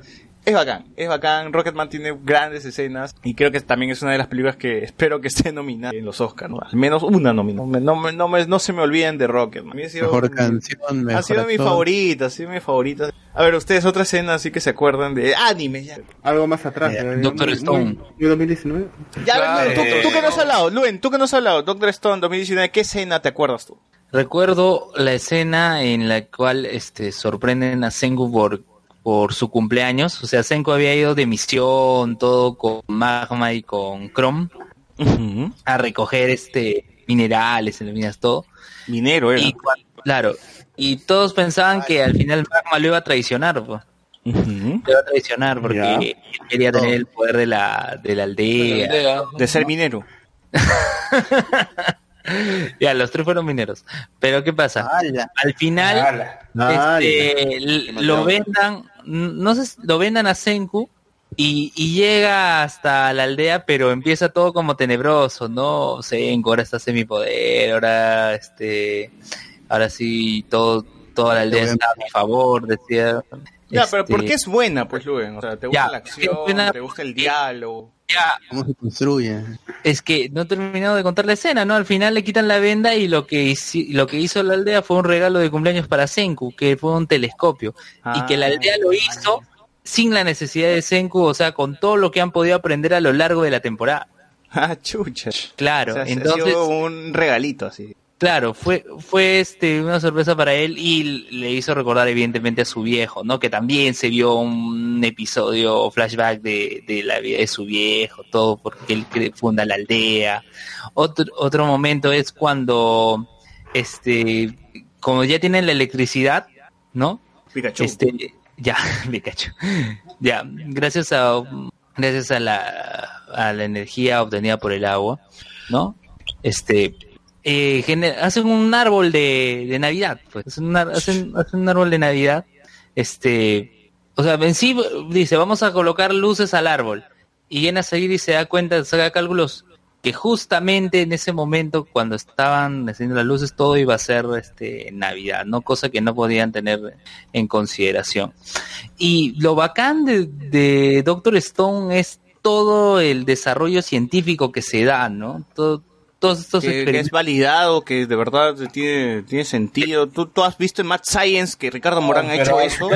es bacán, es bacán. Rocketman tiene grandes escenas y creo que también es una de las películas que espero que esté nominada en los Oscars, ¿no? Al menos una nominación. No, me- no, me- no, me- no se me olviden de Rocketman. A mí ha sido- Mejor canción, mejor ha sido mi favorita, ha sido mi favorita. A ver, ustedes otra escena así que se acuerdan de anime ya. Algo más atrás. Eh, ¿eh? Doctor Stone. muy- muy 2019. Ya, Claro, tú, eh, tú que no has hablado, Luen, tú que no has hablado, Doctor Stone 2019, ¿qué escena te acuerdas tú? Recuerdo la escena en la cual este sorprenden a Senku por, por su cumpleaños. O sea, Senku había ido de misión, todo con Magma y con Chrome, a recoger este minerales, en minas, todo. Minero era. Y cuan- claro. Y todos pensaban que al final Magma lo iba a traicionar, pues. Lo iba a traicionar porque Ya. quería tener el poder de la, de la aldea. De ser minero. Ya, los tres fueron mineros. Pero ¿qué pasa? Al final, Ala. este, lo vendan, no sé, si- lo vendan a Senku y, y llega hasta la aldea, pero empieza todo como tenebroso, ¿no? Senku ahora está semipoder, ahora este, ahora sí todo, toda la aldea está a mi favor, decía. Ya, pero ¿por Este, qué es buena, pues, Luen? O sea, ¿te gusta Ya, la acción? buena ¿Te gusta el diálogo? ¿Cómo se construye? Es que no he terminado de contar la escena, ¿no? Al final le quitan la venda y lo que, hici- lo que hizo la aldea fue un regalo de cumpleaños para Senku, que fue un telescopio. Y que la aldea lo hizo sin la necesidad de Senku, o sea, con todo lo que han podido aprender a lo largo de la temporada. Ah, chucha. Claro, O sea, ha entonces, sido un regalito así. Claro, fue, fue este, una sorpresa para él y le hizo recordar evidentemente a su viejo, ¿no? Que también se vio un episodio flashback de, de la vida de su viejo, todo porque él funda la aldea. Otro, otro momento es cuando, este, como ya tienen la electricidad, ¿no? Pikachu. Este, ya, Pikachu. Ya, gracias a, gracias a la, a la energía obtenida por el agua, ¿no? Este, eh, hacen un árbol de, Navidad, pues, hacen un, árbol de Navidad, este, o sea, en sí dice, vamos a colocar luces al árbol, y en a seguir y se da cuenta, saca cálculos, que justamente en ese momento, cuando estaban haciendo las luces, todo iba a ser este Navidad, ¿no? Cosa que no podían tener en consideración. Y lo bacán de, de Doctor Stone es todo el desarrollo científico que se da, ¿no? Todo, todos estos que, que es validado, que de verdad tiene, tiene sentido. ¿Tú, tú has visto en Mad Science que Ricardo Morán ha hecho eso?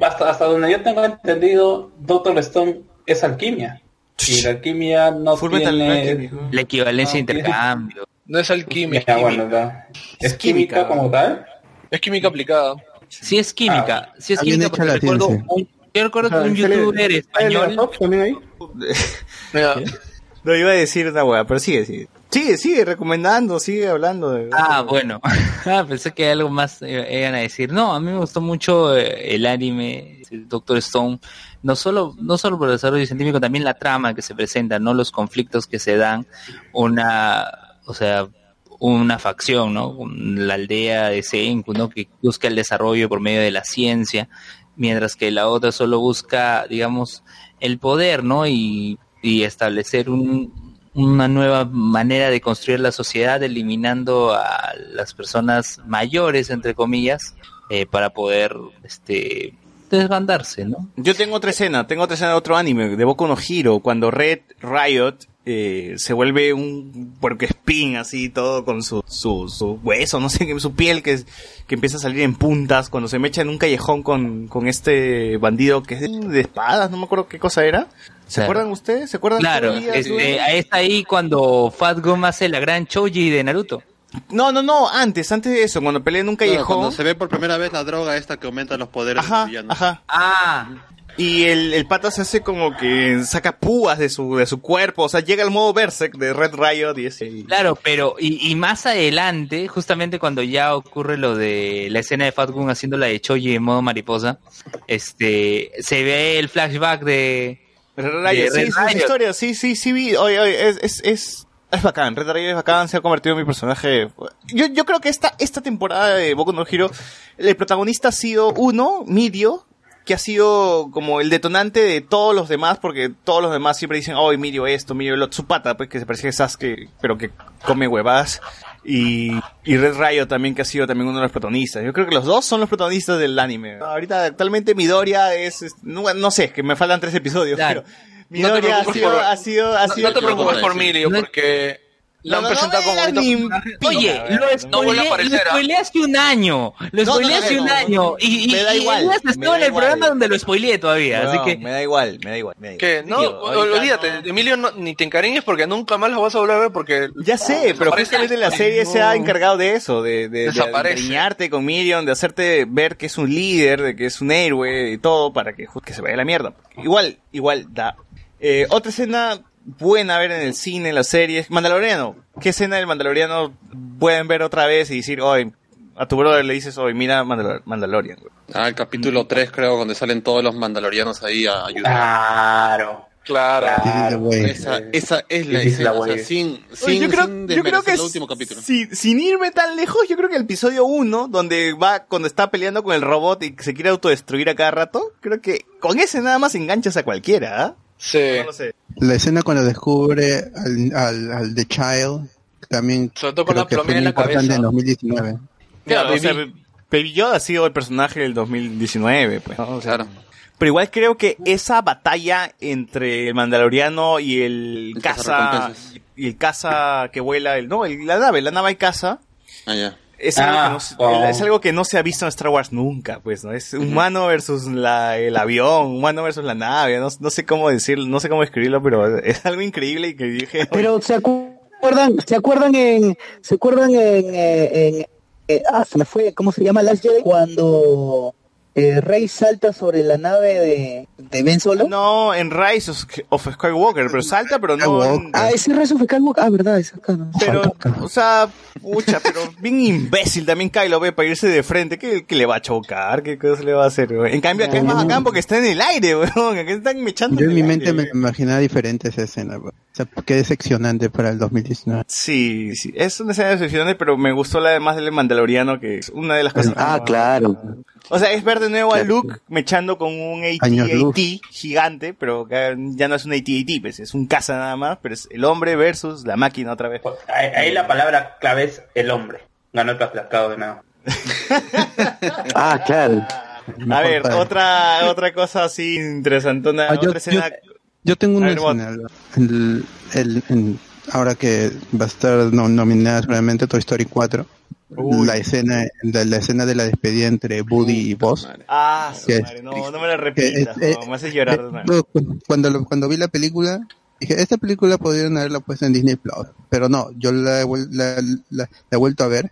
Hasta, hasta donde yo tengo entendido, Doctor Stone es alquimia. Y la alquimia no tiene... La equivalencia No, de intercambio. No es alquimia, es bueno, ¿Es química como tal? Es química aplicada. Sí es química, sí es Ah, química porque recuerdo un, yo recuerdo que un ¿sale- youtuber español ahí? No iba a decir una hueá, pero sigue, sigue. Sigue, sigue recomendando, sigue hablando. De... Ah, bueno. Ah, Pensé que algo más eh, iban a decir. No, a mí me gustó mucho eh, el anime Doctor Stone. No solo, no solo por el desarrollo científico, también la trama que se presenta, ¿no? Los conflictos que se dan. Una, o sea, una facción, ¿no? La aldea de Senku, ¿no? Que busca el desarrollo por medio de la ciencia, mientras que la otra solo busca, digamos, el poder, ¿no? Y, y establecer un, una nueva manera de construir la sociedad, eliminando a las personas mayores, entre comillas, eh, para poder, este, desbandarse, ¿no? Yo tengo otra escena, tengo otra escena de otro anime, de Boku no Hero, cuando Red Riot eh, se vuelve un spin así, todo con su, su, su hueso, no sé, su piel que, que empieza a salir en puntas, cuando se mecha en un callejón con, con este bandido que es de, de espadas, no me acuerdo qué cosa era. ¿Se Claro. acuerdan ustedes? ¿Se acuerdan? Claro, todavía? este, es ahí cuando Fat Gum hace la gran Choji de Naruto. No, no, no, antes, antes de eso, cuando pelea en un Claro, callejón. cuando se ve por primera vez la droga esta que aumenta los poderes Ajá, del villano. ajá. Ah. Y el, el pata se hace como que saca púas de su, de su cuerpo, o sea, llega al modo Berserk de Red Riot y ese. Claro, pero y, y más adelante, justamente cuando ya ocurre lo de la escena de Fat Gun haciendo la de Choji en modo mariposa, este se ve el flashback de, Red Riot, sí, Red sí, esa Riot. historia, sí, sí, sí vi. Oye, oye, es, es, es, es bacán, Red Riot es bacán, se ha convertido en mi personaje. Yo, yo creo que esta, esta temporada de Boku no Hero, el protagonista ha sido uno, Midio, que ha sido como el detonante de todos los demás, porque todos los demás siempre dicen, oh, Midio esto, Midio lo su pata, pues que se parece a Sasuke, pero que come huevadas. Y, y Red Riot también, que ha sido también uno de los protagonistas. Yo creo que los dos son los protagonistas del anime. Ahorita, actualmente Midoriya es, es- no, no sé, que me faltan tres episodios, Claro. pero No Midoriya ha sido, por- ha sido, ha no- sido. no te preocupes por Mirio, porque lo han No, no, no presentado me como bonito. Oye, lo no spoileé, lo ¿ah? spoileé hace un año. Lo No, no, spoileé no, hace no, un no, año. Y, y, me da y igual, estuvo da en el programa donde lo spoileé todavía. Así que me da igual, me da igual, me da igual. Que no, olvídate, Emilio, no- ni te encariñes porque nunca más los vas a volver a ver porque... Ya sé, pero justamente la serie se ha encargado de eso, de, de, de con Miriam, de hacerte ver que es un líder, de que es un héroe y todo para que, que se vaya la mierda. Igual, igual da. Eh, otra escena buena ver en el cine, en las series, Mandaloriano. ¿Qué escena del Mandaloriano pueden ver otra vez y decir, oye, a tu brother le dices, oye, mira Mandalor- Mandalorian? güey"? Ah, el capítulo 3 creo, donde salen todos los mandalorianos ahí a ayudar. Claro. Claro. Esa, esa es la Esa es la escena, o sea, wey. sin, Oye, sin, yo creo, sin yo creo desmerecer que el es- último capítulo. si- sin irme tan lejos, yo creo que el episodio 1, donde va, cuando está peleando con el robot y se quiere autodestruir a cada rato, creo que con ese nada más enganchas a cualquiera, ¿ah? Sí. No lo sé. La escena cuando descubre al, al, al The Child, también Sobre todo con creo la que fue en la importante cabeza. en 2019. Claro, o sea, Baby Yoda ha sido el personaje del 2019, pues, ¿no? O sea, Pero igual creo que esa batalla entre el Mandaloriano y el, El caza y el caza que vuela, el no, el- la nave, la nave y caza, Ah, ya. Es, algo Ah, que no, es algo que no se ha visto en Star Wars nunca, pues, ¿no? Es humano versus la, el avión, humano versus la nave, no, no sé cómo decirlo, no sé cómo escribirlo, pero es algo increíble y que dije, Pero se acuerdan, se acuerdan en, se acuerdan en, eh, en- eh, ah, se me fue, ¿cómo se llama Last Jedi? Cuando eh, Rey salta sobre la nave de, de Ben Solo. No, en Rise of, of Skywalker, pero salta, pero no. en- Ah, ese Rise of Skywalker, ah, verdad, es acá, ¿no? Pero, o sea, pucha, pero bien imbécil también Kylo ve para irse de frente. ¿Qué, qué le va a chocar? ¿Qué cosa le va a hacer? weón? En cambio, acá es más bacán porque está en el aire, weón. Acá están echando. Yo en mi mente me imaginaba diferente esa escena. pues. O sea, qué decepcionante para el 2019. Sí, sí, es una escena decepcionante, pero me gustó la de más del Mandaloriano, que es una de las cosas. Ah, claro. O sea, es ver de nuevo a Luke mechando con un. AT-AT gigante, pero ya no es un AT-AT, pues es un caza nada más, pero es el hombre versus la máquina otra vez. Ahí, ahí la palabra clave es el hombre. Ganó el placado de nuevo. Ah, claro. A ver, otra, otra cosa así interesantona, Ah, yo- otra escena. Yo tengo A una ver, escena. El, el- en, ahora que va a estar no- nominada seguramente Toy Story 4, Uy. la escena, la, la escena de la despedida entre Woody y Buzz. Ah, su es- madre, no, no me la repitas, es- no, me hace llorar de nuevo. No, cu- cuando, lo- cuando vi la película, dije, esta película podrían haberla puesto en Disney Plus, pero no, yo la, la, la- la he vuelto a ver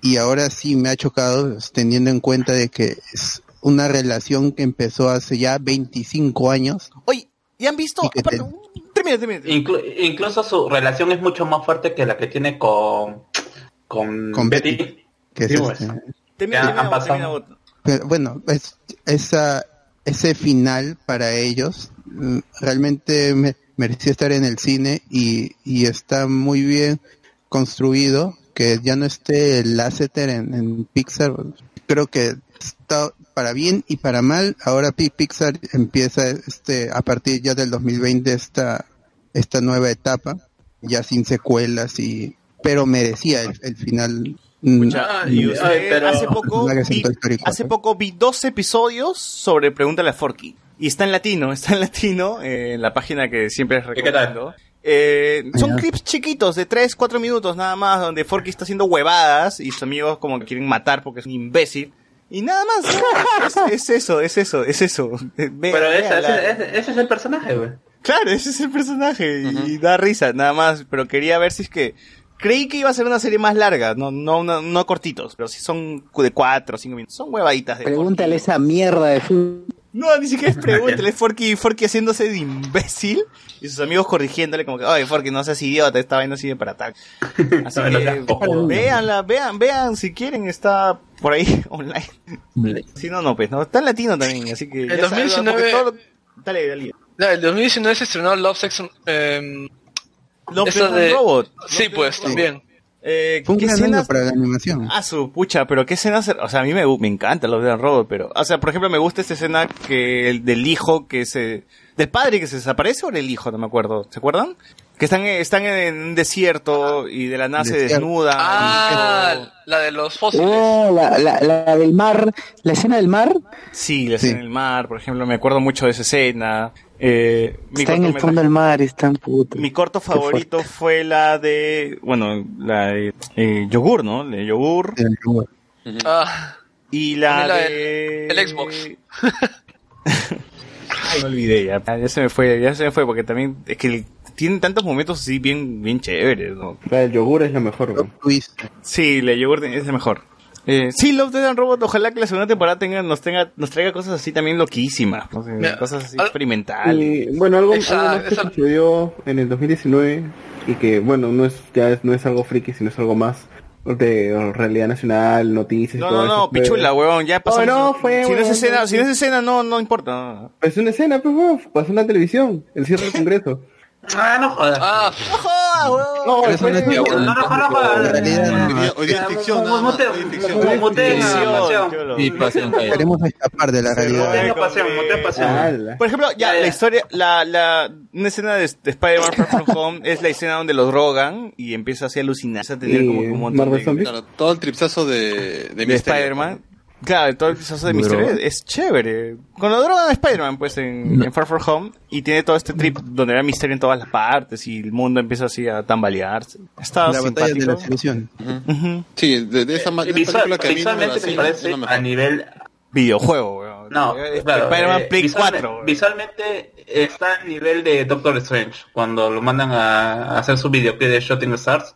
y ahora sí me ha chocado teniendo en cuenta de que es una relación que empezó hace ya 25 años. Oye, ¿y han visto? Y te- Termina, termina. Inclu- incluso su relación es mucho más fuerte que la que tiene con con, Con Betty. que es este, Termina, Ya termina, han pasado. termina, bueno, es, esa, ese final para ellos mm, realmente me, merecía estar en el cine y, y está muy bien construido. Que ya no esté el Lasseter en, en Pixar, creo que está para bien y para mal. Ahora Pi- Pixar empieza este a partir ya del 2020 esta, esta nueva etapa, ya sin secuelas y pero merecía el, el final. mm, y usted hace poco vi, hace poco vi dos episodios sobre Pregúntale a Forky. Y está en latino, está en latino, eh, en la página que siempre recomiendo. Eh, son clips chiquitos de 3, 4 minutos nada más, donde Forky está haciendo huevadas y sus amigos como que quieren matar porque es un imbécil. Y nada más, es, es eso, es eso, es eso. Ve- Pero ese, véanla. ese- ese- ese es el personaje, güey. Claro, ese es el personaje y da risa, nada más. Pero quería ver si es que creí que iba a ser una serie más larga, no, no, no, no cortitos, pero si son de cuatro o cinco minutos, son huevaditas de. Pregúntale esa mierda de fútbol. No, ni siquiera es pregúntale, es Forky, Forky haciéndose de imbécil y sus amigos corrigiéndole como que, oye Forky, no seas idiota, esta vaina sirve para tal. Así No, que véanla, vean, vean, si quieren, está por ahí online. Si no, no, pues, no, está en latino también, así que. El ya saben, 2019 porque todo Dale, dale. No, el 2019 se estrenó Love Sex eh, Death and de- Robot. Sí, pues, también. Eh, Fue un para la animación. Ah, su pucha, pero qué escenas, o sea, a mí me, me encanta los de Robot, pero, o sea, por ejemplo, me gusta esta escena que el del hijo que se, del padre que se desaparece o del hijo, no me acuerdo, ¿se acuerdan? Que están, están en un desierto y de la nada se desnudan. Ah, la de los fósiles. Oh, la, la, la del mar, la escena del mar Sí, la escena en el mar, por ejemplo, me acuerdo mucho de esa escena. Eh, mi está en el fondo del mar, está en puto. Mi corto favorito fue la de, bueno, la de eh, yogur, ¿no? La de yogur. Ah, Y la, de... el Xbox. Ay, me olvidé ya. Ya se me fue, ya se me fue porque también es que el- tienen tantos momentos así bien, bien chéveres, del yogur es la mejor, güey. Sí, la yogur es la mejor. Eh, sí, Love, Death and Robot, ojalá que la segunda temporada tenga, nos tenga, nos traiga cosas así también loquísimas, no sé, Mira, cosas así al- experimentales. Y, bueno, algo, algo Esa- que sucedió en el 2019 y que, bueno, no es ya es, no es algo friki, sino es algo más de realidad nacional, noticias y No, todo no, eso. no, pichula, huevón, ya pasó. No, no, fue, si no es escena, no, si no es escena, no, no importa. no. Es una escena, pues, huevón, pasó en la televisión, el cierre del Congreso. Ah, no jodas. Ah, No, eso fue- no no, no, no, no. Hoy día- Hoy día es ficción, Ficción, pasión. Queremos escapar de la realidad. Por ejemplo, ya, la historia, la, la, una escena de, de Spider-Man Far From Home es la escena donde los drogan y empieza así a alucinar, a tener Y como un montón Marvel de, Zombies. Claro, todo el tripsazo de, de. Spider-Man. Claro, todo el proceso de misterio es, es chévere. Con lo drogan a Spider-Man, pues, en, en Far From Home, y tiene todo este trip donde hay misterio en todas las partes y el mundo empieza así a tambalearse. Está La batalla de simpático. la solución. Sí, de, de esa, de esa película que visualmente me parece la a nivel Videojuego, weón. No, Es claro, Spider-Man eh, Play visualme- 4. weón. Visualmente está a nivel de Doctor Strange, cuando lo mandan a, a hacer su videoclip de Shooting Stars.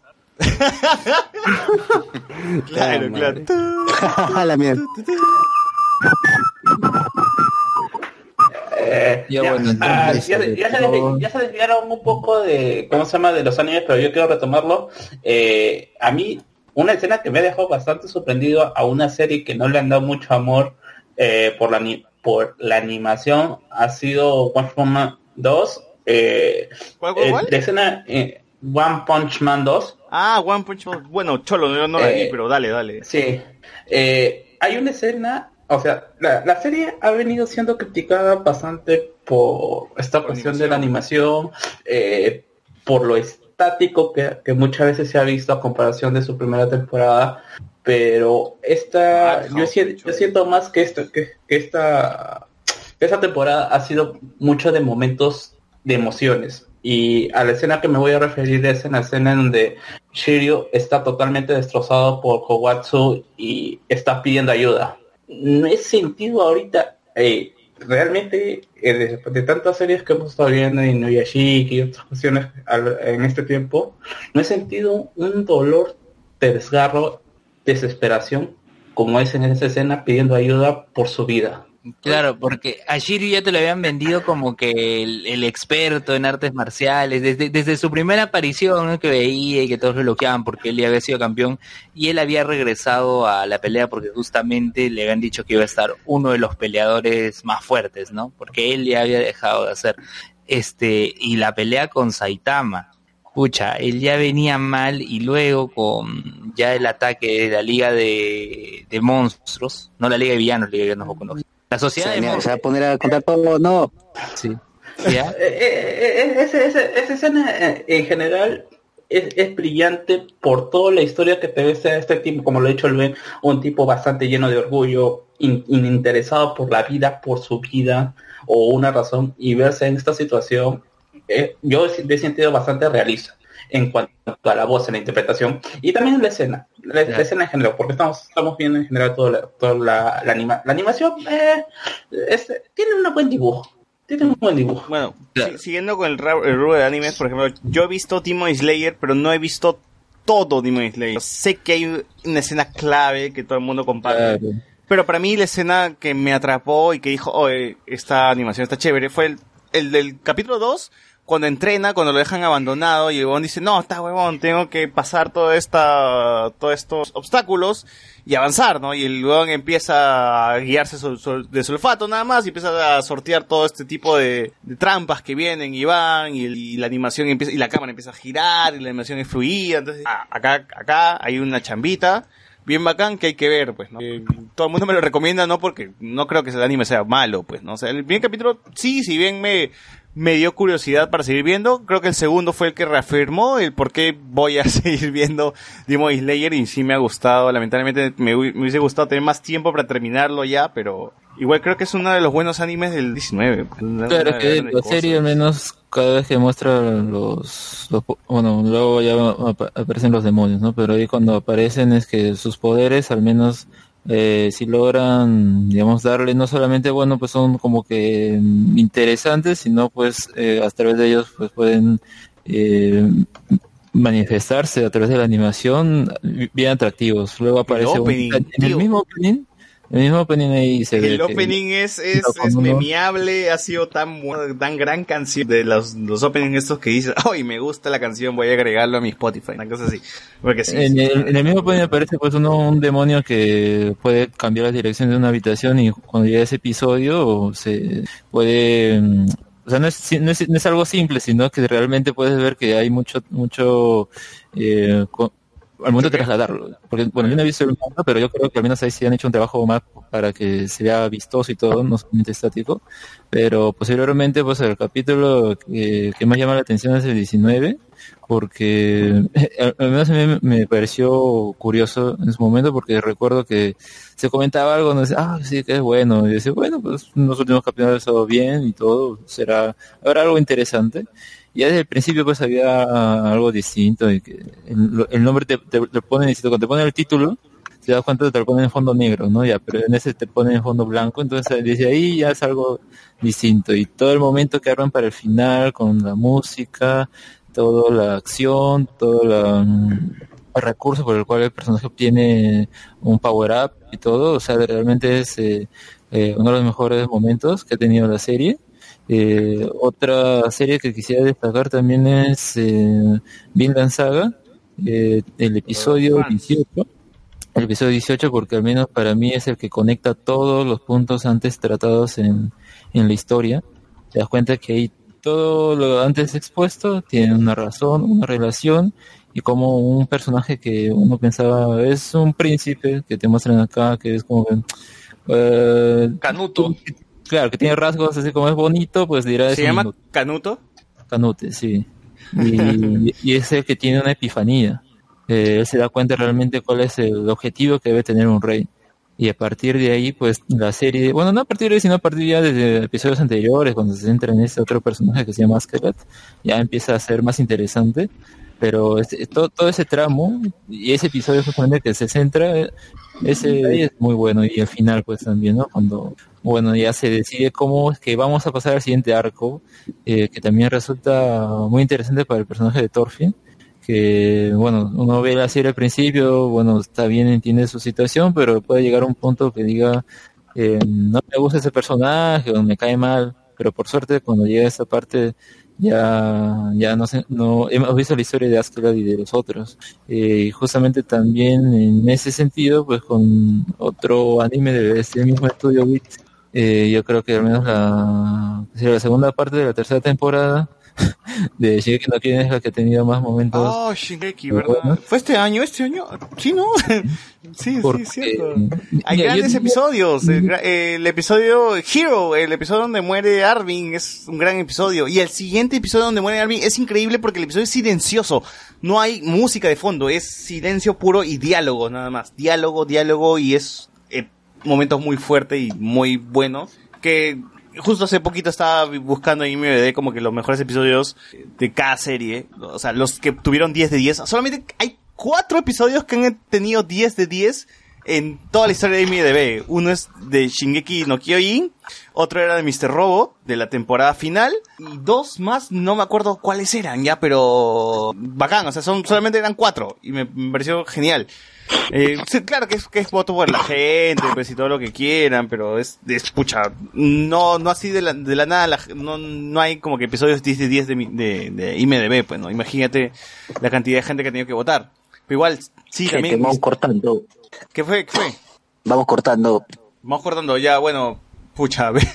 Claro, claro. A la mierda. Eh, Ya, ya, bueno, ah, entonces, ya se- ya se desvi- ya se desviaron un poco de, ¿cómo se llama?, de los animes, pero yo quiero retomarlo. Eh, a mí, una escena que me ha dejado bastante sorprendido a una serie que no le han dado mucho amor eh, por, la, por la animación ha sido One Punch Man 2. Eh, ¿Cuál, cuál, eh, cuál? la escena eh, One Punch Man 2. Ah, One Punch Man. Bueno, Cholo, yo no la vi, Eh, pero dale, dale. Sí. Eh, hay una escena, o sea, la, la serie ha venido siendo criticada bastante por esta cuestión de la animación, eh, por lo estático que, que muchas veces se ha visto a comparación de su primera temporada, pero esta, Ah, yo, siento, yo siento más que, esto, que, que esta, que esta temporada ha sido mucho de momentos de emociones. Y a la escena que me voy a referir es en la escena en donde Shiryu está totalmente destrozado por Kogatsu y está pidiendo ayuda. No he sentido ahorita, eh, realmente, eh, de, de tantas series que hemos estado viendo en Noyashiki y otras cuestiones en este tiempo, no he sentido un dolor de desgarro, desesperación, como es en esa escena pidiendo ayuda por su vida. Claro, porque a Shiryu ya te lo habían vendido como que el, experto en artes marciales, desde, desde su primera aparición que veía y que todos lo elogiaban porque él ya había sido campeón y él había regresado a la pelea porque justamente le habían dicho que iba a estar uno de los peleadores más fuertes, ¿no? Porque él ya había dejado de hacer. Este, y la pelea con Saitama, pucha, él ya venía mal y luego con ya el ataque de la liga de, de monstruos, no la liga de villanos, liga de villanos no. La sociedad de Se, se va monstruos. a poner a contar todo, no. Sí. Eh, eh, eh, ese- ese- esa escena en general es, es brillante por toda la historia que te ves a este tipo, como lo ha dicho el Ben, un tipo bastante lleno de orgullo, in- interesado por la vida, por su vida o una razón y verse en esta situación, eh, yo he he sentido bastante realista en cuanto a la voz, en la interpretación y también en la escena, la, la escena en general, porque estamos, estamos viendo en general toda la, toda la, la anima- la animación, eh, es- tiene un buen dibujo. Tiene un buen dibujo. Bueno, si- siguiendo con el, el rubro de animes, por ejemplo, yo he visto Demon Slayer, pero no he visto todo Demon Slayer. Sé que hay una escena clave que todo el mundo comparte. Claro. Pero para mí la escena que me atrapó y que dijo, oye, esta animación está chévere, fue el, el del capítulo 2, cuando entrena, cuando lo dejan abandonado y el huevón dice, no, está huevón, tengo que pasar todo esta, todos estos obstáculos y avanzar, ¿no? Y el huevón empieza a guiarse sol- sol- de nada más y empieza a sortear todo este tipo de, de trampas que vienen y van y, y la animación empieza, y la cámara empieza a girar y la animación es fluida, entonces, acá, acá hay una chambita bien bacán que hay que ver, pues, ¿no? Eh, todo el mundo me lo recomienda, no porque no creo que el anime sea malo, pues, ¿no? O sea, el primer capítulo, sí, si bien me, me dio curiosidad para seguir viendo, creo que el segundo fue el que reafirmó el por qué voy a seguir viendo Demon Slayer y sí me ha gustado, lamentablemente me, hu- me hubiese gustado tener más tiempo para terminarlo ya, pero igual creo que es uno de los buenos animes del 19. pues, una- Claro que la serie al menos cada vez que muestra los, los bueno luego ya apa- aparecen los demonios no pero ahí cuando aparecen es que sus poderes al menos eh, si logran digamos darle no solamente bueno pues son como que interesantes sino pues eh, a través de ellos pues pueden eh, manifestarse a través de la animación bien atractivos. Luego aparece un- opening, en el mismo opening el mismo opening ahí se ve El que- opening es, es, es memeable, ha sido tan tan gran canción de los, los openings estos que dices, ay, me gusta la canción, voy a agregarlo a mi Spotify, una cosa así. Porque sí. en, sí, el, en el mismo opening aparece pues uno, un demonio que puede cambiar la dirección de una habitación y cuando llega ese episodio se puede mm, o sea no es, no es, no es algo simple sino que realmente puedes ver que hay mucho mucho eh, co- al momento de trasladarlo. Porque bueno yo no he visto el manga pero yo creo que al menos ahí sí han hecho un trabajo más para que se vea vistoso y todo no solamente estático. Pero posteriormente pues el capítulo que, que más llama la atención es el 19 porque al al menos a mí me pareció curioso en su momento porque recuerdo que se comentaba algo, no decía, ah, sí, que es bueno, y decía, bueno, pues los últimos capítulos han estado bien y todo, será, habrá algo interesante. Ya desde el principio pues había algo distinto y que el, nombre te, te, te pone, y cuando te pone el título, te das cuenta que te lo ponen en fondo negro, ¿no? Ya, pero en ese te ponen en fondo blanco, entonces desde ahí ya es algo distinto. Y todo el momento que arman para el final, con la música, toda la acción, todo mm, el recurso por el cual el personaje obtiene un power up y todo, o sea, realmente es eh, eh, uno de los mejores momentos que ha tenido la serie. Eh, otra serie que quisiera destacar también es eh, Vinland Saga, eh, el episodio 18 el episodio 18 porque al menos para mí es el que conecta todos los puntos antes tratados en, en la historia. Te das cuenta que ahí todo lo antes expuesto tiene una razón, una relación y como un personaje que uno pensaba es un príncipe que te muestran acá que es como eh, Canuto. Claro que tiene rasgos así como es bonito pues dirá ¿Se llama Canuto? Canute, sí. Y, y es el que tiene una epifanía. Eh, él se da cuenta realmente cuál es el objetivo que debe tener un rey. y a partir de ahí, pues la serie, bueno, no a partir de ahí, sino a partir ya desde episodios anteriores, cuando se centra en este otro personaje que se llama Askelat, ya empieza a ser más interesante. Pero este- todo, todo ese tramo y ese episodio justamente que se centra, ese es muy bueno. Y al final, pues también, ¿no? Cuando, bueno, ya se decide cómo es que vamos a pasar al siguiente arco, eh, que también resulta muy interesante para el personaje de Thorfinn que bueno, uno ve la serie al principio, bueno, está bien, entiende su situación, pero puede llegar a un punto que diga, eh, no me gusta ese personaje o me cae mal, pero por suerte cuando llega esa parte ya, ya no sé, no, hemos visto la historia de Askeladd y de los otros. Eh, y justamente también en ese sentido, pues con otro anime de este mismo estudio WIT, eh, yo creo que al menos la, la segunda parte de la tercera temporada de Shingeki no Kyojin es la que ha tenido más momentos Oh, Shingeki, ¿verdad? buenos. ¿Fue este año? ¿Este año? Sí, ¿no? sí, Porque, sí, cierto. Hay mira, grandes episodios. El episodio Hero, el episodio donde muere Arvin, es un gran episodio. Y el siguiente episodio donde muere Arvin es increíble porque el episodio es silencioso. No hay música de fondo, es silencio puro y diálogo nada más. Diálogo, diálogo y es eh, momentos muy fuertes y muy buenos. Que justo hace poquito estaba buscando en IMDb como que los mejores episodios de cada serie. O sea, los que tuvieron 10 de 10. Solamente hay cuatro episodios que han tenido 10 de 10 en toda la historia de IMDb. Uno es de Shingeki no Kyojin, otro era de Mr. Robo, de la temporada final, y dos más, no me acuerdo cuáles eran ya, pero bacán, o sea, son, solamente eran cuatro, y me, me pareció genial. Eh, sí, claro que es, que es voto por la gente, pues y todo lo que quieran, pero es, es pucha, no, no así de la, de la nada, la- no, no hay como que episodios 10 de 10 de, mi- de, de IMDB, pues no, imagínate la cantidad de gente que ha tenido que votar. Pero igual, sí, Gente, también. vamos cortando. ¿Qué fue? ¿Qué fue? Vamos cortando. Vamos cortando ya, bueno, pucha, ve-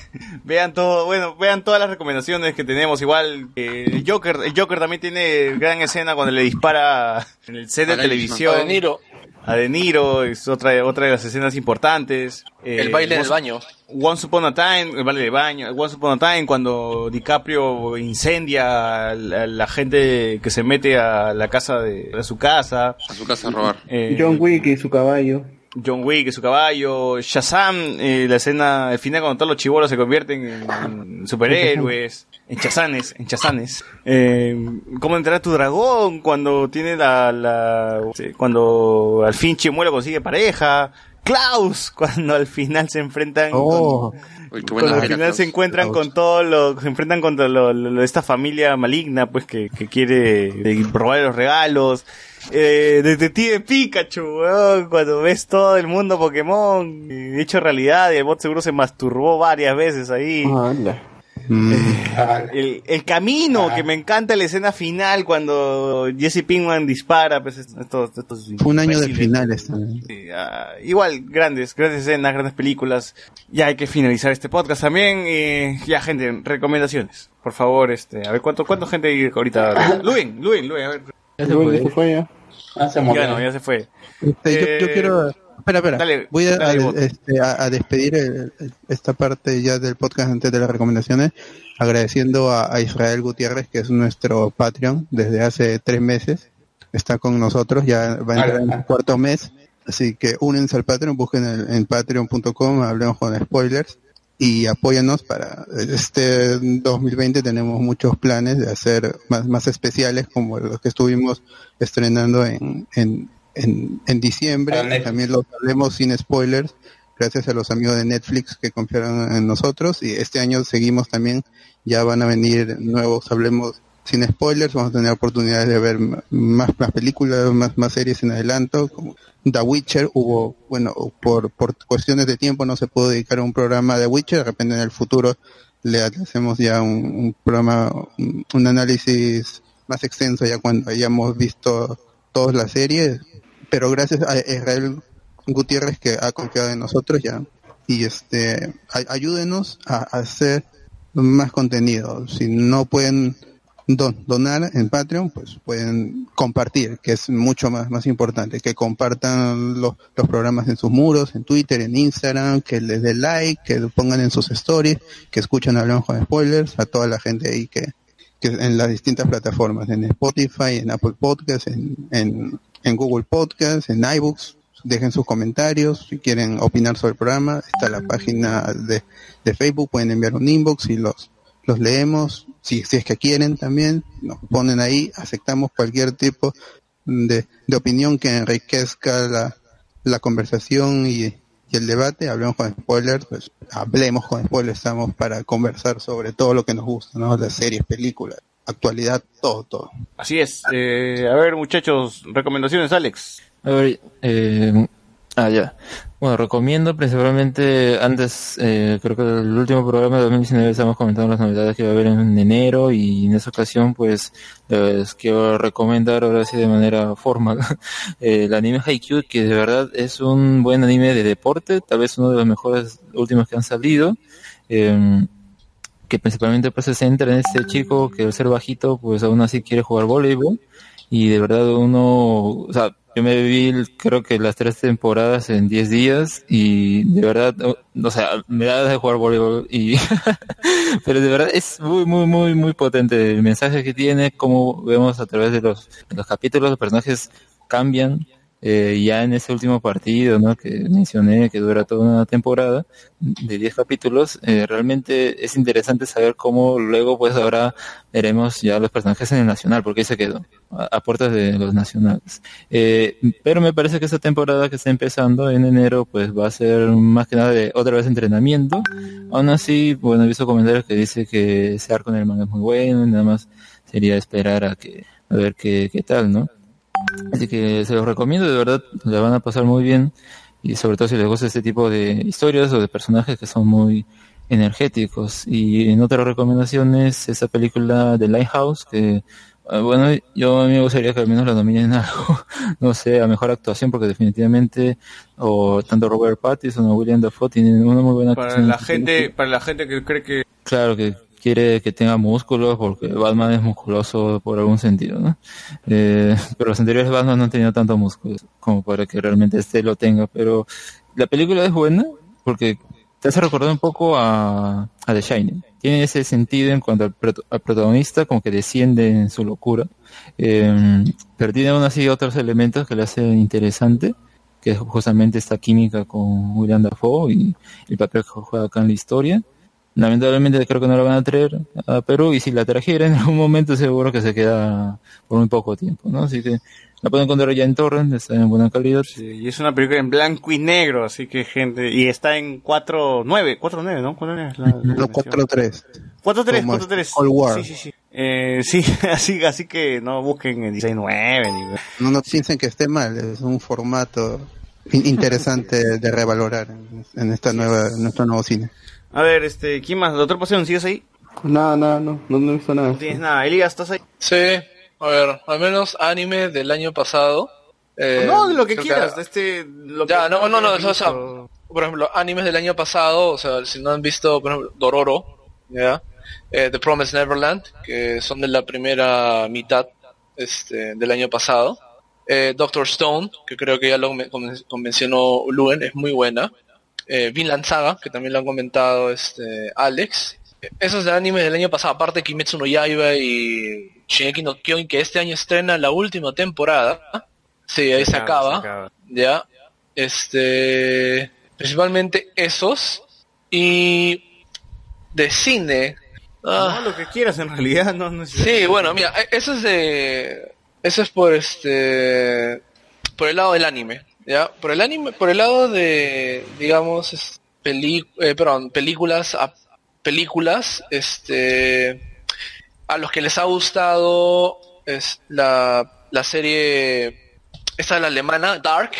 vean todo, bueno, vean todas las recomendaciones que tenemos, igual eh, el Joker, el Joker también tiene gran escena cuando le dispara en el set de televisión. A De Niro. A De Niro, es otra, otra de las escenas importantes. Eh, El baile del baño. Once Upon a Time, el baile del baño, Once Upon a Time cuando DiCaprio incendia a la, la gente que se mete a la casa de, a su casa. A su casa a robar. John Wick y su caballo. John Wick y su caballo, Shazam, eh, la escena al final cuando todos los chibolos se convierten en superhéroes, en chazanes, en chazanes. Eh, cómo entrenar a tu dragón cuando tiene la, la cuando al fin Chimuelo consigue pareja. Klaus, cuando al final se enfrentan Oh. con, Uy, qué cuando buena al final Klaus. se encuentran Klaus. con todo lo, se enfrentan contra lo, lo- lo de esta familia maligna, pues que, que quiere eh, robar los regalos. Eh, Detective Pikachu, weón, cuando ves todo el mundo Pokémon eh, hecho realidad y el bot seguro se masturbó varias veces ahí. El, el camino, que me encanta la escena final cuando Jesse Pinkman dispara, pues estos, estos Un año de finales también. Sí, ah, igual, grandes, grandes escenas, grandes películas. Ya hay que finalizar este podcast también. Y ya, gente, recomendaciones. Por favor, este, a ver cuánto, cuánto gente hay ahorita. Luin, Luin, Luin, a ver. Luego ya se fue ya. Ah, se Ya murió. no, ya se fue. Este, yo- yo, Eh, quiero. Espera, espera. dale, Voy a, dale, a- Bot. este, a- a despedir el- el- esta parte ya del podcast antes de las recomendaciones, agradeciendo a, a Israel Gutiérrez, que es nuestro Patreon desde hace tres meses. Está con nosotros, ya va a entrar en el cuarto mes. Así que únense al Patreon, busquen el- en patreon.com, hablemos con spoilers y apóyanos para este 2020 tenemos muchos planes de hacer más, más especiales como los que estuvimos estrenando en, en, en, en diciembre. También los hablemos sin spoilers gracias a los amigos de Netflix que confiaron en nosotros. Y este año seguimos también. Ya van a venir nuevos hablemos sin spoilers. Vamos a tener oportunidades de ver más, más películas más, más series en adelanto como The Witcher. Hubo, bueno, por, por cuestiones de tiempo no se pudo dedicar a un programa de Witcher, de repente en el futuro le hacemos ya un, un programa, un, un análisis más extenso ya cuando hayamos visto todas las series, pero gracias a Israel Gutiérrez que ha confiado en nosotros ya y este ay- ayúdenos a, hacer más contenido. Si no pueden don- donar en Patreon, pues pueden compartir, que es mucho más, más importante, que compartan los, los programas en sus muros, en Twitter, en Instagram, que les den like, que pongan en sus stories, que escuchen Hablamos con Spoilers, a toda la gente ahí que, que en las distintas plataformas, en Spotify, en Apple Podcasts, en, en, en Google Podcasts, en iBooks, dejen sus comentarios, si quieren opinar sobre el programa, está la página de, de Facebook, pueden enviar un inbox y los, los leemos, si, si es que quieren también, nos ponen ahí, aceptamos cualquier tipo de, de opinión que enriquezca la, la conversación y, y el debate, hablemos con spoilers, pues hablemos con spoilers, estamos para conversar sobre todo lo que nos gusta, ¿no? Las series, películas, actualidad, todo, todo. Así es. Eh, a ver, muchachos, recomendaciones, Alex. A ver, eh, ah, ya. Bueno, recomiendo principalmente, antes, eh, creo que el último programa de 2019 estamos comentando las novedades que va a haber en enero y en esa ocasión pues les quiero recomendar ahora sí de manera formal eh, el anime Haikyuu que de verdad es un buen anime de deporte, tal vez uno de los mejores últimos que han salido. Eh, que principalmente pues se centra en este chico que al ser bajito pues aún así quiere jugar voleibol. Y de verdad uno, o sea, yo me vi creo que las tres temporadas en 10 días y de verdad, o, sea, me da de jugar voleibol y pero de verdad es muy muy muy muy potente el mensaje que tiene, como vemos a través de los, de los capítulos los personajes cambian eh, ya en ese último partido ¿no? que mencioné, que dura toda una temporada de 10 capítulos, eh, realmente es interesante saber cómo luego, pues ahora veremos ya los personajes en el Nacional, porque ahí se quedó, a, puertas de los nacionales. Eh, pero me parece que esta temporada que está empezando en enero, pues va a ser más que nada de otra vez entrenamiento. Aún así, bueno, he visto comentarios que dice que ese arco en el manga es muy bueno, y nada más sería esperar a que, a ver qué, qué tal, ¿no? Así que se los recomiendo, de verdad, la van a pasar muy bien y sobre todo si les gusta este tipo de historias o de personajes que son muy energéticos. Y en otras recomendaciones, esa película de Lighthouse, que eh, bueno, yo a mí me gustaría que al menos la nominen algo, no sé, a mejor actuación, porque definitivamente o tanto Robert Pattinson o William Dafoe tienen una muy buena Para actuación. la gente, para la gente que cree que Claro que quiere que tenga músculos porque Batman es musculoso por algún sentido, ¿no? Eh, pero los anteriores Batman no han tenido tanto músculo como para que realmente este lo tenga, pero la película es buena porque te hace recordar un poco a, The Shining. Tiene ese sentido en cuanto al, al protagonista como que desciende en su locura, eh, pero tiene aún así otros elementos que le hacen interesante que es justamente esta química con William Dafoe y el papel que juega acá en la historia. Lamentablemente creo que no la van a traer a Perú y si la trajera en algún momento seguro que se queda por muy poco tiempo, ¿no? Así que la pueden encontrar ya en Torrent, está en buena calidad. y es una película en blanco y negro, así que gente, y está en 4.9, 4.9, ¿no? ¿Cuál es la, la No, 4-3. 4.3, Como 4.3. Cold War. Sí, sí, sí. Eh, sí, así, así que no busquen el 16.9 ni... No, no piensen que esté mal, es un formato in- interesante de revalorar en, en esta nueva, en nuestro nuevo cine. A ver, este, ¿quién más? ¿Doctor Pasión, sigues ahí? Nada, nada, no, no, no he visto nada. No tienes nada. Elías, ¿estás ahí? Sí, a ver, al menos anime del año pasado. eh, no, de lo que quieras, que- de este... Lo ya, que no, no, no, hayas o sea, por ejemplo, animes del año pasado, o sea, si no han visto, por ejemplo, Dororo, ¿ya? Eh, The Promised Neverland, que son de la primera mitad este, del año pasado. Eh, Doctor Stone, que creo que ya lo me- conven- convencionó Luen, es muy buena. Eh, Vinland Saga, que también lo han comentado este, Alex. Esos de anime del año pasado, aparte Kimetsu no Yaiba y Shingeki no Kyojin, que este año estrena la última temporada. Sí, ahí se, acaba. Ya. Este. Principalmente esos. Y. De cine. Ah, No, lo que quieras en realidad, no, no Sí, bueno, mira, e- eso es de. Eso es por este. Por el lado del anime. Por el anime, por el lado de. Digamos, es- eh, perdón, películas. a- películas, este. A los que les ha gustado es la, serie. Esta de la alemana, Dark.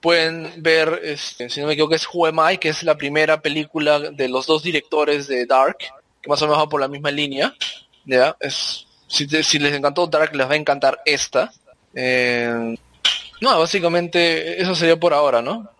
Pueden ver, este, si no me equivoco, es Who Am que es la primera película de los dos directores de Dark, que más o menos va por la misma línea. ¿ya? Es, si, te- si les encantó Dark, les va a encantar esta. Eh, no, básicamente eso sería por ahora, ¿no?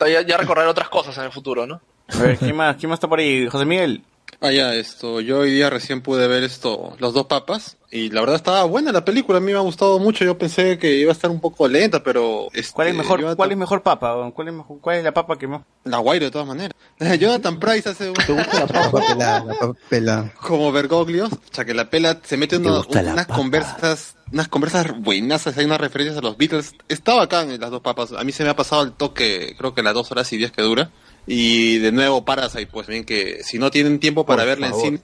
Ya, ya recorrer otras cosas en el futuro, ¿no? A ver, ¿quién más, ¿quién más está por ahí? José Miguel. Ah, ya, esto, yo hoy día recién pude ver esto, Los dos papas, y la verdad estaba buena la película, a mí me ha gustado mucho, yo pensé que iba a estar un poco lenta, pero... este, ¿Cuál es mejor, Jonathan- cuál es mejor papa? ¿Cuál es, mejor- cuál es la papa que más? La Guairo, de todas maneras. Jonathan Price hace un... La papa pelada, la papa pelada. como Bergoglio, o sea que la pela se mete ¿Te gusta la unas conversas, unas conversas buenazas, hay unas referencias a los Beatles. Está bacán en las dos papas. A mí se me ha pasado el toque, creo que las dos horas y diez que dura. Y de nuevo Parasite, pues bien que si no tienen tiempo para Por verla en cine,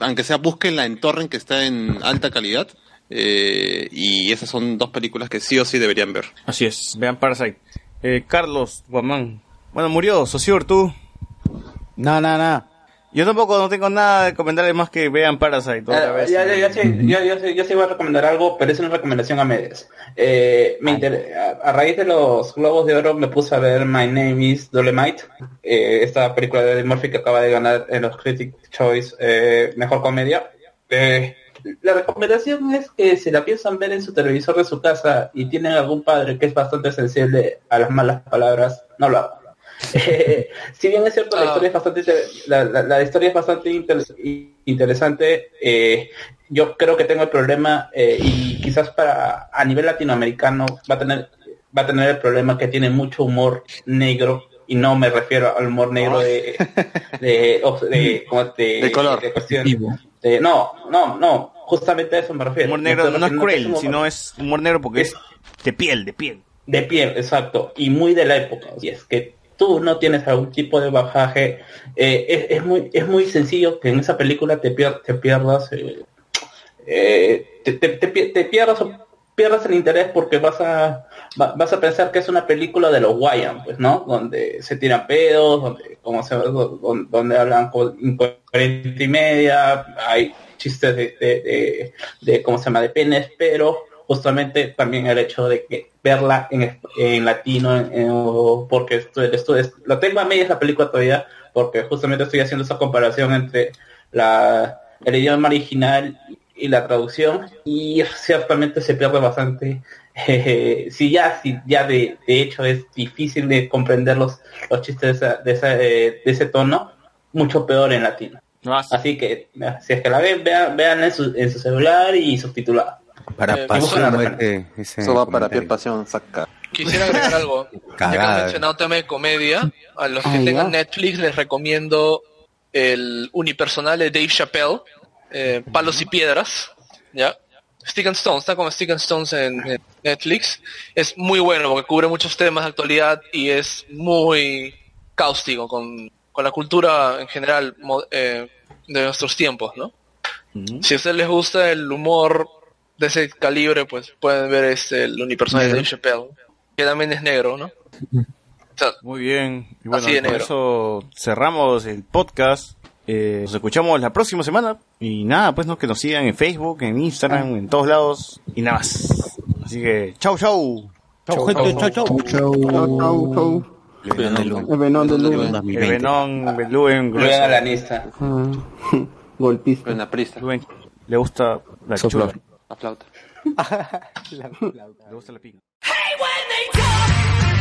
aunque sea búsquenla en Torrent que está en alta calidad. Eh, y esas son dos películas que sí o sí deberían ver. Así es, vean Parasite. Eh, Carlos Guamán. Bueno, murió, Sociur, tú. No, no, no. Yo tampoco no tengo nada de comentarles más que vean Parasite otra Ah, vez. ya, ya, ya, sé, ya, ya sé- ya sé, iba a recomendar algo, pero es una recomendación a medias. Eh, me inter- a, raíz de los Globos de Oro me puse a ver My Name is Dolemite, eh, esta película de Murphy que acaba de ganar en los Critic Choice eh, Mejor Comedia. Eh, la recomendación es que si la piensan ver en su televisor de su casa y tienen algún padre que es bastante sensible a las malas palabras, no lo hagan. Si bien es cierto la historia es bastante la, la- la historia es bastante inter- interesante yo creo que tengo el problema eh, y quizás para a nivel latinoamericano va a tener va a tener el problema que tiene mucho humor negro y no me refiero al humor negro de de, of- de, como de, De color. de cuestión de- no no no justamente a eso me refiero Humor negro no es cruel, humor- sino es humor negro porque es de piel, de piel. de piel, exacto, y muy de la época. Y es que tú no tienes algún tipo de bajaje, eh, es, es muy es muy sencillo que en esa película te, pier- te pierdas, eh, eh, te, te- te te pierdas pierdas el interés porque vas a va- vas a pensar que es una película de los Guayan, pues, ¿no? Donde se tiran pedos, donde como se donde, donde hablan incoherente y media, hay chistes de, de, cómo se llama de penes, pero justamente también el hecho de que verla en, en latino en- porque esto, esto es, lo tengo a medias la película todavía porque justamente estoy haciendo esa comparación entre la el idioma original y la traducción y ciertamente se pierde bastante eh, si ya si ya de, de hecho es difícil de comprender los, los chistes de, esa- de, esa, eh, de ese tono mucho peor en latino así que eh, si es que la ven vean, vean en, su, en su celular y subtitulada Para Eh, pasión ese Eso va para. Piel Pasión, saca. Quisiera agregar algo. Ya que Cagada. han mencionado tema de comedia, a los que Ah, tengan ya. Netflix les recomiendo el unipersonal de Dave Chappelle, eh, Palos y Piedras, ¿ya? Stick and Stones, está como Stick and Stones en, en Netflix. Es muy bueno porque cubre muchos temas de actualidad y es muy cáustico con, con la cultura en general eh, de nuestros tiempos, ¿no? Si a ustedes les gusta el humor de ese calibre, pues pueden ver este, el unipersonal de Dave Chappelle, que también es negro, ¿no? Muy bien. Y bueno, Así de con negro. eso cerramos el podcast. Eh, nos escuchamos la próxima semana. Y nada, pues no que nos sigan en Facebook, en Instagram, en todos lados. Y nada más. Así que, chau, chau. Chau, gente, chau, chau. Chau, chau, chau. El venón de Lu. El venón, Beluen, Luen a la lista. Ah, Golpista. En la prista. Luen, le gusta la chula. La flauta. Le gusta la pica. Hey, when they talk,